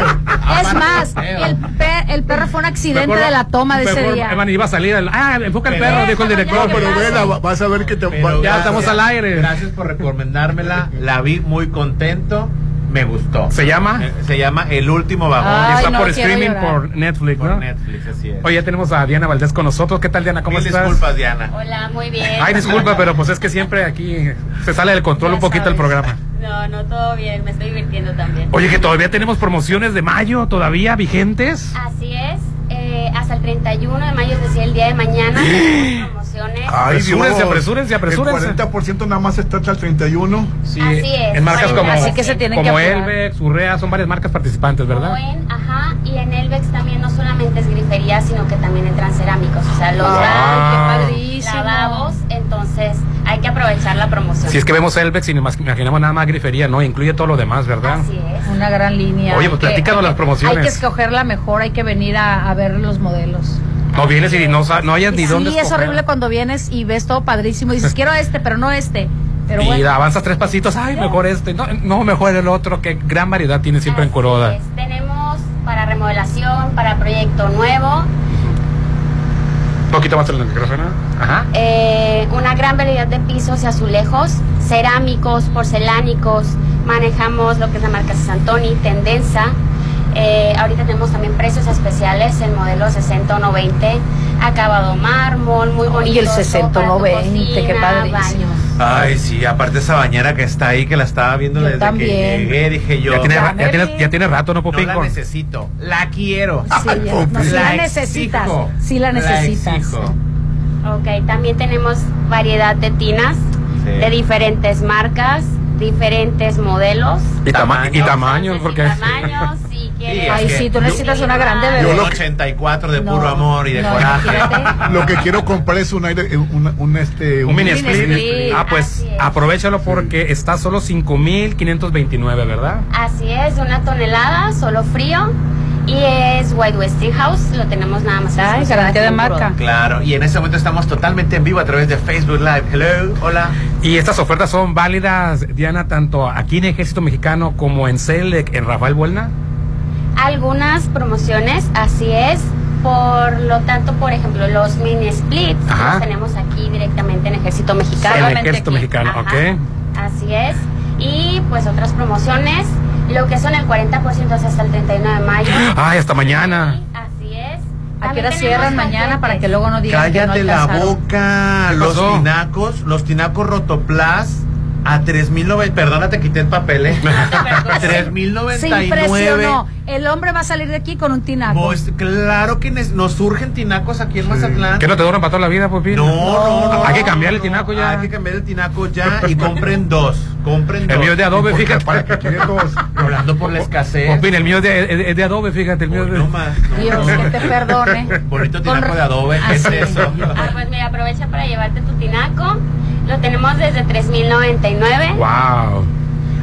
[SPEAKER 10] Es más, el, pe- el perro fue un accidente
[SPEAKER 8] Mejor-
[SPEAKER 10] de la toma de ese día.
[SPEAKER 8] Evan, iba a salir. el- ah, enfoca el
[SPEAKER 11] Pero-
[SPEAKER 8] perro, dijo el director.
[SPEAKER 10] ya,
[SPEAKER 9] Pero vela, vas a ver que te
[SPEAKER 11] Pero
[SPEAKER 8] Ya
[SPEAKER 11] gracias-
[SPEAKER 8] estamos al aire.
[SPEAKER 11] Gracias por recomendármela. La vi muy contento. Me gustó.
[SPEAKER 8] ¿Se llama?
[SPEAKER 11] Eh, Se llama El último vagón.
[SPEAKER 10] Ay,
[SPEAKER 8] está
[SPEAKER 10] no,
[SPEAKER 8] por streaming
[SPEAKER 10] llorar.
[SPEAKER 8] por Netflix,
[SPEAKER 11] Por
[SPEAKER 8] ¿no?
[SPEAKER 11] Netflix, así es.
[SPEAKER 8] Oye, ya tenemos a Diana Valdés con nosotros. ¿Qué tal, Diana? ¿Cómo
[SPEAKER 11] Mil
[SPEAKER 8] estás?
[SPEAKER 11] disculpas, Diana.
[SPEAKER 36] Hola, muy bien.
[SPEAKER 8] Ay, disculpa, pero pues es que siempre aquí se sale del control
[SPEAKER 36] Ya
[SPEAKER 8] un poquito el programa.
[SPEAKER 36] No, no, todo bien, me estoy divirtiendo también.
[SPEAKER 8] Oye, que todavía tenemos promociones de mayo, todavía vigentes.
[SPEAKER 36] Así es, eh, hasta el 31 de mayo, es decir, el día de mañana, promociones.
[SPEAKER 9] Ay,
[SPEAKER 8] Apresúrense, apresúrense, apresúrense.
[SPEAKER 9] El 40% nada más está hasta el 31.
[SPEAKER 8] Sí,
[SPEAKER 36] Así es.
[SPEAKER 8] en marcas como,
[SPEAKER 10] Así que se tienen
[SPEAKER 8] como
[SPEAKER 10] que
[SPEAKER 8] Urrea, son varias marcas participantes, ¿verdad?
[SPEAKER 36] Buen, ajá, y en Elvex también no solamente es grifería, sino que también entran cerámicos, o sea, los
[SPEAKER 8] Ah.
[SPEAKER 10] Ay,
[SPEAKER 36] baños,
[SPEAKER 10] qué padrísimo.
[SPEAKER 36] lavabos, entonces hay que aprovechar la promoción.
[SPEAKER 8] Si es que vemos Elbex y nos imaginamos nada más grifería, ¿no? Incluye todo lo demás, ¿verdad?
[SPEAKER 36] Así es.
[SPEAKER 10] Una gran línea.
[SPEAKER 8] Oye, pues platícanos las promociones.
[SPEAKER 10] Hay que escoger la mejor, hay que venir a, a ver los modelos.
[SPEAKER 8] No vienes y no, no hayas ni
[SPEAKER 10] sí,
[SPEAKER 8] dónde
[SPEAKER 10] es
[SPEAKER 8] escoger.
[SPEAKER 10] horrible cuando vienes y ves todo padrísimo y dices, quiero este, pero no este. Pero
[SPEAKER 8] y
[SPEAKER 10] bueno.
[SPEAKER 8] avanzas tres pasitos, ay, mejor este, no, no mejor el otro, que gran variedad tiene siempre en Coroda.
[SPEAKER 36] es. Tenemos para remodelación, para proyecto nuevo,
[SPEAKER 8] Un poquito más en el micrófono. Ajá.
[SPEAKER 36] eh, una gran variedad de pisos y azulejos, cerámicos, porcelánicos, manejamos lo que es la marca Santoni, Tendenza, Eh, ahorita tenemos también precios especiales, el modelo 60 o 90, acabado mármol, muy bonito.
[SPEAKER 10] Y el 60 o 90, qué
[SPEAKER 36] baños.
[SPEAKER 11] Ay, sí, aparte esa bañera que está ahí, que la estaba viendo
[SPEAKER 10] Yo
[SPEAKER 11] desde
[SPEAKER 10] también.
[SPEAKER 11] que llegué, dije yo.
[SPEAKER 8] Ya tiene,
[SPEAKER 10] Ya,
[SPEAKER 8] ya tiene-
[SPEAKER 10] Mary.
[SPEAKER 8] ya tiene rato, ¿no,
[SPEAKER 11] No
[SPEAKER 8] Popín?
[SPEAKER 11] la
[SPEAKER 8] Con-
[SPEAKER 11] necesito, la quiero.
[SPEAKER 10] Sí, ya. [laughs] No, sí la
[SPEAKER 11] exijo.
[SPEAKER 10] necesitas, sí la necesitas.
[SPEAKER 11] exijo.
[SPEAKER 36] Ok, también tenemos variedad de tinas
[SPEAKER 11] Sí.
[SPEAKER 36] de diferentes marcas, diferentes modelos.
[SPEAKER 8] Y, tama- y
[SPEAKER 11] Tamaños.
[SPEAKER 8] tamaños, porque...
[SPEAKER 36] Tamaños, si quieres.
[SPEAKER 10] Ay, sí, tú necesitas una grande
[SPEAKER 11] Yo
[SPEAKER 10] bebé.
[SPEAKER 11] un 84 de
[SPEAKER 10] No,
[SPEAKER 11] puro amor y de
[SPEAKER 10] no,
[SPEAKER 11] coraje. [laughs]
[SPEAKER 9] Lo que quiero comprar es un aire, un, un, este,
[SPEAKER 8] Un mini
[SPEAKER 36] mini
[SPEAKER 8] split.
[SPEAKER 36] split.
[SPEAKER 8] Ah, pues aprovechalo porque está solo 5,529, ¿verdad?
[SPEAKER 36] Así es, una tonelada, solo frío. Y es White Westinghouse, lo tenemos nada más.
[SPEAKER 10] Ay, garantía de marca.
[SPEAKER 11] Claro, y en este momento estamos totalmente en vivo a través de Facebook Live. Hello, hola.
[SPEAKER 8] Y estas ofertas son válidas, Diana, tanto aquí en Ejército Mexicano como en CELEC, en Rafael Buelna.
[SPEAKER 36] Algunas promociones, así es. Por lo tanto, por ejemplo, los mini splits
[SPEAKER 8] Ajá.
[SPEAKER 36] los tenemos aquí directamente en Ejército Mexicano.
[SPEAKER 8] En Ejército
[SPEAKER 36] aquí.
[SPEAKER 8] Mexicano,
[SPEAKER 36] Ajá.
[SPEAKER 8] ok.
[SPEAKER 36] Así es. Y pues otras promociones, lo que son el 40% es hasta el 39 de mayo.
[SPEAKER 8] Ay, hasta mañana.
[SPEAKER 36] Así es.
[SPEAKER 10] ¿A qué hora cierran mañana para que luego no digan que no
[SPEAKER 11] Cállate la boca.
[SPEAKER 8] ¿Qué
[SPEAKER 11] Los tinacos, los tinacos rotoplas a 3090. Perdona, te quité el papel, eh.
[SPEAKER 10] Se
[SPEAKER 11] 3099.
[SPEAKER 10] impresionó. El hombre va a salir de aquí con un tinaco.
[SPEAKER 11] Pues claro que nos surgen tinacos aquí en Mazatlán.
[SPEAKER 8] ¿Que no te duran para toda la vida, Popín?
[SPEAKER 11] No, no, no.
[SPEAKER 8] Hay que cambiar el tinaco ya.
[SPEAKER 11] Hay que cambiar el tinaco ya y compren [laughs] dos. Compren dos.
[SPEAKER 8] El mío es de adobe, fíjate.
[SPEAKER 9] para que quieren dos. [laughs]
[SPEAKER 11] Hablando por la escasez.
[SPEAKER 8] Popín, el mío es de, es- de adobe, fíjate. El mío es de...
[SPEAKER 11] No más. no,
[SPEAKER 10] Dios,
[SPEAKER 11] no.
[SPEAKER 10] que te perdone. [laughs]
[SPEAKER 11] Bonito tinaco de adobe. ¿Qué es eso?
[SPEAKER 36] Ah, pues mira, aprovecha para llevarte tu tinaco. Lo tenemos desde 3099.
[SPEAKER 8] Wow.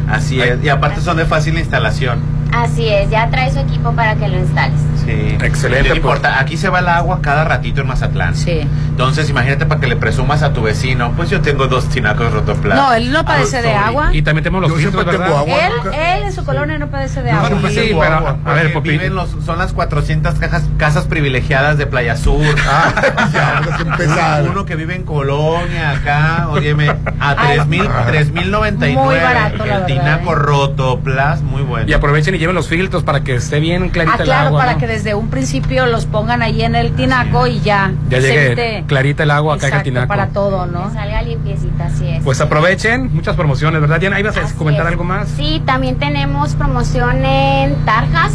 [SPEAKER 11] Así es. Y aparte son de fácil instalación.
[SPEAKER 36] Así es, ya trae su equipo para que lo instales.
[SPEAKER 11] Sí.
[SPEAKER 8] Excelente,
[SPEAKER 11] No
[SPEAKER 8] pues.
[SPEAKER 11] importa, aquí se va el agua cada ratito en Mazatlán.
[SPEAKER 10] Sí.
[SPEAKER 11] Entonces, imagínate para que le presumas a tu vecino, pues yo tengo dos tinacos rotoplas.
[SPEAKER 10] No, él no padece de agua.
[SPEAKER 8] Y también tenemos los
[SPEAKER 9] Yo
[SPEAKER 8] filtros,
[SPEAKER 9] tengo agua.
[SPEAKER 10] Él, él en su colonia no padece de agua.
[SPEAKER 11] siempre
[SPEAKER 8] Sí,
[SPEAKER 11] tengo
[SPEAKER 8] pero,
[SPEAKER 11] agua,
[SPEAKER 8] a ver,
[SPEAKER 11] viven los, son las 400 cajas, casas privilegiadas de Playa Sur. [laughs]
[SPEAKER 9] Ah, ya, vamos a empezar.
[SPEAKER 11] Uno que vive en Colonia, acá, óyeme, a
[SPEAKER 10] Ay.
[SPEAKER 11] 3000, 3099.
[SPEAKER 10] Muy barato, la
[SPEAKER 11] el
[SPEAKER 10] verdad,
[SPEAKER 11] tinaco
[SPEAKER 10] ¿eh?
[SPEAKER 11] rotoplas, muy bueno.
[SPEAKER 8] Y aprovechen y lleven los filtros para que esté bien clarita
[SPEAKER 10] Ah,
[SPEAKER 8] el
[SPEAKER 10] claro,
[SPEAKER 8] agua.
[SPEAKER 10] para
[SPEAKER 8] ¿no?
[SPEAKER 10] que desde un principio los pongan ahí en el tinaco y ya.
[SPEAKER 8] Ya llegue
[SPEAKER 10] evite-
[SPEAKER 8] clarita el agua, caiga el
[SPEAKER 10] Exacto,
[SPEAKER 8] tinaco.
[SPEAKER 10] para todo,
[SPEAKER 36] Que
[SPEAKER 10] ¿no?
[SPEAKER 36] salga limpiecita, así es.
[SPEAKER 8] Pues aprovechen, muchas promociones, ¿verdad, Diana? ¿Ibas a
[SPEAKER 36] Así
[SPEAKER 8] comentar
[SPEAKER 36] es.
[SPEAKER 8] algo más?
[SPEAKER 36] Sí, también tenemos promoción en tarjas.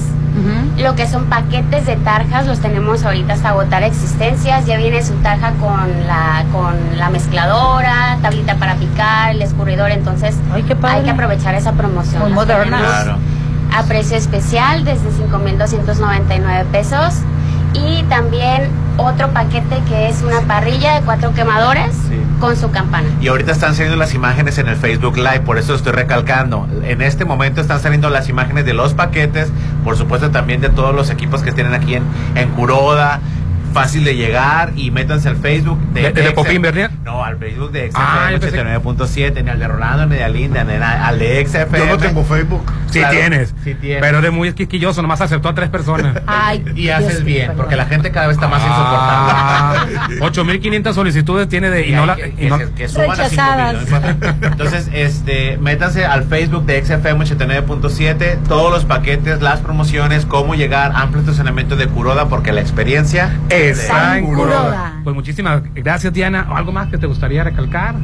[SPEAKER 36] Lo que son paquetes de tarjas los tenemos ahorita hasta agotar existencias. Ya viene su tarja con la con la mezcladora, tablita para picar, el escurridor. Entonces
[SPEAKER 10] Ay, qué padre.
[SPEAKER 36] hay que aprovechar esa promoción.
[SPEAKER 10] Moderna.
[SPEAKER 11] Claro.
[SPEAKER 36] A precio especial desde 5.299 pesos. Y también otro paquete que es una parrilla de cuatro quemadores
[SPEAKER 11] Sí.
[SPEAKER 36] con su campana.
[SPEAKER 11] Y ahorita están saliendo las imágenes en el Facebook Live, por eso estoy recalcando. En este momento están saliendo las imágenes de los paquetes, por supuesto también de todos los equipos que tienen aquí en, en Curoda. Fácil de llegar y métanse al Facebook
[SPEAKER 8] ¿De- de
[SPEAKER 11] Exa-
[SPEAKER 8] Popín Bernier?
[SPEAKER 11] No, al Facebook de
[SPEAKER 8] Ah,
[SPEAKER 11] XFM 89.7, ni al de Rolando, ni de Alinda, ni al de XFM.
[SPEAKER 9] Yo no tengo Facebook.
[SPEAKER 8] Sí
[SPEAKER 11] Claro,
[SPEAKER 8] tienes.
[SPEAKER 11] sí tienes.
[SPEAKER 8] Pero eres muy quisquilloso, nomás aceptó a tres personas. [laughs]
[SPEAKER 10] Ay,
[SPEAKER 11] Y
[SPEAKER 10] Dios
[SPEAKER 11] haces bien, porque la gente cada vez está más
[SPEAKER 8] Ah,
[SPEAKER 11] insoportable.
[SPEAKER 8] 8500 solicitudes tiene de y
[SPEAKER 11] Y
[SPEAKER 8] no la
[SPEAKER 11] que,
[SPEAKER 8] y no-
[SPEAKER 11] que se- que suban a. Entonces, este, métanse al Facebook de XFM 89.7, todos los paquetes, las promociones, cómo llegar, amplio estacionamiento de Curoda, porque la experiencia
[SPEAKER 10] Curoda.
[SPEAKER 8] Pues muchísimas gracias, Diana. ¿Algo más que te gustaría recalcar?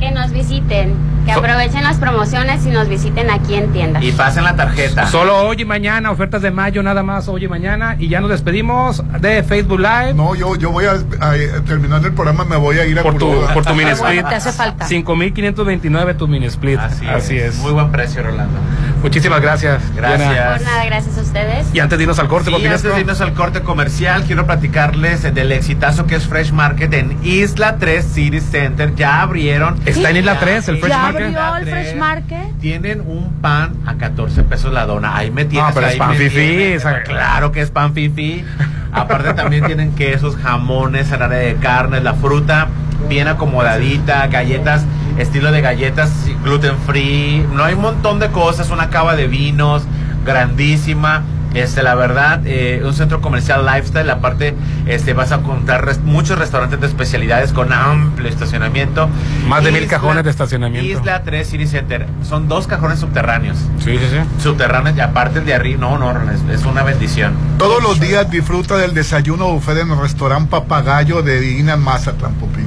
[SPEAKER 36] Que nos visiten, que
[SPEAKER 8] So-
[SPEAKER 36] aprovechen las promociones y nos visiten aquí en tienda.
[SPEAKER 11] y pasen la tarjeta.
[SPEAKER 8] Solo hoy y mañana, ofertas de mayo, nada más hoy y mañana. Y ya nos despedimos de Facebook Live.
[SPEAKER 9] No, yo, yo voy a, a- terminando el programa, me voy a ir a
[SPEAKER 8] Por tu, por tu mini
[SPEAKER 10] Qué bueno,
[SPEAKER 8] split.
[SPEAKER 10] te hace falta.
[SPEAKER 8] 5.529 tu mini split.
[SPEAKER 11] Así, es. Muy buen precio, Rolando.
[SPEAKER 8] Muchísimas gracias.
[SPEAKER 11] Gracias.
[SPEAKER 8] Diana.
[SPEAKER 36] Por nada, gracias a ustedes.
[SPEAKER 8] Y antes de irnos al corte,
[SPEAKER 11] Sí, antes de irnos al corte comercial, quiero platicarles del exitazo que es Fresh Market en Isla 3 City Center. Ya abrieron.
[SPEAKER 8] Está en Isla 3, el Fresh
[SPEAKER 10] ¿Ya
[SPEAKER 8] Market.
[SPEAKER 10] abrió el Fresh
[SPEAKER 11] 3.
[SPEAKER 10] Market?
[SPEAKER 11] Tienen un pan a 14 pesos la dona. Ahí me tienes.
[SPEAKER 8] No, pero es pan esa-
[SPEAKER 11] Claro que es pan fifi. [laughs] Aparte también tienen quesos, jamones, área de carnes, la fruta bien acomodadita, galletas, estilo de galletas gluten free. No hay un montón de cosas, una cava de vinos grandísima.
[SPEAKER 35] Este, la verdad, eh, un centro comercial lifestyle, aparte, este, vas a encontrar res- muchos restaurantes de especialidades con amplio estacionamiento.
[SPEAKER 8] Más de mil cajones de estacionamiento.
[SPEAKER 35] Isla 3 City Center, son dos cajones subterráneos.
[SPEAKER 8] Sí, sí, sí.
[SPEAKER 35] Subterráneos y aparte el de arriba, no, no, es, es una bendición.
[SPEAKER 9] Todos los días disfruta del desayuno buffet en el restaurante Papagayo de Inan Mazatlán, Popín.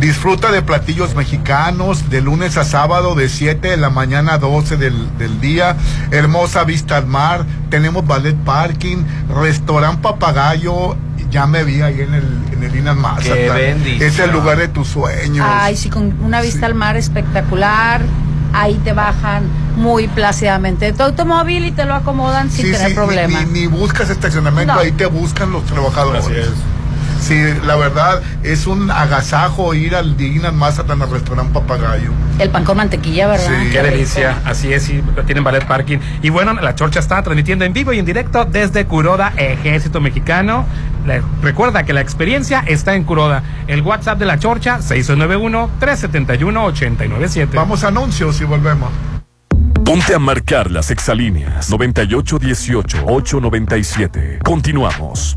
[SPEAKER 9] Disfruta de platillos mexicanos de lunes a sábado de 7 de la mañana a 12 del, del día. Hermosa vista al mar. Tenemos ballet parking, restaurante Papagayo. Ya me vi ahí en el, en el
[SPEAKER 35] bendición.
[SPEAKER 9] Es el lugar de tus sueños.
[SPEAKER 10] Ay, sí, con una vista al mar espectacular. Ahí te bajan muy plácidamente de tu automóvil y te lo acomodan sin
[SPEAKER 9] Sí,
[SPEAKER 10] tener
[SPEAKER 9] sí,
[SPEAKER 10] problema.
[SPEAKER 9] Ni, ni- ni buscas estacionamiento,
[SPEAKER 10] No.
[SPEAKER 9] ahí te buscan los trabajadores.
[SPEAKER 8] Así es.
[SPEAKER 9] Sí, la verdad, es un agasajo ir al Dignas Mazatlán al restaurante Papagayo.
[SPEAKER 10] El pan con mantequilla, ¿verdad?
[SPEAKER 8] Qué
[SPEAKER 10] rico.
[SPEAKER 8] delicia, así es, y tienen ballet parking. Y bueno, la Chorcha está transmitiendo en vivo y en directo desde Curoda, Ejército Mexicano. Le- recuerda que la experiencia está en Curoda. El WhatsApp de la Chorcha, 691-371-897.
[SPEAKER 9] Vamos a anuncios y volvemos.
[SPEAKER 3] Ponte a marcar las exalíneas 9818-897. Continuamos.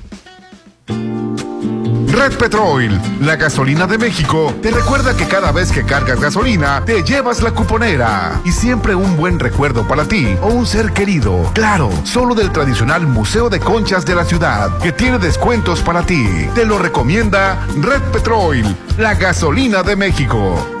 [SPEAKER 37] Red Petrol, la gasolina de México, te recuerda que cada vez que cargas gasolina, te llevas la cuponera. Y siempre un buen recuerdo para ti o un ser querido. Claro, solo del tradicional Museo de Conchas de la ciudad, que tiene descuentos para ti. Te lo recomienda Red Petrol, la gasolina de México.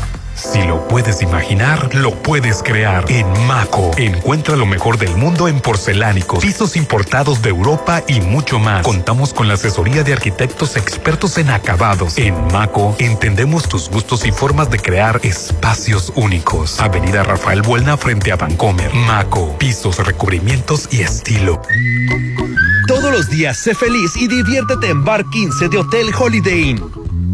[SPEAKER 13] Si lo puedes imaginar, lo puedes crear. En Maco, encuentra lo mejor del mundo en porcelánicos, pisos importados de Europa y mucho más. Contamos con la asesoría de arquitectos expertos en acabados. En Maco, entendemos tus gustos y formas de crear espacios únicos. Avenida Rafael Buelna frente a Vancomer. Maco, pisos, recubrimientos y estilo.
[SPEAKER 15] Todos los días sé feliz y diviértete en Bar 15 de Hotel Holiday Inn.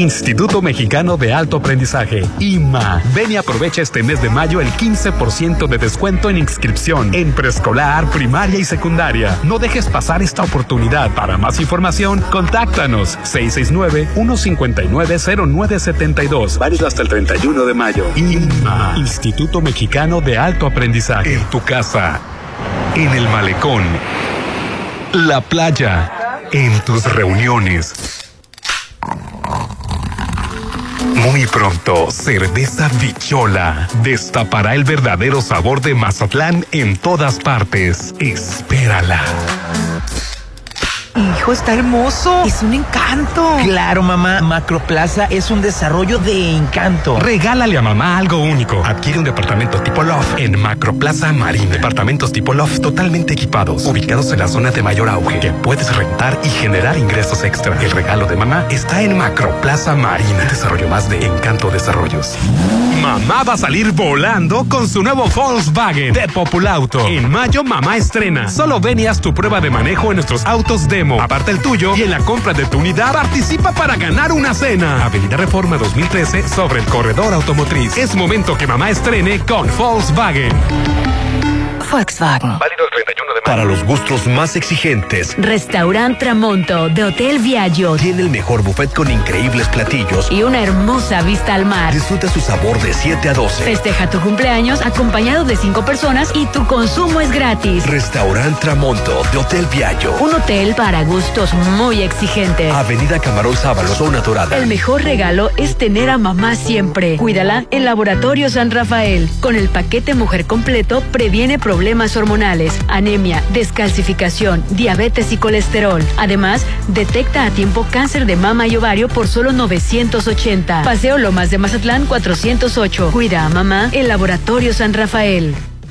[SPEAKER 13] Instituto Mexicano de Alto Aprendizaje, IMA. Ven y aprovecha este mes de mayo el 15% de descuento en inscripción en preescolar, primaria y secundaria. No dejes pasar esta oportunidad. Para más información, contáctanos 669-159-0972. Válido hasta el 31 de mayo. IMA, Instituto Mexicano de Alto Aprendizaje. En tu casa, en el malecón, la playa, en tus reuniones. Muy pronto, Cerveza Bichola destapará el verdadero sabor de Mazatlán en todas partes. Espérala.
[SPEAKER 20] Hijo, está hermoso. Es un encanto.
[SPEAKER 19] Claro, mamá. Macroplaza es un desarrollo de encanto.
[SPEAKER 13] Regálale a mamá algo único. Adquiere un departamento tipo loft en Macroplaza Marín. Departamentos tipo loft totalmente equipados, ubicados en la zona de mayor auge, que puedes rentar y generar ingresos extra. El regalo de mamá está en Macroplaza Marín. Desarrollo más de Encanto Desarrollos. Mamá va a salir volando con su nuevo Volkswagen de Populauto. En mayo, mamá estrena. Solo ven y haz tu prueba de manejo en nuestros autos demo. Aparta el tuyo y en la compra de tu unidad participa para ganar una cena. Avenida Reforma 2013 sobre el corredor automotriz. Es momento que mamá estrene con Volkswagen.
[SPEAKER 38] Volkswagen.
[SPEAKER 13] Válido el 31 de Para los gustos más exigentes,
[SPEAKER 6] Restaurant Tramonto de Hotel Viaggio
[SPEAKER 15] tiene el mejor buffet con increíbles platillos.
[SPEAKER 6] y una hermosa vista al mar.
[SPEAKER 15] Disfruta su sabor de 7 a 12.
[SPEAKER 6] Festeja tu cumpleaños acompañado de cinco personas y tu consumo es gratis.
[SPEAKER 15] Restaurant Tramonto de Hotel Viaggio.
[SPEAKER 6] Un hotel para gustos muy exigentes.
[SPEAKER 15] Avenida Camarón Sábalo, zona dorada.
[SPEAKER 6] El mejor regalo es tener a mamá siempre. Cuídala en Laboratorio San Rafael. Con el paquete Mujer Completo previene problemas hormonales, anemia, descalcificación, diabetes y colesterol. Además, detecta a tiempo cáncer de mama y ovario por solo 980. Paseo Lomas de Mazatlán 408. Cuida a mamá en Laboratorio San Rafael.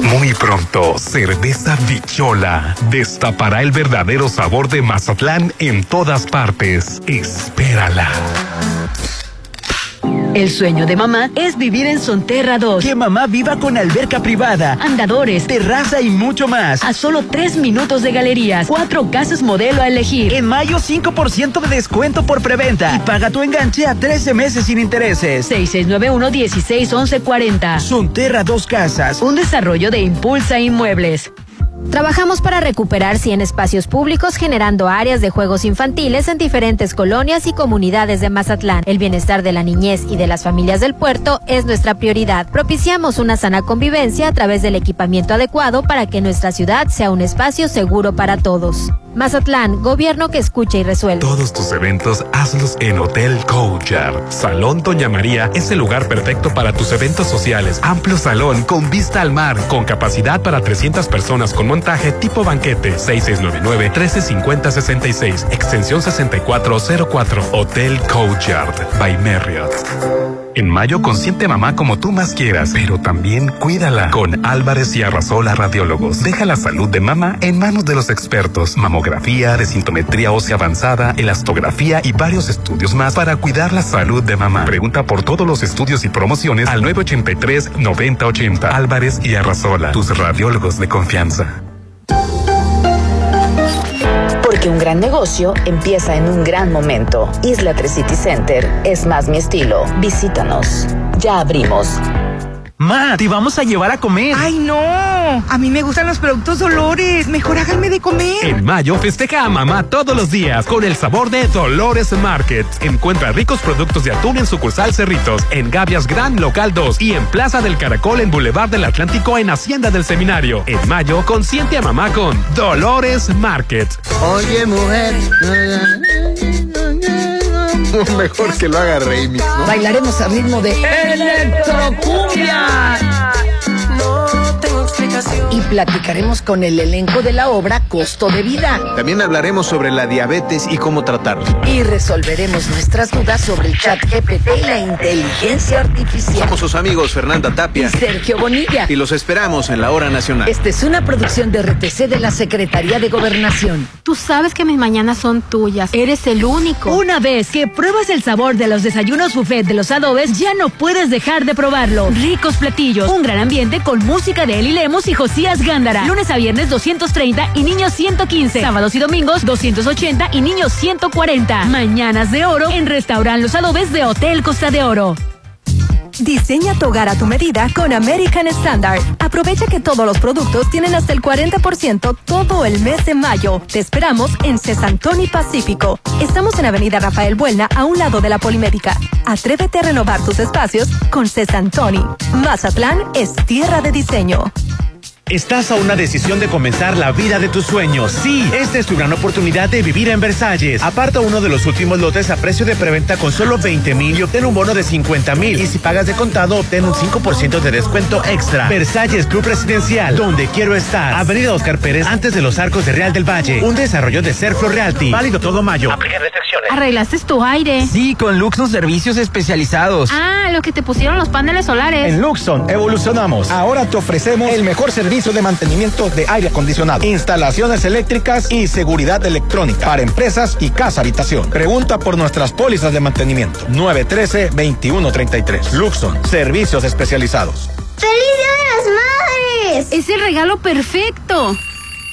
[SPEAKER 13] Muy pronto, Cerveza Bichola destapará el verdadero sabor de Mazatlán en todas partes. Espérala.
[SPEAKER 6] El sueño de mamá es vivir en Sonterra 2.
[SPEAKER 39] Que mamá viva con alberca privada,
[SPEAKER 6] Andadores,
[SPEAKER 39] terraza y mucho más.
[SPEAKER 6] a solo tres minutos de galerías, cuatro casas modelo a elegir.
[SPEAKER 39] En mayo 5% de descuento por preventa y paga tu enganche a 13 meses sin intereses.
[SPEAKER 6] 6691-161140.
[SPEAKER 39] Sonterra Dos Casas.
[SPEAKER 6] Un desarrollo de Impulsa Inmuebles.
[SPEAKER 40] Trabajamos para recuperar 100 espacios públicos generando áreas de juegos infantiles en diferentes colonias y comunidades de Mazatlán. El bienestar de la niñez y de las familias del puerto es nuestra prioridad. Propiciamos una sana convivencia a través del equipamiento adecuado para que nuestra ciudad sea un espacio seguro para todos. Mazatlán, gobierno que escucha y resuelve.
[SPEAKER 13] Todos tus eventos hazlos en Hotel Courtyard. Salón Doña María es el lugar perfecto para tus eventos sociales. Amplio salón con vista al mar, con capacidad para 300 personas con montaje tipo banquete. 6699-135066, extensión 6404. Hotel Courtyard by Marriott. En mayo consiente mamá como tú más quieras, pero también cuídala. Con Álvarez y Arrasola Radiólogos. Deja la salud de mamá en manos de los expertos. Mamografía, desintometría ósea avanzada, elastografía y varios estudios más para cuidar la salud de mamá. Pregunta por todos los estudios y promociones al 983-9080. Álvarez y Arrasola, tus radiólogos de confianza.
[SPEAKER 41] Porque un gran negocio empieza en un gran momento. Isla 3 City Center es más mi estilo. Visítanos. Ya abrimos.
[SPEAKER 39] Ma, te vamos a llevar a comer.
[SPEAKER 20] ¡Ay, no! A mí me gustan los productos Dolores. Mejor háganme de comer.
[SPEAKER 8] En mayo festeja a mamá todos los días con el sabor de Dolores Market. Encuentra ricos productos de atún en sucursal Cerritos, en Gavias Gran Local 2 y en Plaza del Caracol en Boulevard del Atlántico en Hacienda del Seminario. En mayo consiente a mamá con Dolores Market.
[SPEAKER 42] Oye, mujer. [laughs]
[SPEAKER 30] Mejor que lo haga Remix, ¿no?
[SPEAKER 31] Bailaremos al ritmo de Electrocumbia. Shot. Y platicaremos con el elenco de la obra Costo de Vida.
[SPEAKER 30] También hablaremos sobre la diabetes y cómo tratarla.
[SPEAKER 31] Y resolveremos nuestras dudas sobre el chat GPT y la inteligencia artificial.
[SPEAKER 30] Somos sus amigos Fernanda Tapia.
[SPEAKER 31] Sergio Bonilla.
[SPEAKER 30] Y los esperamos en la hora nacional.
[SPEAKER 31] Esta es una producción de RTC de la Secretaría de Gobernación.
[SPEAKER 43] Tú sabes que mis mañanas son tuyas. Eres el único.
[SPEAKER 6] Una vez que pruebas el sabor de los desayunos buffet de los adobes, ya no puedes dejar de probarlo. Ricos platillos, un gran ambiente con música de Eli Lemos y Josías Gándara. Lunes a viernes 230 y niños 115. Sábados y domingos 280 y niños 140. Mañanas de oro en Restaurant Los Adobes de Hotel Costa de Oro.
[SPEAKER 14] Diseña tu hogar a tu medida con American Standard. Aprovecha que todos los productos tienen hasta el 40% todo el mes de mayo. Te esperamos en Cesantoni Pacífico. Estamos en Avenida Rafael Buelna, a un lado de la Polimédica. Atrévete a renovar tus espacios con Cesantoni. Mazatlán es tierra de diseño.
[SPEAKER 11] Estás a una decisión de comenzar la vida de tus sueños. Sí, esta es tu gran oportunidad de vivir en Versalles. Aparta uno de los últimos lotes a precio de preventa con solo 20 mil y obtén un bono de 50 mil. Y si pagas de contado, obtén un 5% de descuento extra. Versalles Club Residencial, donde quiero estar. Avenida Oscar Pérez, antes de los arcos de Real del Valle. Un desarrollo de Serflo Realty. Válido todo mayo. Aplica
[SPEAKER 18] restricciones. Arreglaste tu aire.
[SPEAKER 24] Sí, con Luxon Servicios Especializados.
[SPEAKER 18] Ah, lo que te pusieron los paneles solares.
[SPEAKER 24] En Luxon evolucionamos. Ahora te ofrecemos el mejor servicio de mantenimiento de aire acondicionado, instalaciones eléctricas y seguridad electrónica para empresas y casa habitación. Pregunta por nuestras pólizas de mantenimiento. 913-2133. Luxon, servicios especializados.
[SPEAKER 44] ¡Feliz Día de las Madres!
[SPEAKER 18] Es el regalo perfecto.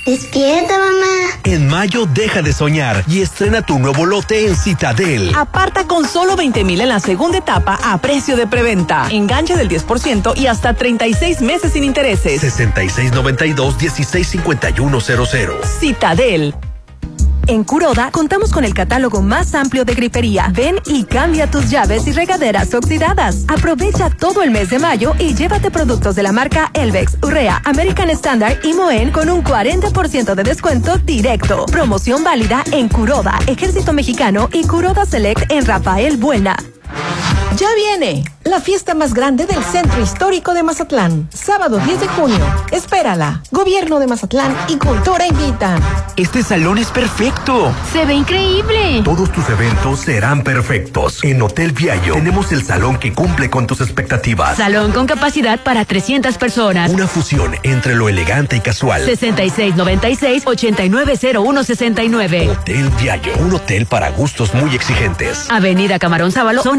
[SPEAKER 44] Despierta, mamá.
[SPEAKER 15] En mayo deja de soñar y estrena tu nuevo lote en Citadel.
[SPEAKER 14] Aparta con solo 20 mil en la segunda etapa a precio de preventa. Enganche del 10% y hasta 36 meses sin intereses.
[SPEAKER 15] 6692-165100.
[SPEAKER 14] Citadel. En Curoda contamos con el catálogo más amplio de grifería. Ven y cambia tus llaves y regaderas oxidadas. Aprovecha todo el mes de mayo y llévate productos de la marca Elvex, Urrea, American Standard y Moen con un 40% de descuento directo. Promoción válida en Curoda, Ejército Mexicano y Curoda Select en Rafael Buena.
[SPEAKER 45] Ya viene la fiesta más grande del Centro Histórico de Mazatlán. Sábado 10 de junio. Espérala. Gobierno de Mazatlán y Cultura invitan.
[SPEAKER 11] Este salón es perfecto.
[SPEAKER 18] Se ve increíble.
[SPEAKER 15] Todos tus eventos serán perfectos. En Hotel Viallo tenemos el salón que cumple con tus expectativas.
[SPEAKER 6] Salón con capacidad para 300 personas.
[SPEAKER 15] Una fusión entre lo elegante y casual.
[SPEAKER 6] 6696-890169.
[SPEAKER 15] Hotel Viallo, un hotel para gustos muy exigentes.
[SPEAKER 6] Avenida Camarón Sábalo, zona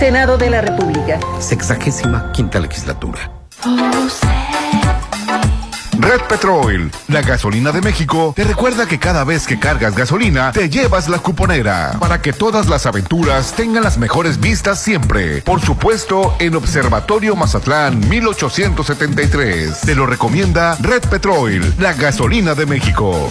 [SPEAKER 34] Senado de la República.
[SPEAKER 46] Sexagésima quinta legislatura.
[SPEAKER 47] Red Petrol, la gasolina de México, te recuerda que cada vez que cargas gasolina, te llevas la cuponera para que todas las aventuras tengan las mejores vistas siempre. Por supuesto, en Observatorio Mazatlán 1873. Te lo recomienda Red Petrol, la gasolina de México.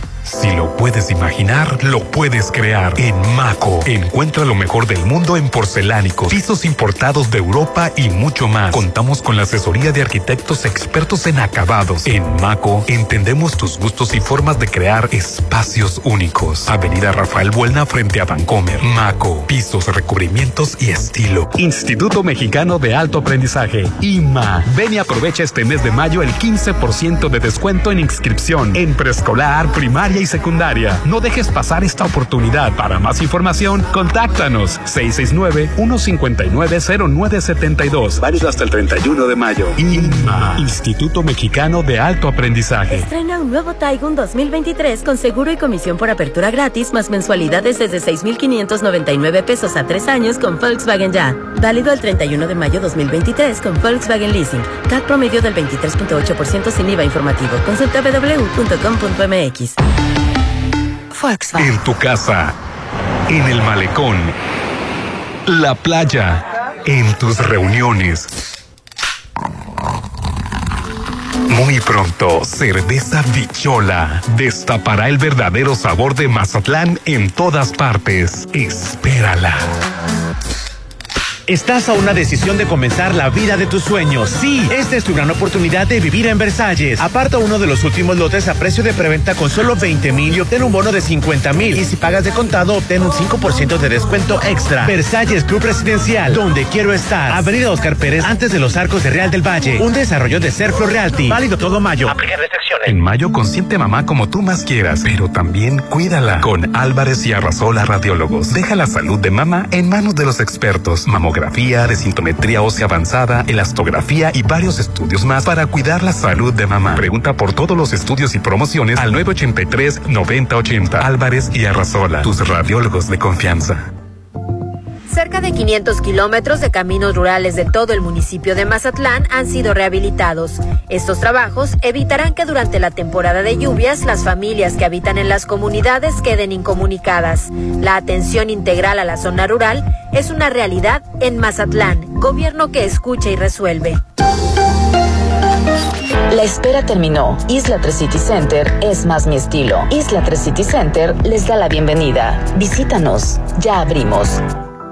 [SPEAKER 13] Si lo puedes imaginar, lo puedes crear. En Maco, encuentra lo mejor del mundo en porcelánicos, pisos importados de Europa y mucho más. Contamos con la asesoría de arquitectos expertos en acabados. En Maco, entendemos tus gustos y formas de crear espacios únicos. Avenida Rafael Buelna frente a Vancomer. Maco, pisos, recubrimientos y estilo. Instituto Mexicano de Alto Aprendizaje. IMA. Ven y aprovecha este mes de mayo el 15% de descuento en inscripción en preescolar, primaria y secundaria. No dejes pasar esta oportunidad. Para más información, contáctanos 669-159-0972. Válido hasta el 31 de mayo. INMA, Instituto Mexicano de Alto Aprendizaje.
[SPEAKER 14] Estrena un nuevo Taigun 2023 con seguro y comisión por apertura gratis más mensualidades desde 6,599 pesos a tres años con Volkswagen Ya. Válido el 31 de mayo 2023 con Volkswagen Leasing. CAT promedio del 23.8% sin IVA informativo. Consulta www.com.mx.
[SPEAKER 13] En tu casa, en el malecón, la playa, en tus reuniones. Muy pronto, Cerveza Bichola destapará el verdadero sabor de Mazatlán en todas partes. Espérala.
[SPEAKER 11] Estás a una decisión de comenzar la vida de tus sueños. Sí, esta es tu gran oportunidad de vivir en Versalles. Aparta uno de los últimos lotes a precio de preventa con solo 20 mil y obtén un bono de 50 mil. Y si pagas de contado, obtén un 5% de descuento extra. Versalles Club Residencial, donde quiero estar. Avenida Oscar Pérez, antes de los arcos de Real del Valle. Un desarrollo de Serflo Realty. Válido todo mayo. Aplica restricciones.
[SPEAKER 13] restricciones. En mayo consiente mamá como tú más quieras, pero también cuídala. Con Álvarez y Arrasola Radiólogos. Deja la salud de mamá en manos de los expertos. Mamografía, desintometría ósea avanzada, elastografía y varios estudios más para cuidar la salud de mamá. Pregunta por todos los estudios y promociones al 983 9080. Álvarez y Arrasola, tus radiólogos de confianza.
[SPEAKER 40] Cerca de 500 kilómetros de caminos rurales de todo el municipio de Mazatlán han sido rehabilitados. Estos trabajos evitarán que durante la temporada de lluvias las familias que habitan en las comunidades queden incomunicadas. La atención integral a la zona rural es una realidad en Mazatlán, gobierno que escucha y resuelve.
[SPEAKER 21] La espera terminó. Isla 3 City Center es más mi estilo. Isla 3 City Center les da la bienvenida. Visítanos. Ya abrimos.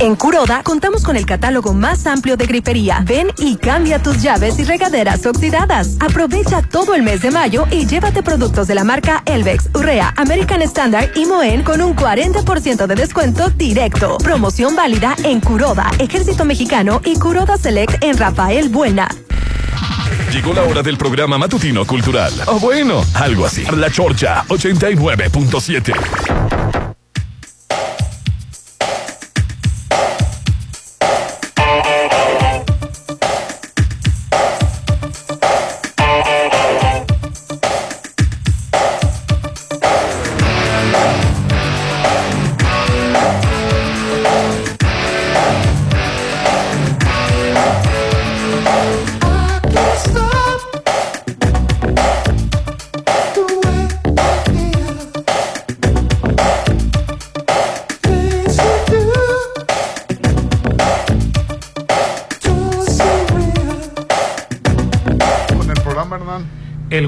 [SPEAKER 14] En Curoda contamos con el catálogo más amplio de grifería. Ven y cambia tus llaves y regaderas oxidadas. Aprovecha todo el mes de mayo y llévate productos de la marca Elvex, Urrea, American Standard y Moen con un 40% de descuento directo. Promoción válida en Curoda, Ejército Mexicano y Curoda Select en Rafael Buena.
[SPEAKER 3] Llegó la hora del programa matutino cultural. O bueno, algo así. La Chorcha 89.7.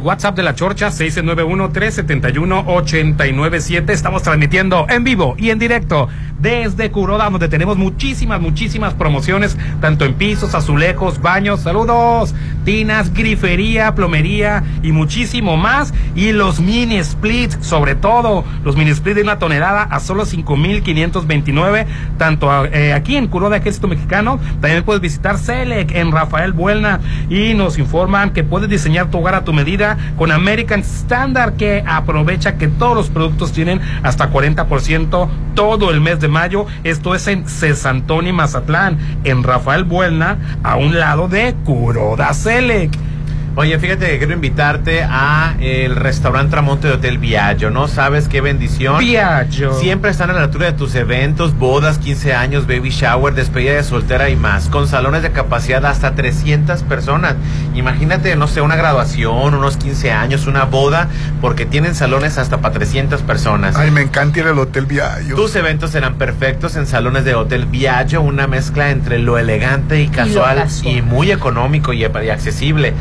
[SPEAKER 8] WhatsApp de la Chorcha, 691-371-897. Estamos transmitiendo en vivo y en directo desde Curoda, donde tenemos muchísimas, muchísimas promociones, tanto en pisos, azulejos, baños, saludos, tinas, grifería, plomería y muchísimo más. Y los mini splits, sobre todo, los mini splits de una tonelada a solo 5,529, tanto eh, aquí en Curoda, Ejército Mexicano. También puedes visitar Selec en Rafael Buelna y nos informan que puedes diseñar tu hogar a tu medida con American Standard que aprovecha que todos los productos tienen hasta 40% todo el mes de mayo. Esto es en Cesantoni, Mazatlán, en Rafael Buelna, a un lado de Curoda Selec.
[SPEAKER 11] Oye, fíjate que quiero invitarte a el restaurante Tramonte de Hotel Viaggio, ¿no? ¿Sabes qué bendición?
[SPEAKER 8] Viaggio.
[SPEAKER 11] Siempre están a la altura de tus eventos, bodas, 15 años, baby shower, despedida de soltera y más, con salones de capacidad hasta 300 personas. Imagínate, no sé, una graduación, unos 15 años, una boda, porque tienen salones hasta para 300 personas.
[SPEAKER 9] Ay, me encanta ir al Hotel Viaggio.
[SPEAKER 11] Tus eventos serán perfectos en salones de Hotel Viaggio, una mezcla entre lo elegante y casual y, muy económico y, y accesible.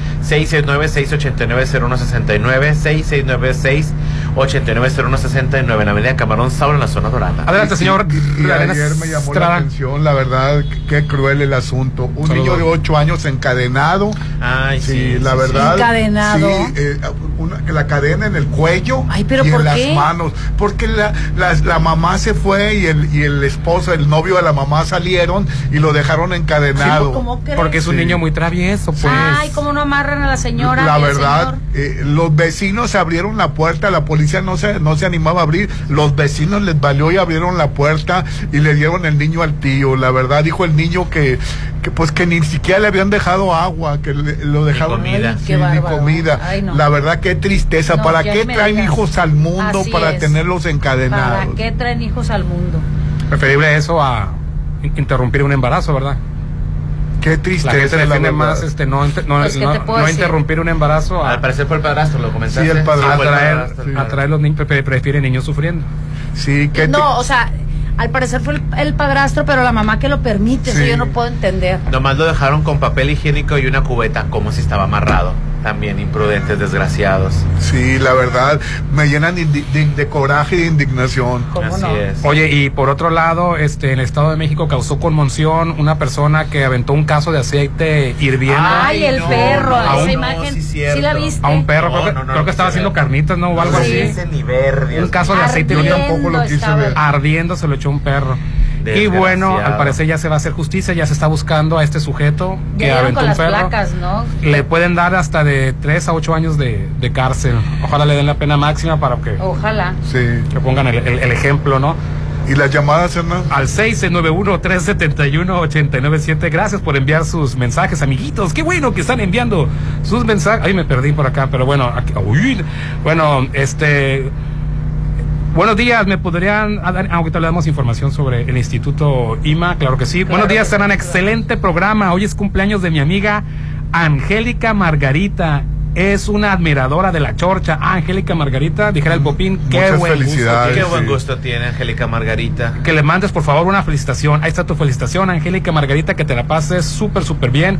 [SPEAKER 11] 669-689-0169, 669-689-0169 en la Avenida Camarón Saura en la zona dorada.
[SPEAKER 8] Adelante, señor.
[SPEAKER 9] Y ayer me llamó la atención, la verdad, qué cruel el asunto. Un
[SPEAKER 11] Saludos.
[SPEAKER 9] niño de 8 años encadenado.
[SPEAKER 11] Ay,
[SPEAKER 9] sí,
[SPEAKER 11] sí,
[SPEAKER 9] la verdad.
[SPEAKER 11] sí.
[SPEAKER 10] Encadenado.
[SPEAKER 9] Sí, eh, una- la cadena en el cuello
[SPEAKER 10] Ay, ¿pero
[SPEAKER 9] y
[SPEAKER 10] por
[SPEAKER 9] en las
[SPEAKER 10] qué?
[SPEAKER 9] manos. Porque la, la, la mamá se fue y el, y el esposo, el novio de la mamá salieron y lo dejaron encadenado.
[SPEAKER 10] ¿Cómo crees?
[SPEAKER 8] Porque es un
[SPEAKER 9] Sí.
[SPEAKER 8] niño muy travieso, pues.
[SPEAKER 10] Ay, ¿cómo no amarran a la señora?
[SPEAKER 9] La verdad, eh, los vecinos abrieron la puerta, la policía no se, no se animaba a abrir, los vecinos les valió y abrieron la puerta y le dieron el niño al tío. La verdad, dijo el niño que, que pues que ni siquiera le habían dejado agua, que le- lo dejaron
[SPEAKER 11] comida.
[SPEAKER 9] Sí,
[SPEAKER 10] Qué
[SPEAKER 9] ni comida.
[SPEAKER 10] Ay, no.
[SPEAKER 9] La verdad, qué tristeza.
[SPEAKER 10] No,
[SPEAKER 9] ¿Para
[SPEAKER 10] que
[SPEAKER 9] qué traen
[SPEAKER 10] digas.
[SPEAKER 9] hijos al mundo
[SPEAKER 10] Así
[SPEAKER 9] para
[SPEAKER 10] es.
[SPEAKER 9] tenerlos
[SPEAKER 10] ¿Para
[SPEAKER 9] encadenados?
[SPEAKER 10] qué traen hijos al mundo?
[SPEAKER 8] Preferible eso a in- interrumpir un embarazo, ¿verdad?
[SPEAKER 9] Qué
[SPEAKER 8] La gente
[SPEAKER 9] tristeza. la
[SPEAKER 8] defiende
[SPEAKER 9] verdad.
[SPEAKER 8] más este, no, no,
[SPEAKER 10] Pues, ¿qué
[SPEAKER 8] no- no interrumpir un embarazo a,
[SPEAKER 11] Al parecer fue el padrastro, lo comentaste.
[SPEAKER 9] Sí, el padrastro.
[SPEAKER 8] a
[SPEAKER 11] fue el
[SPEAKER 8] traer,
[SPEAKER 11] padrastro.
[SPEAKER 8] a traer los niños, pre- prefiere niños sufriendo.
[SPEAKER 9] Sí, qué
[SPEAKER 10] No, o sea, al parecer fue el, el padrastro, pero la mamá que lo permite, eso
[SPEAKER 9] Sí.
[SPEAKER 10] yo no puedo entender.
[SPEAKER 11] Nomás lo dejaron con papel higiénico y una cubeta, como si estaba amarrado. También imprudentes, desgraciados.
[SPEAKER 9] Sí, la verdad, me llenan de, de- de coraje y de indignación.
[SPEAKER 11] Así es.
[SPEAKER 8] Oye, y por otro lado, este, en el Estado de México causó conmoción una persona que aventó un caso de aceite hirviendo.
[SPEAKER 10] Ay, el perro,
[SPEAKER 8] a
[SPEAKER 10] esa
[SPEAKER 8] un-
[SPEAKER 10] imagen. Sí, la viste.
[SPEAKER 8] A un perro, creo que,
[SPEAKER 11] No, no, no,
[SPEAKER 8] creo que
[SPEAKER 11] no
[SPEAKER 8] estaba haciendo
[SPEAKER 11] ver.
[SPEAKER 8] carnitas, ¿no? O algo
[SPEAKER 11] No
[SPEAKER 8] así.
[SPEAKER 11] ni ver, Dios
[SPEAKER 8] Un caso de aceite.
[SPEAKER 11] Yo tampoco lo quise ver.
[SPEAKER 8] Ardiendo se lo echó un perro. Y bueno, al parecer ya se va a hacer justicia, ya se está buscando a este sujeto que
[SPEAKER 10] Ya
[SPEAKER 8] aventó
[SPEAKER 10] con
[SPEAKER 8] un
[SPEAKER 10] las
[SPEAKER 8] perro.
[SPEAKER 10] placas, ¿no?
[SPEAKER 8] Le pueden dar hasta de 3 a 8 años de, de cárcel. Ojalá le den la pena máxima para que,
[SPEAKER 10] Ojalá.
[SPEAKER 9] Sí.
[SPEAKER 8] que pongan el, el- el ejemplo, ¿no?
[SPEAKER 9] ¿Y las llamadas, Hernán?
[SPEAKER 8] Al 691-371-897. Gracias por enviar sus mensajes, amiguitos. Qué bueno que están enviando sus mensajes. Ay, me perdí por acá, pero bueno. aquí- uy. bueno, este. Buenos días, ¿me podrían dar, aunque le damos información sobre el Instituto IMA? Claro que sí. Buenos días, serán excelente programa. Hoy es cumpleaños de mi amiga Angélica Margarita. Es una admiradora de la chorcha. Ah, Angélica Margarita, dijera el Popín, qué
[SPEAKER 9] Muchas
[SPEAKER 8] buen gusto
[SPEAKER 9] felicidades,
[SPEAKER 8] tiene.
[SPEAKER 11] Qué buen gusto tiene Angélica Margarita.
[SPEAKER 8] Que le mandes por favor una felicitación. Ahí está tu felicitación, Angélica Margarita, que te la pases súper, súper bien.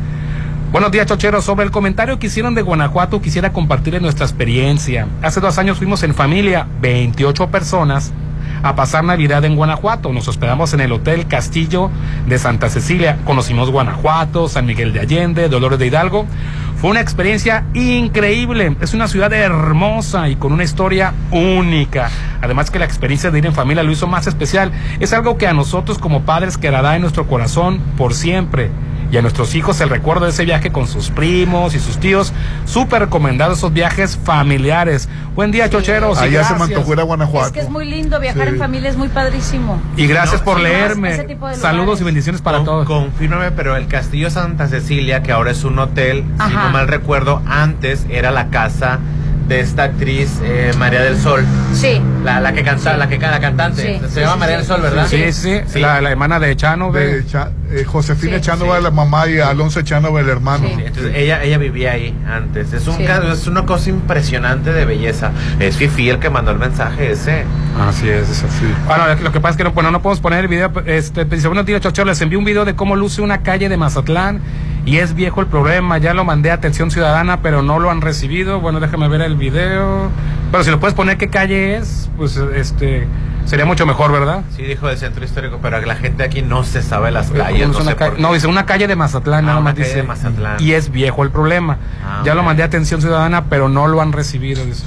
[SPEAKER 8] Buenos días, chocheros. Sobre el comentario que hicieron de Guanajuato, quisiera compartirles nuestra experiencia. Hace dos años fuimos en familia, 28 personas, a pasar Navidad en Guanajuato. Nos hospedamos en el Hotel Castillo de Santa Cecilia. Conocimos Guanajuato, San Miguel de Allende, Dolores de Hidalgo. Fue una experiencia increíble. Es una ciudad hermosa y con una historia única. Además que la experiencia de ir en familia lo hizo más especial. Es algo que a nosotros como padres quedará en nuestro corazón por siempre. Y a nuestros hijos el recuerdo de ese viaje con sus primos y sus tíos. Súper recomendado esos viajes familiares. Buen día, chocheros. y
[SPEAKER 9] Allá se me
[SPEAKER 8] gracias.
[SPEAKER 9] antojó ir a Guanajuato.
[SPEAKER 10] Es que es muy lindo viajar
[SPEAKER 9] Sí.
[SPEAKER 10] en familia, es muy padrísimo.
[SPEAKER 8] Y gracias
[SPEAKER 11] No,
[SPEAKER 8] por
[SPEAKER 11] sí,
[SPEAKER 8] leerme. Saludos y bendiciones para
[SPEAKER 11] Con-
[SPEAKER 8] todos.
[SPEAKER 11] Confírmame, pero el Castillo Santa Cecilia, que ahora es un hotel, si no mal recuerdo, antes era la casa de esta actriz eh, María del Sol.
[SPEAKER 10] Sí.
[SPEAKER 11] La, la que canta, la que la cantante.
[SPEAKER 10] Sí,
[SPEAKER 11] Se
[SPEAKER 10] sí,
[SPEAKER 11] llama
[SPEAKER 10] sí,
[SPEAKER 11] María
[SPEAKER 10] sí.
[SPEAKER 11] del Sol, ¿verdad?
[SPEAKER 8] Sí, sí,
[SPEAKER 11] Sí.
[SPEAKER 8] La, la hermana de Chano.
[SPEAKER 9] De Cha- eh, Josefina
[SPEAKER 10] Sí,
[SPEAKER 9] Echanova,
[SPEAKER 11] sí.
[SPEAKER 9] la mamá, y Alonso Echanova, el hermano.
[SPEAKER 11] Sí, entonces ella, ella vivía ahí antes. Es un
[SPEAKER 10] Sí.
[SPEAKER 11] caso- es una cosa impresionante de belleza. Es Fifi el que mandó el mensaje ese.
[SPEAKER 8] Así es, es así. Bueno, lo que pasa es que no, bueno, no podemos poner el video. Este, dice, buenos días, chocheros. Les envié un video de cómo luce una calle de Mazatlán y es viejo el problema. Ya lo mandé a Atención Ciudadana, pero no lo han recibido. Bueno, déjame ver el video. Pero si lo puedes poner qué calle es, pues este sería mucho mejor, ¿verdad?
[SPEAKER 11] Sí, dijo del centro histórico, pero la gente aquí no se sabe las
[SPEAKER 8] Eh,
[SPEAKER 11] calles.
[SPEAKER 8] es
[SPEAKER 11] No, sé
[SPEAKER 8] ca- dice una calle de Mazatlán,
[SPEAKER 11] Ah,
[SPEAKER 8] nada más dice.
[SPEAKER 11] de Mazatlán.
[SPEAKER 8] Y es viejo el problema.
[SPEAKER 11] Ah,
[SPEAKER 8] ya lo mandé a Atención Ciudadana, pero no lo han recibido. dice.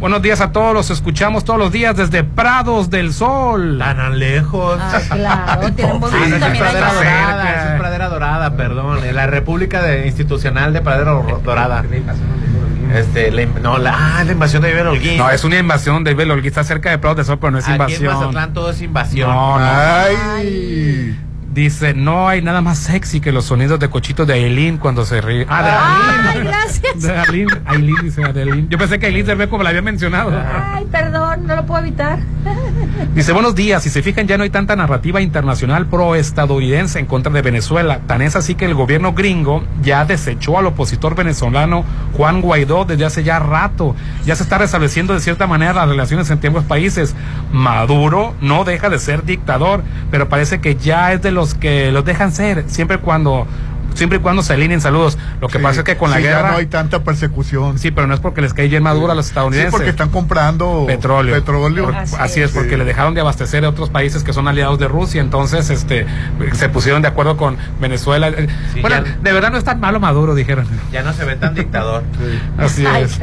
[SPEAKER 8] Buenos días a todos, los escuchamos todos los días desde Prados del Sol.
[SPEAKER 11] Tan lejos.
[SPEAKER 10] Ah, claro, [laughs] tienen buen gusto también
[SPEAKER 11] Pradera. Dorada, es Pradera Dorada, perdón. En la República de- Institucional de Pradera Dorada. Este, la, no, la, ah, la invasión de Iber Holguín.
[SPEAKER 8] No, es una invasión de Belolguín, está cerca de Prados del Sol, pero no es
[SPEAKER 11] Aquí en
[SPEAKER 8] invasión.
[SPEAKER 11] Mazatlán todo es invasión.
[SPEAKER 8] No, no.
[SPEAKER 9] Ay.
[SPEAKER 8] Dice, no hay nada más sexy que los sonidos de cochito de Aileen cuando se ríe. Ah, de
[SPEAKER 10] Ay,
[SPEAKER 8] Aileen.
[SPEAKER 10] gracias.
[SPEAKER 8] De Aileen, Aileen dice de Aileen. Yo pensé que Aileen se ve como la había mencionado.
[SPEAKER 10] Ay, perdón, no lo puedo evitar.
[SPEAKER 8] Dice, buenos días. Si se fijan, ya no hay tanta narrativa internacional pro-estadounidense en contra de Venezuela. Tan es así que el gobierno gringo ya desechó al opositor venezolano Juan Guaidó desde hace ya rato. Ya se está restableciendo de cierta manera las relaciones entre ambos países. Maduro no deja de ser dictador, pero parece que ya es de los que los dejan ser, siempre cuando siempre y cuando se alineen saludos. Lo que
[SPEAKER 9] Sí,
[SPEAKER 8] pasa es que con la
[SPEAKER 9] sí, ya
[SPEAKER 8] guerra
[SPEAKER 9] no hay tanta persecución.
[SPEAKER 8] Sí, pero no es porque les cae bien Maduro a los
[SPEAKER 9] Sí,
[SPEAKER 8] estadounidenses.
[SPEAKER 9] porque están comprando
[SPEAKER 8] petróleo.
[SPEAKER 9] petróleo.
[SPEAKER 10] Así
[SPEAKER 8] así, es,
[SPEAKER 9] es.
[SPEAKER 8] porque
[SPEAKER 9] Sí.
[SPEAKER 8] le dejaron de abastecer a otros países que son aliados de Rusia, entonces este se pusieron de acuerdo con Venezuela. Eh,
[SPEAKER 11] Sí,
[SPEAKER 8] bueno,
[SPEAKER 11] ya-
[SPEAKER 8] de verdad no es tan malo Maduro, dijeron.
[SPEAKER 11] Ya no se ve tan dictador. [laughs]
[SPEAKER 8] Así
[SPEAKER 10] Ay,
[SPEAKER 8] es.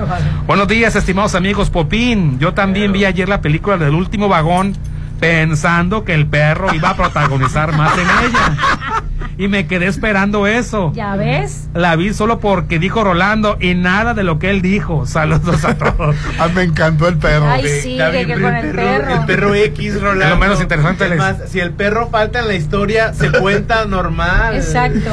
[SPEAKER 8] Buenos días, estimados amigos Popín. Yo también vi ayer la película del último vagón pensando que el perro iba a protagonizar más en ella. Y me quedé esperando eso.
[SPEAKER 10] ¿Ya ves?
[SPEAKER 8] La vi solo porque dijo Rolando y nada de lo que él dijo. Saludos a todos.
[SPEAKER 9] Ah, me encantó el perro.
[SPEAKER 10] Ay, sí, que, que con el perro.
[SPEAKER 11] El perro X, Rolando.
[SPEAKER 8] Es lo menos interesante
[SPEAKER 11] Es
[SPEAKER 8] les-
[SPEAKER 11] más, si el perro falta en la historia, se [laughs] cuenta normal.
[SPEAKER 10] Exacto.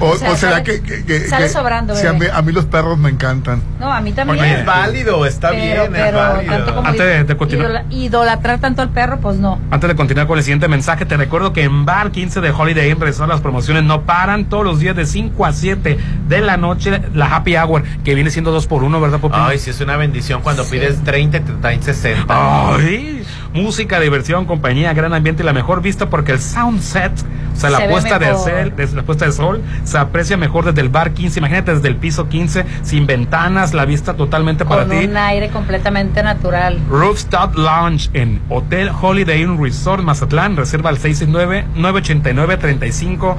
[SPEAKER 9] O,
[SPEAKER 10] O sea,
[SPEAKER 9] o será
[SPEAKER 10] sale-
[SPEAKER 9] que, que- que-
[SPEAKER 10] sale
[SPEAKER 9] que-
[SPEAKER 10] sobrando,
[SPEAKER 9] sí, a, mí,
[SPEAKER 10] bebé.
[SPEAKER 9] a mí los perros me encantan.
[SPEAKER 10] No, a mí también.
[SPEAKER 11] Es válido, está
[SPEAKER 10] pero,
[SPEAKER 11] bien, es
[SPEAKER 10] pero
[SPEAKER 11] válido.
[SPEAKER 10] tanto como
[SPEAKER 8] Antes de- de continuar.
[SPEAKER 10] idola- idolatrar tanto al perro, pues no.
[SPEAKER 8] Antes de continuar con el siguiente mensaje, te recuerdo que en Bar 15 de Holiday Inn las promociones no paran todos los días de 5 a 7 de la noche, la Happy Hour, que viene siendo 2 por 1 ¿verdad, Popín?
[SPEAKER 11] Ay, sí, es una bendición cuando pides 30 y te traen 60.
[SPEAKER 8] Ay. Música, diversión, compañía, gran ambiente y la mejor vista porque el sound set, o sea, la
[SPEAKER 10] Se
[SPEAKER 8] puesta, del cel- desde la puesta del sol, se aprecia mejor desde el bar 15. Imagínate desde el piso 15, sin ventanas, la vista totalmente para
[SPEAKER 10] Con
[SPEAKER 8] ti.
[SPEAKER 10] un aire completamente natural.
[SPEAKER 8] Rooftop Lounge en Hotel Holiday Inn Resort Mazatlán. Reserva al 669-989-3500.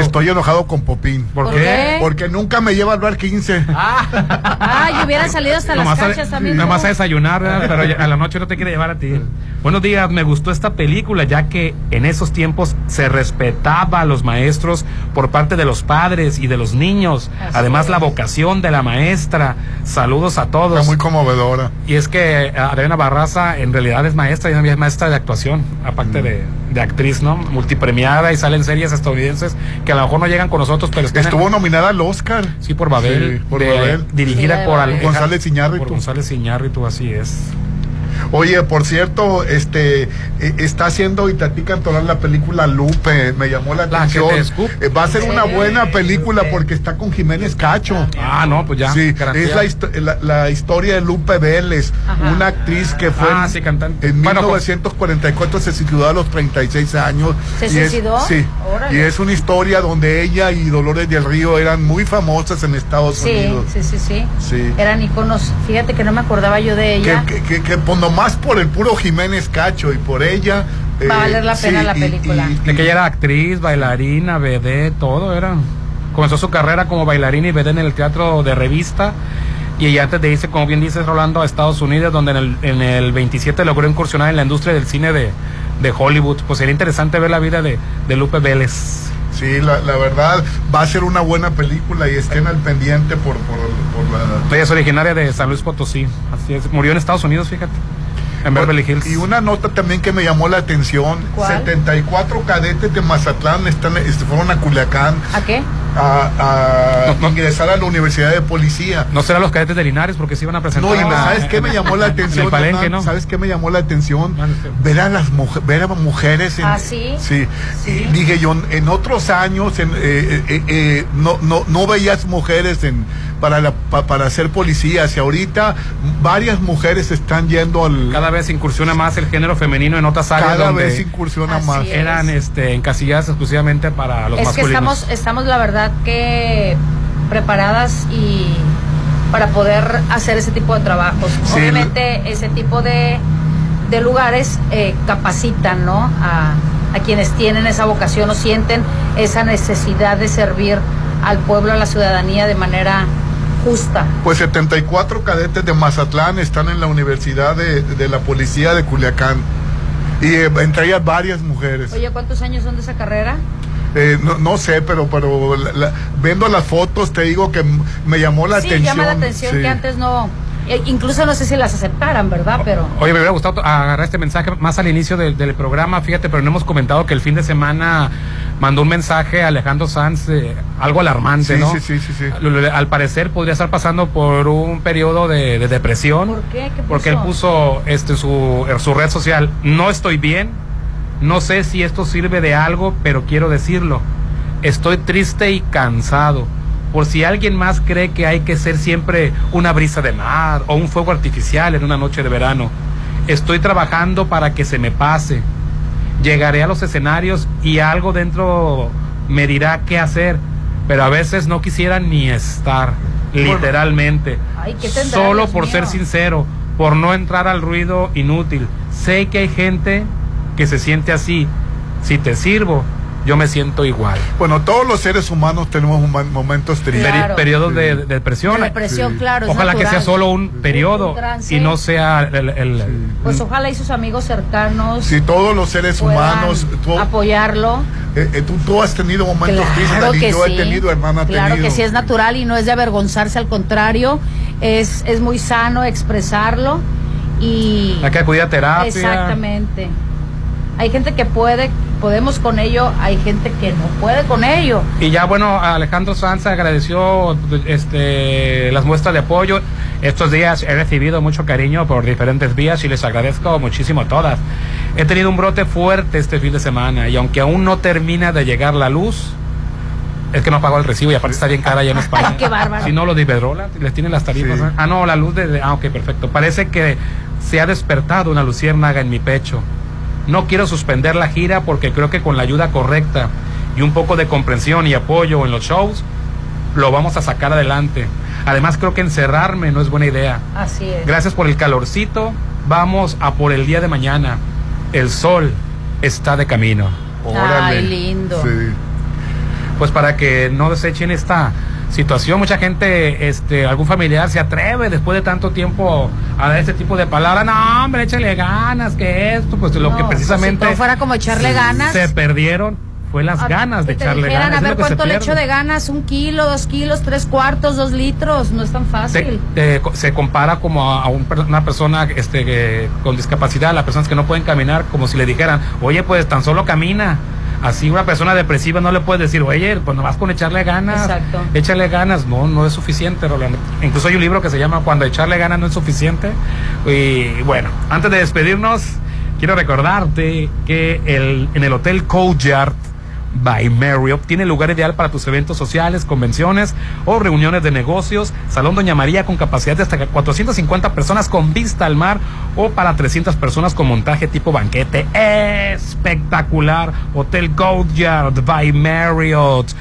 [SPEAKER 9] Estoy enojado con Popín.
[SPEAKER 8] ¿Por ¿Por qué? qué?
[SPEAKER 9] Porque nunca me lleva al bar 15.
[SPEAKER 10] Ay, hubieran salido hasta las canchas también.
[SPEAKER 8] nomás a desayunar, pero a la noche no te quiere llevar a ti. Buenos días, me gustó esta película ya que en esos tiempos se respetaba a los maestros por parte de los padres y de los niños.
[SPEAKER 9] Así
[SPEAKER 8] Además,
[SPEAKER 9] es.
[SPEAKER 8] la vocación de la maestra. Saludos a todos.
[SPEAKER 9] Está muy conmovedora.
[SPEAKER 8] Y es que eh, Adriana Barraza en realidad es maestra y es maestra de actuación, aparte de, de actriz, ¿no? Multipremiada y sale en series estadounidenses que a lo mejor no llegan con nosotros, pero
[SPEAKER 9] Estuvo nominada al Oscar.
[SPEAKER 8] Sí, por Babel.
[SPEAKER 9] Sí, por
[SPEAKER 8] de-
[SPEAKER 9] Babel.
[SPEAKER 8] Dirigida
[SPEAKER 9] Sí,
[SPEAKER 8] por
[SPEAKER 9] González Iñárritu.
[SPEAKER 8] Por González Iñárritu, así es.
[SPEAKER 9] Oye, por cierto, este eh, está haciendo Itatí Cantoral la película Lupe, me llamó la
[SPEAKER 8] que
[SPEAKER 9] atención. Eh, va a ser una buena película porque está con Jiménez Cacho.
[SPEAKER 8] Ah, no, pues ya,
[SPEAKER 9] Sí,
[SPEAKER 8] garantía.
[SPEAKER 9] es la, la- la historia de Lupe Vélez,
[SPEAKER 8] Ajá.
[SPEAKER 9] una actriz que fue
[SPEAKER 8] Ah,
[SPEAKER 9] en-
[SPEAKER 8] sí, cantante.
[SPEAKER 9] en
[SPEAKER 8] Bueno,
[SPEAKER 9] 1944 se suicidó a los 36 años.
[SPEAKER 10] ¿Se
[SPEAKER 9] Y es-
[SPEAKER 10] suicidó?
[SPEAKER 9] sí.
[SPEAKER 10] Órale.
[SPEAKER 9] Y es una historia donde ella y Dolores del Río eran muy famosas en Estados
[SPEAKER 10] Sí,
[SPEAKER 9] Unidos.
[SPEAKER 10] sí, sí, sí.
[SPEAKER 9] Sí.
[SPEAKER 10] Eran iconos. Fíjate que no me acordaba yo de ella.
[SPEAKER 9] que, que, que, pues nomás por el puro Jiménez Cacho y por ella. eh,
[SPEAKER 10] Va a valer la pena la película.
[SPEAKER 8] de que ella era actriz, bailarina, vedette, todo era. Comenzó su carrera como bailarina y vedette en el teatro de revista. Y ella antes de irse, como bien dices, Rolando, a Estados Unidos, donde en el, en el 27 logró incursionar en la industria del cine de, de Hollywood. Pues sería interesante ver la vida de, de Lupe Vélez.
[SPEAKER 9] Sí, la, la verdad va a ser una buena película y estén al pendiente por, por, por la...
[SPEAKER 8] Ella es originaria de San Luis Potosí. Así es. Murió en Estados Unidos, fíjate. En Beverly Hills.
[SPEAKER 9] Y una nota también que me llamó la atención,
[SPEAKER 10] ¿Cuál?
[SPEAKER 9] 74 cadetes de Mazatlán están, este, fueron a Culiacán
[SPEAKER 10] ¿A qué?
[SPEAKER 9] a, a ingresar a la Universidad de Policía.
[SPEAKER 8] No serán los cadetes de Linares porque se iban a presentar.
[SPEAKER 9] No, y ¿sabes qué me llamó la
[SPEAKER 8] en
[SPEAKER 9] atención?
[SPEAKER 8] palenque? ¿no?
[SPEAKER 9] ¿Sabes qué me llamó la atención? Ver a las mujeres, ver a mujeres en,
[SPEAKER 10] ¿Ah, sí?
[SPEAKER 9] Sí. Y dije yo, en otros años en, eh, eh, eh, no, no, no veías mujeres en, para, la, pa- para ser policías y ahorita varias mujeres están yendo al...
[SPEAKER 8] Cada vez incursiona más el género femenino en otras áreas
[SPEAKER 9] Cada
[SPEAKER 8] donde
[SPEAKER 9] vez incursiona más.
[SPEAKER 10] es.
[SPEAKER 8] eran este, encasilladas exclusivamente para los
[SPEAKER 10] es que
[SPEAKER 8] masculinos.
[SPEAKER 10] estamos, estamos la verdad que preparadas y para poder hacer ese tipo de trabajos.
[SPEAKER 9] Sí,
[SPEAKER 10] Obviamente ese tipo de, de lugares eh, capacitan ¿no? a, a quienes tienen esa vocación o sienten esa necesidad de servir al pueblo, a la ciudadanía de manera justa.
[SPEAKER 9] Pues 74 cadetes de Mazatlán están en la Universidad de, de la Policía de Culiacán. Y eh, entre ellas varias mujeres.
[SPEAKER 10] Oye, ¿cuántos años son de esa carrera?
[SPEAKER 9] Eh, no, no sé, pero, pero la- la- viendo las fotos te digo que me llamó la
[SPEAKER 10] sí,
[SPEAKER 9] atención.
[SPEAKER 10] llama la atención
[SPEAKER 9] sí.
[SPEAKER 10] que antes no, eh, incluso no sé si las aceptaran, ¿verdad? Pero
[SPEAKER 8] Oye, me hubiera gustado agarrar este mensaje más al inicio del, del programa, fíjate, pero no hemos comentado que el fin de semana mandó un mensaje a Alejandro Sanz, eh, algo alarmante,
[SPEAKER 9] Sí,
[SPEAKER 8] ¿no?
[SPEAKER 9] sí, sí, sí, sí.
[SPEAKER 8] Al- Al parecer podría estar pasando por un periodo de, de depresión.
[SPEAKER 10] ¿por qué? ¿Qué
[SPEAKER 8] Porque él puso este, su, en su red social, no estoy bien, no sé si esto sirve de algo, pero quiero decirlo. Estoy triste y cansado. Por si alguien más cree que hay que ser siempre una brisa de mar o un fuego artificial en una noche de verano. Estoy trabajando para que se me pase. Llegaré a los escenarios y algo dentro me dirá qué hacer, pero a veces no quisiera ni estar, literalmente.
[SPEAKER 10] Ay, ¿qué tendrá,
[SPEAKER 8] Solo por
[SPEAKER 10] mío?
[SPEAKER 8] ser sincero, por no entrar al ruido inútil. Sé que hay gente que se siente así. Si te sirvo, yo me siento igual.
[SPEAKER 9] Bueno, todos los seres humanos tenemos momen- momentos tristes.
[SPEAKER 8] Peri-
[SPEAKER 10] Claro.
[SPEAKER 8] periodos de, de depresión.
[SPEAKER 10] De depresión, claro, es
[SPEAKER 8] Ojalá que sea solo un periodo
[SPEAKER 10] Un trance.
[SPEAKER 8] y no sea el, el-
[SPEAKER 10] pues ojalá y sus amigos cercanos
[SPEAKER 9] Si todos los seres humanos, tú,
[SPEAKER 10] apoyarlo.
[SPEAKER 9] eh, eh, tú, tú has tenido momentos tristes
[SPEAKER 10] Claro
[SPEAKER 9] y
[SPEAKER 10] que
[SPEAKER 9] yo
[SPEAKER 10] sí.
[SPEAKER 9] he tenido, hermana,
[SPEAKER 10] Claro
[SPEAKER 9] tenido.
[SPEAKER 10] que sí es natural y no es de avergonzarse, al contrario, es, es muy sano expresarlo y
[SPEAKER 8] Hay que acudir a terapia.
[SPEAKER 10] exactamente. Hay gente que puede, podemos con ello, hay gente que no puede con ello.
[SPEAKER 8] Y ya bueno, Alejandro Sanz agradeció este, las muestras de apoyo. Estos días he recibido mucho cariño por diferentes vías y les agradezco muchísimo todas. He tenido un brote fuerte este fin de semana y aunque aún no termina de llegar la luz, es que no pagó el recibo y aparte está bien cara allá en [laughs] España.
[SPEAKER 10] Qué bárbaro.
[SPEAKER 8] Si no, lo de Iberdrola les tienen las tarifas.
[SPEAKER 9] Sí.
[SPEAKER 8] Ah, no, la luz de, de- Ah, ok, perfecto. Parece que se ha despertado una luciérnaga en mi pecho. No quiero suspender la gira porque creo que con la ayuda correcta y un poco de comprensión y apoyo en los shows, lo vamos a sacar adelante. Además creo que encerrarme no es buena idea.
[SPEAKER 48] Así es.
[SPEAKER 8] Gracias por el calorcito. Vamos a por el día de mañana. El sol está de camino.
[SPEAKER 48] Ay, lindo.
[SPEAKER 8] Pues para que no desechen esta situación, mucha gente, este, algún familiar se atreve después de tanto tiempo a dar este tipo de palabras. No, hombre, échale ganas, que esto, pues lo que precisamente
[SPEAKER 48] si fuera como echarle ganas.
[SPEAKER 8] se perdieron fue las
[SPEAKER 48] A-
[SPEAKER 8] ganas de
[SPEAKER 48] te
[SPEAKER 8] echarle
[SPEAKER 48] dijeran,
[SPEAKER 8] ganas.
[SPEAKER 48] A ver cuánto le echo de ganas, un kilo, dos kilos, tres cuartos, dos litros, no es tan fácil.
[SPEAKER 8] te- se compara como a, a un una persona este, que- con discapacidad, las personas que no pueden caminar, como si le dijeran, oye, pues tan solo camina. Así una persona depresiva no le puedes decir, oye, pues nomás con echarle ganas,
[SPEAKER 48] Exacto.
[SPEAKER 8] échale ganas, no, no es suficiente, Rolando. Incluso hay un libro que se llama Cuando echarle ganas no es suficiente. Y bueno, antes de despedirnos, quiero recordarte que el, en el Hotel Courtyard by Marriott tiene lugar ideal para tus eventos sociales, convenciones o reuniones de negocios. Salón Doña María con capacidad de hasta 450 personas con vista al mar o para 300 personas con montaje tipo banquete. Espectacular. Hotel Courtyard by Marriott.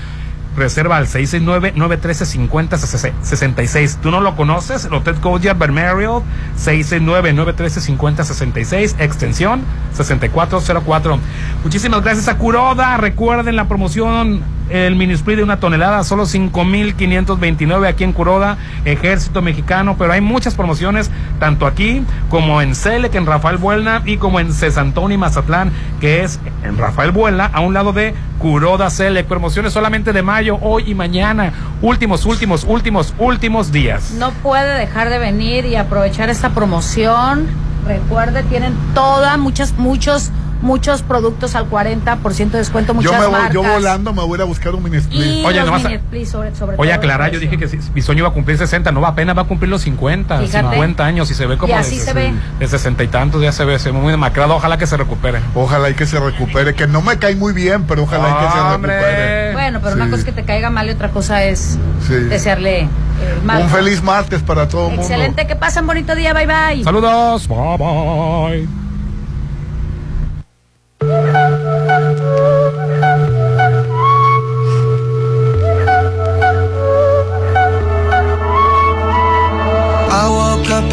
[SPEAKER 8] Reserva al 669-913-5066. ¿Tú no lo conoces? El Hotel by Marriott. 669-913-5066. Extensión 6404. Muchísimas gracias a Kuroda. Recuerden la promoción. El mini split de una tonelada, solo 5.529 aquí en Kuroda, Ejército Mexicano, pero hay muchas promociones, tanto aquí como en Selec, en Rafael Buelna, y como en Cesantón y Mazatlán, que es en Rafael Buelna, a un lado de Kuroda Selec. Promociones solamente de mayo, hoy y mañana. Últimos, últimos, últimos, últimos días.
[SPEAKER 48] No puede dejar de venir y aprovechar esta promoción. Recuerde, tienen todas, muchas, muchos, muchos productos al 40% de descuento, muchas
[SPEAKER 49] Yo, me voy,
[SPEAKER 48] marcas.
[SPEAKER 49] yo volando me voy a buscar un mini split.
[SPEAKER 48] Y
[SPEAKER 8] Oye, nomás-
[SPEAKER 48] sobre, sobre
[SPEAKER 8] Voy a
[SPEAKER 48] todo
[SPEAKER 8] aclarar, yo dije que si- mi sueño iba a cumplir 60, no va apenas va a cumplir los 50,
[SPEAKER 48] Fíjate.
[SPEAKER 8] 50 años y se ve como
[SPEAKER 48] Y así
[SPEAKER 8] de,
[SPEAKER 48] se ve.
[SPEAKER 8] de 60 y tantos, ya se ve, se ve muy demacrado, ojalá que se recupere.
[SPEAKER 49] Ojalá y que se recupere, que no me cae muy bien, pero ojalá y que se
[SPEAKER 8] Hombre.
[SPEAKER 49] recupere.
[SPEAKER 48] Bueno, pero
[SPEAKER 49] Sí.
[SPEAKER 48] una cosa es que te caiga mal y otra cosa es
[SPEAKER 49] Sí.
[SPEAKER 48] desearle eh, mal.
[SPEAKER 49] Un feliz martes para todo el mundo.
[SPEAKER 48] Excelente, que pasen bonito día, bye bye.
[SPEAKER 8] Saludos, bye bye.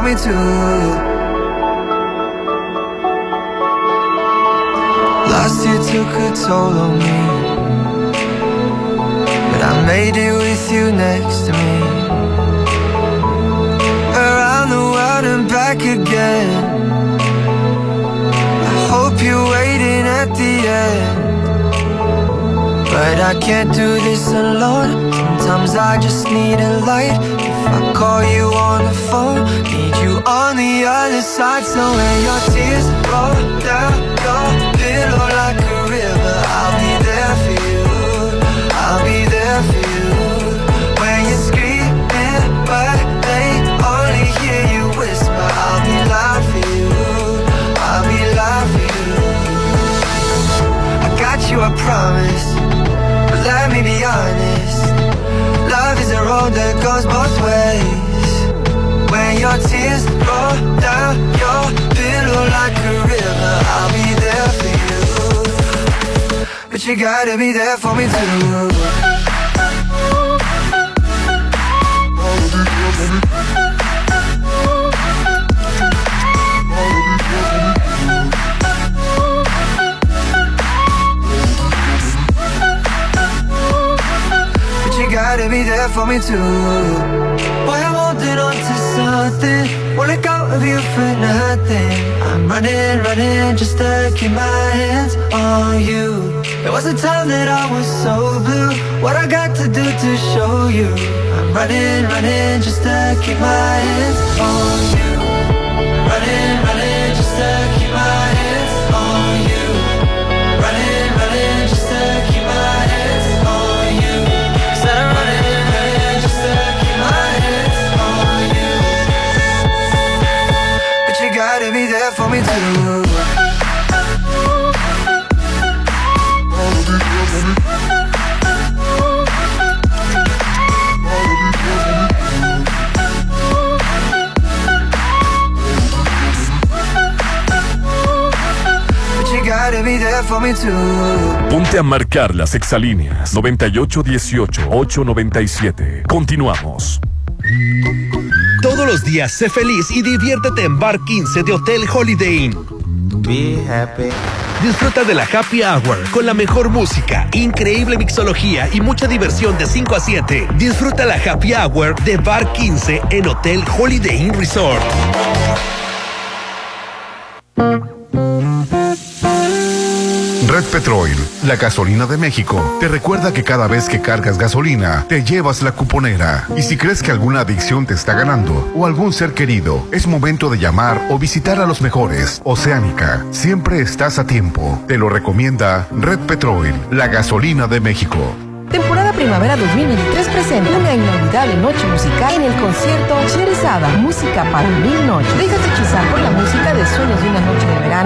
[SPEAKER 50] for me too. Last year took a toll on me. But I made it with you next to me. Around the world and back again. I hope you're waiting at the end. But I can't do this alone. Sometimes I just need a light. I call you on the phone, need you on the other side. So when your tears roll down your pillow like a river, I'll be there for you. I'll be there for you. When you're screaming, but they only hear you whisper, I'll be loud for you. I'll be loud for you. I got you, I promise. But let me be honest. A road that goes both ways. When your tears roll down your pillow like a river, I'll be there for you. But you gotta be there for me too. For me too. Boy, I'm holding on to something. Won't let go of you for nothing. I'm running, running just to keep my hands on you. There was a time that I was so blue. What I got to do to show you? I'm running, running just to keep my hands on you.
[SPEAKER 3] Ponte a marcar las exalíneas 9818-897. Continuamos.
[SPEAKER 15] Todos los días sé feliz y diviértete en Bar 15 de Hotel Holiday Inn.
[SPEAKER 51] Be happy.
[SPEAKER 15] Disfruta de la Happy Hour con la mejor música, increíble mixología y mucha diversión de 5 a 7. Disfruta la Happy Hour de Bar 15 en Hotel Holiday Inn Resort.
[SPEAKER 9] Petrol, la gasolina de México, te recuerda que cada vez que cargas gasolina, te llevas la cuponera. Y si crees que alguna adicción te está ganando o algún ser querido, es momento de llamar o visitar a los mejores. Oceánica, siempre estás a tiempo. Te lo recomienda Red Petrol, la gasolina de México.
[SPEAKER 52] Temporada Primavera 2023 presenta una inolvidable noche musical en el concierto Cherizada, música para mil noches. Déjate hechizar por la música de Sueños de una noche de verano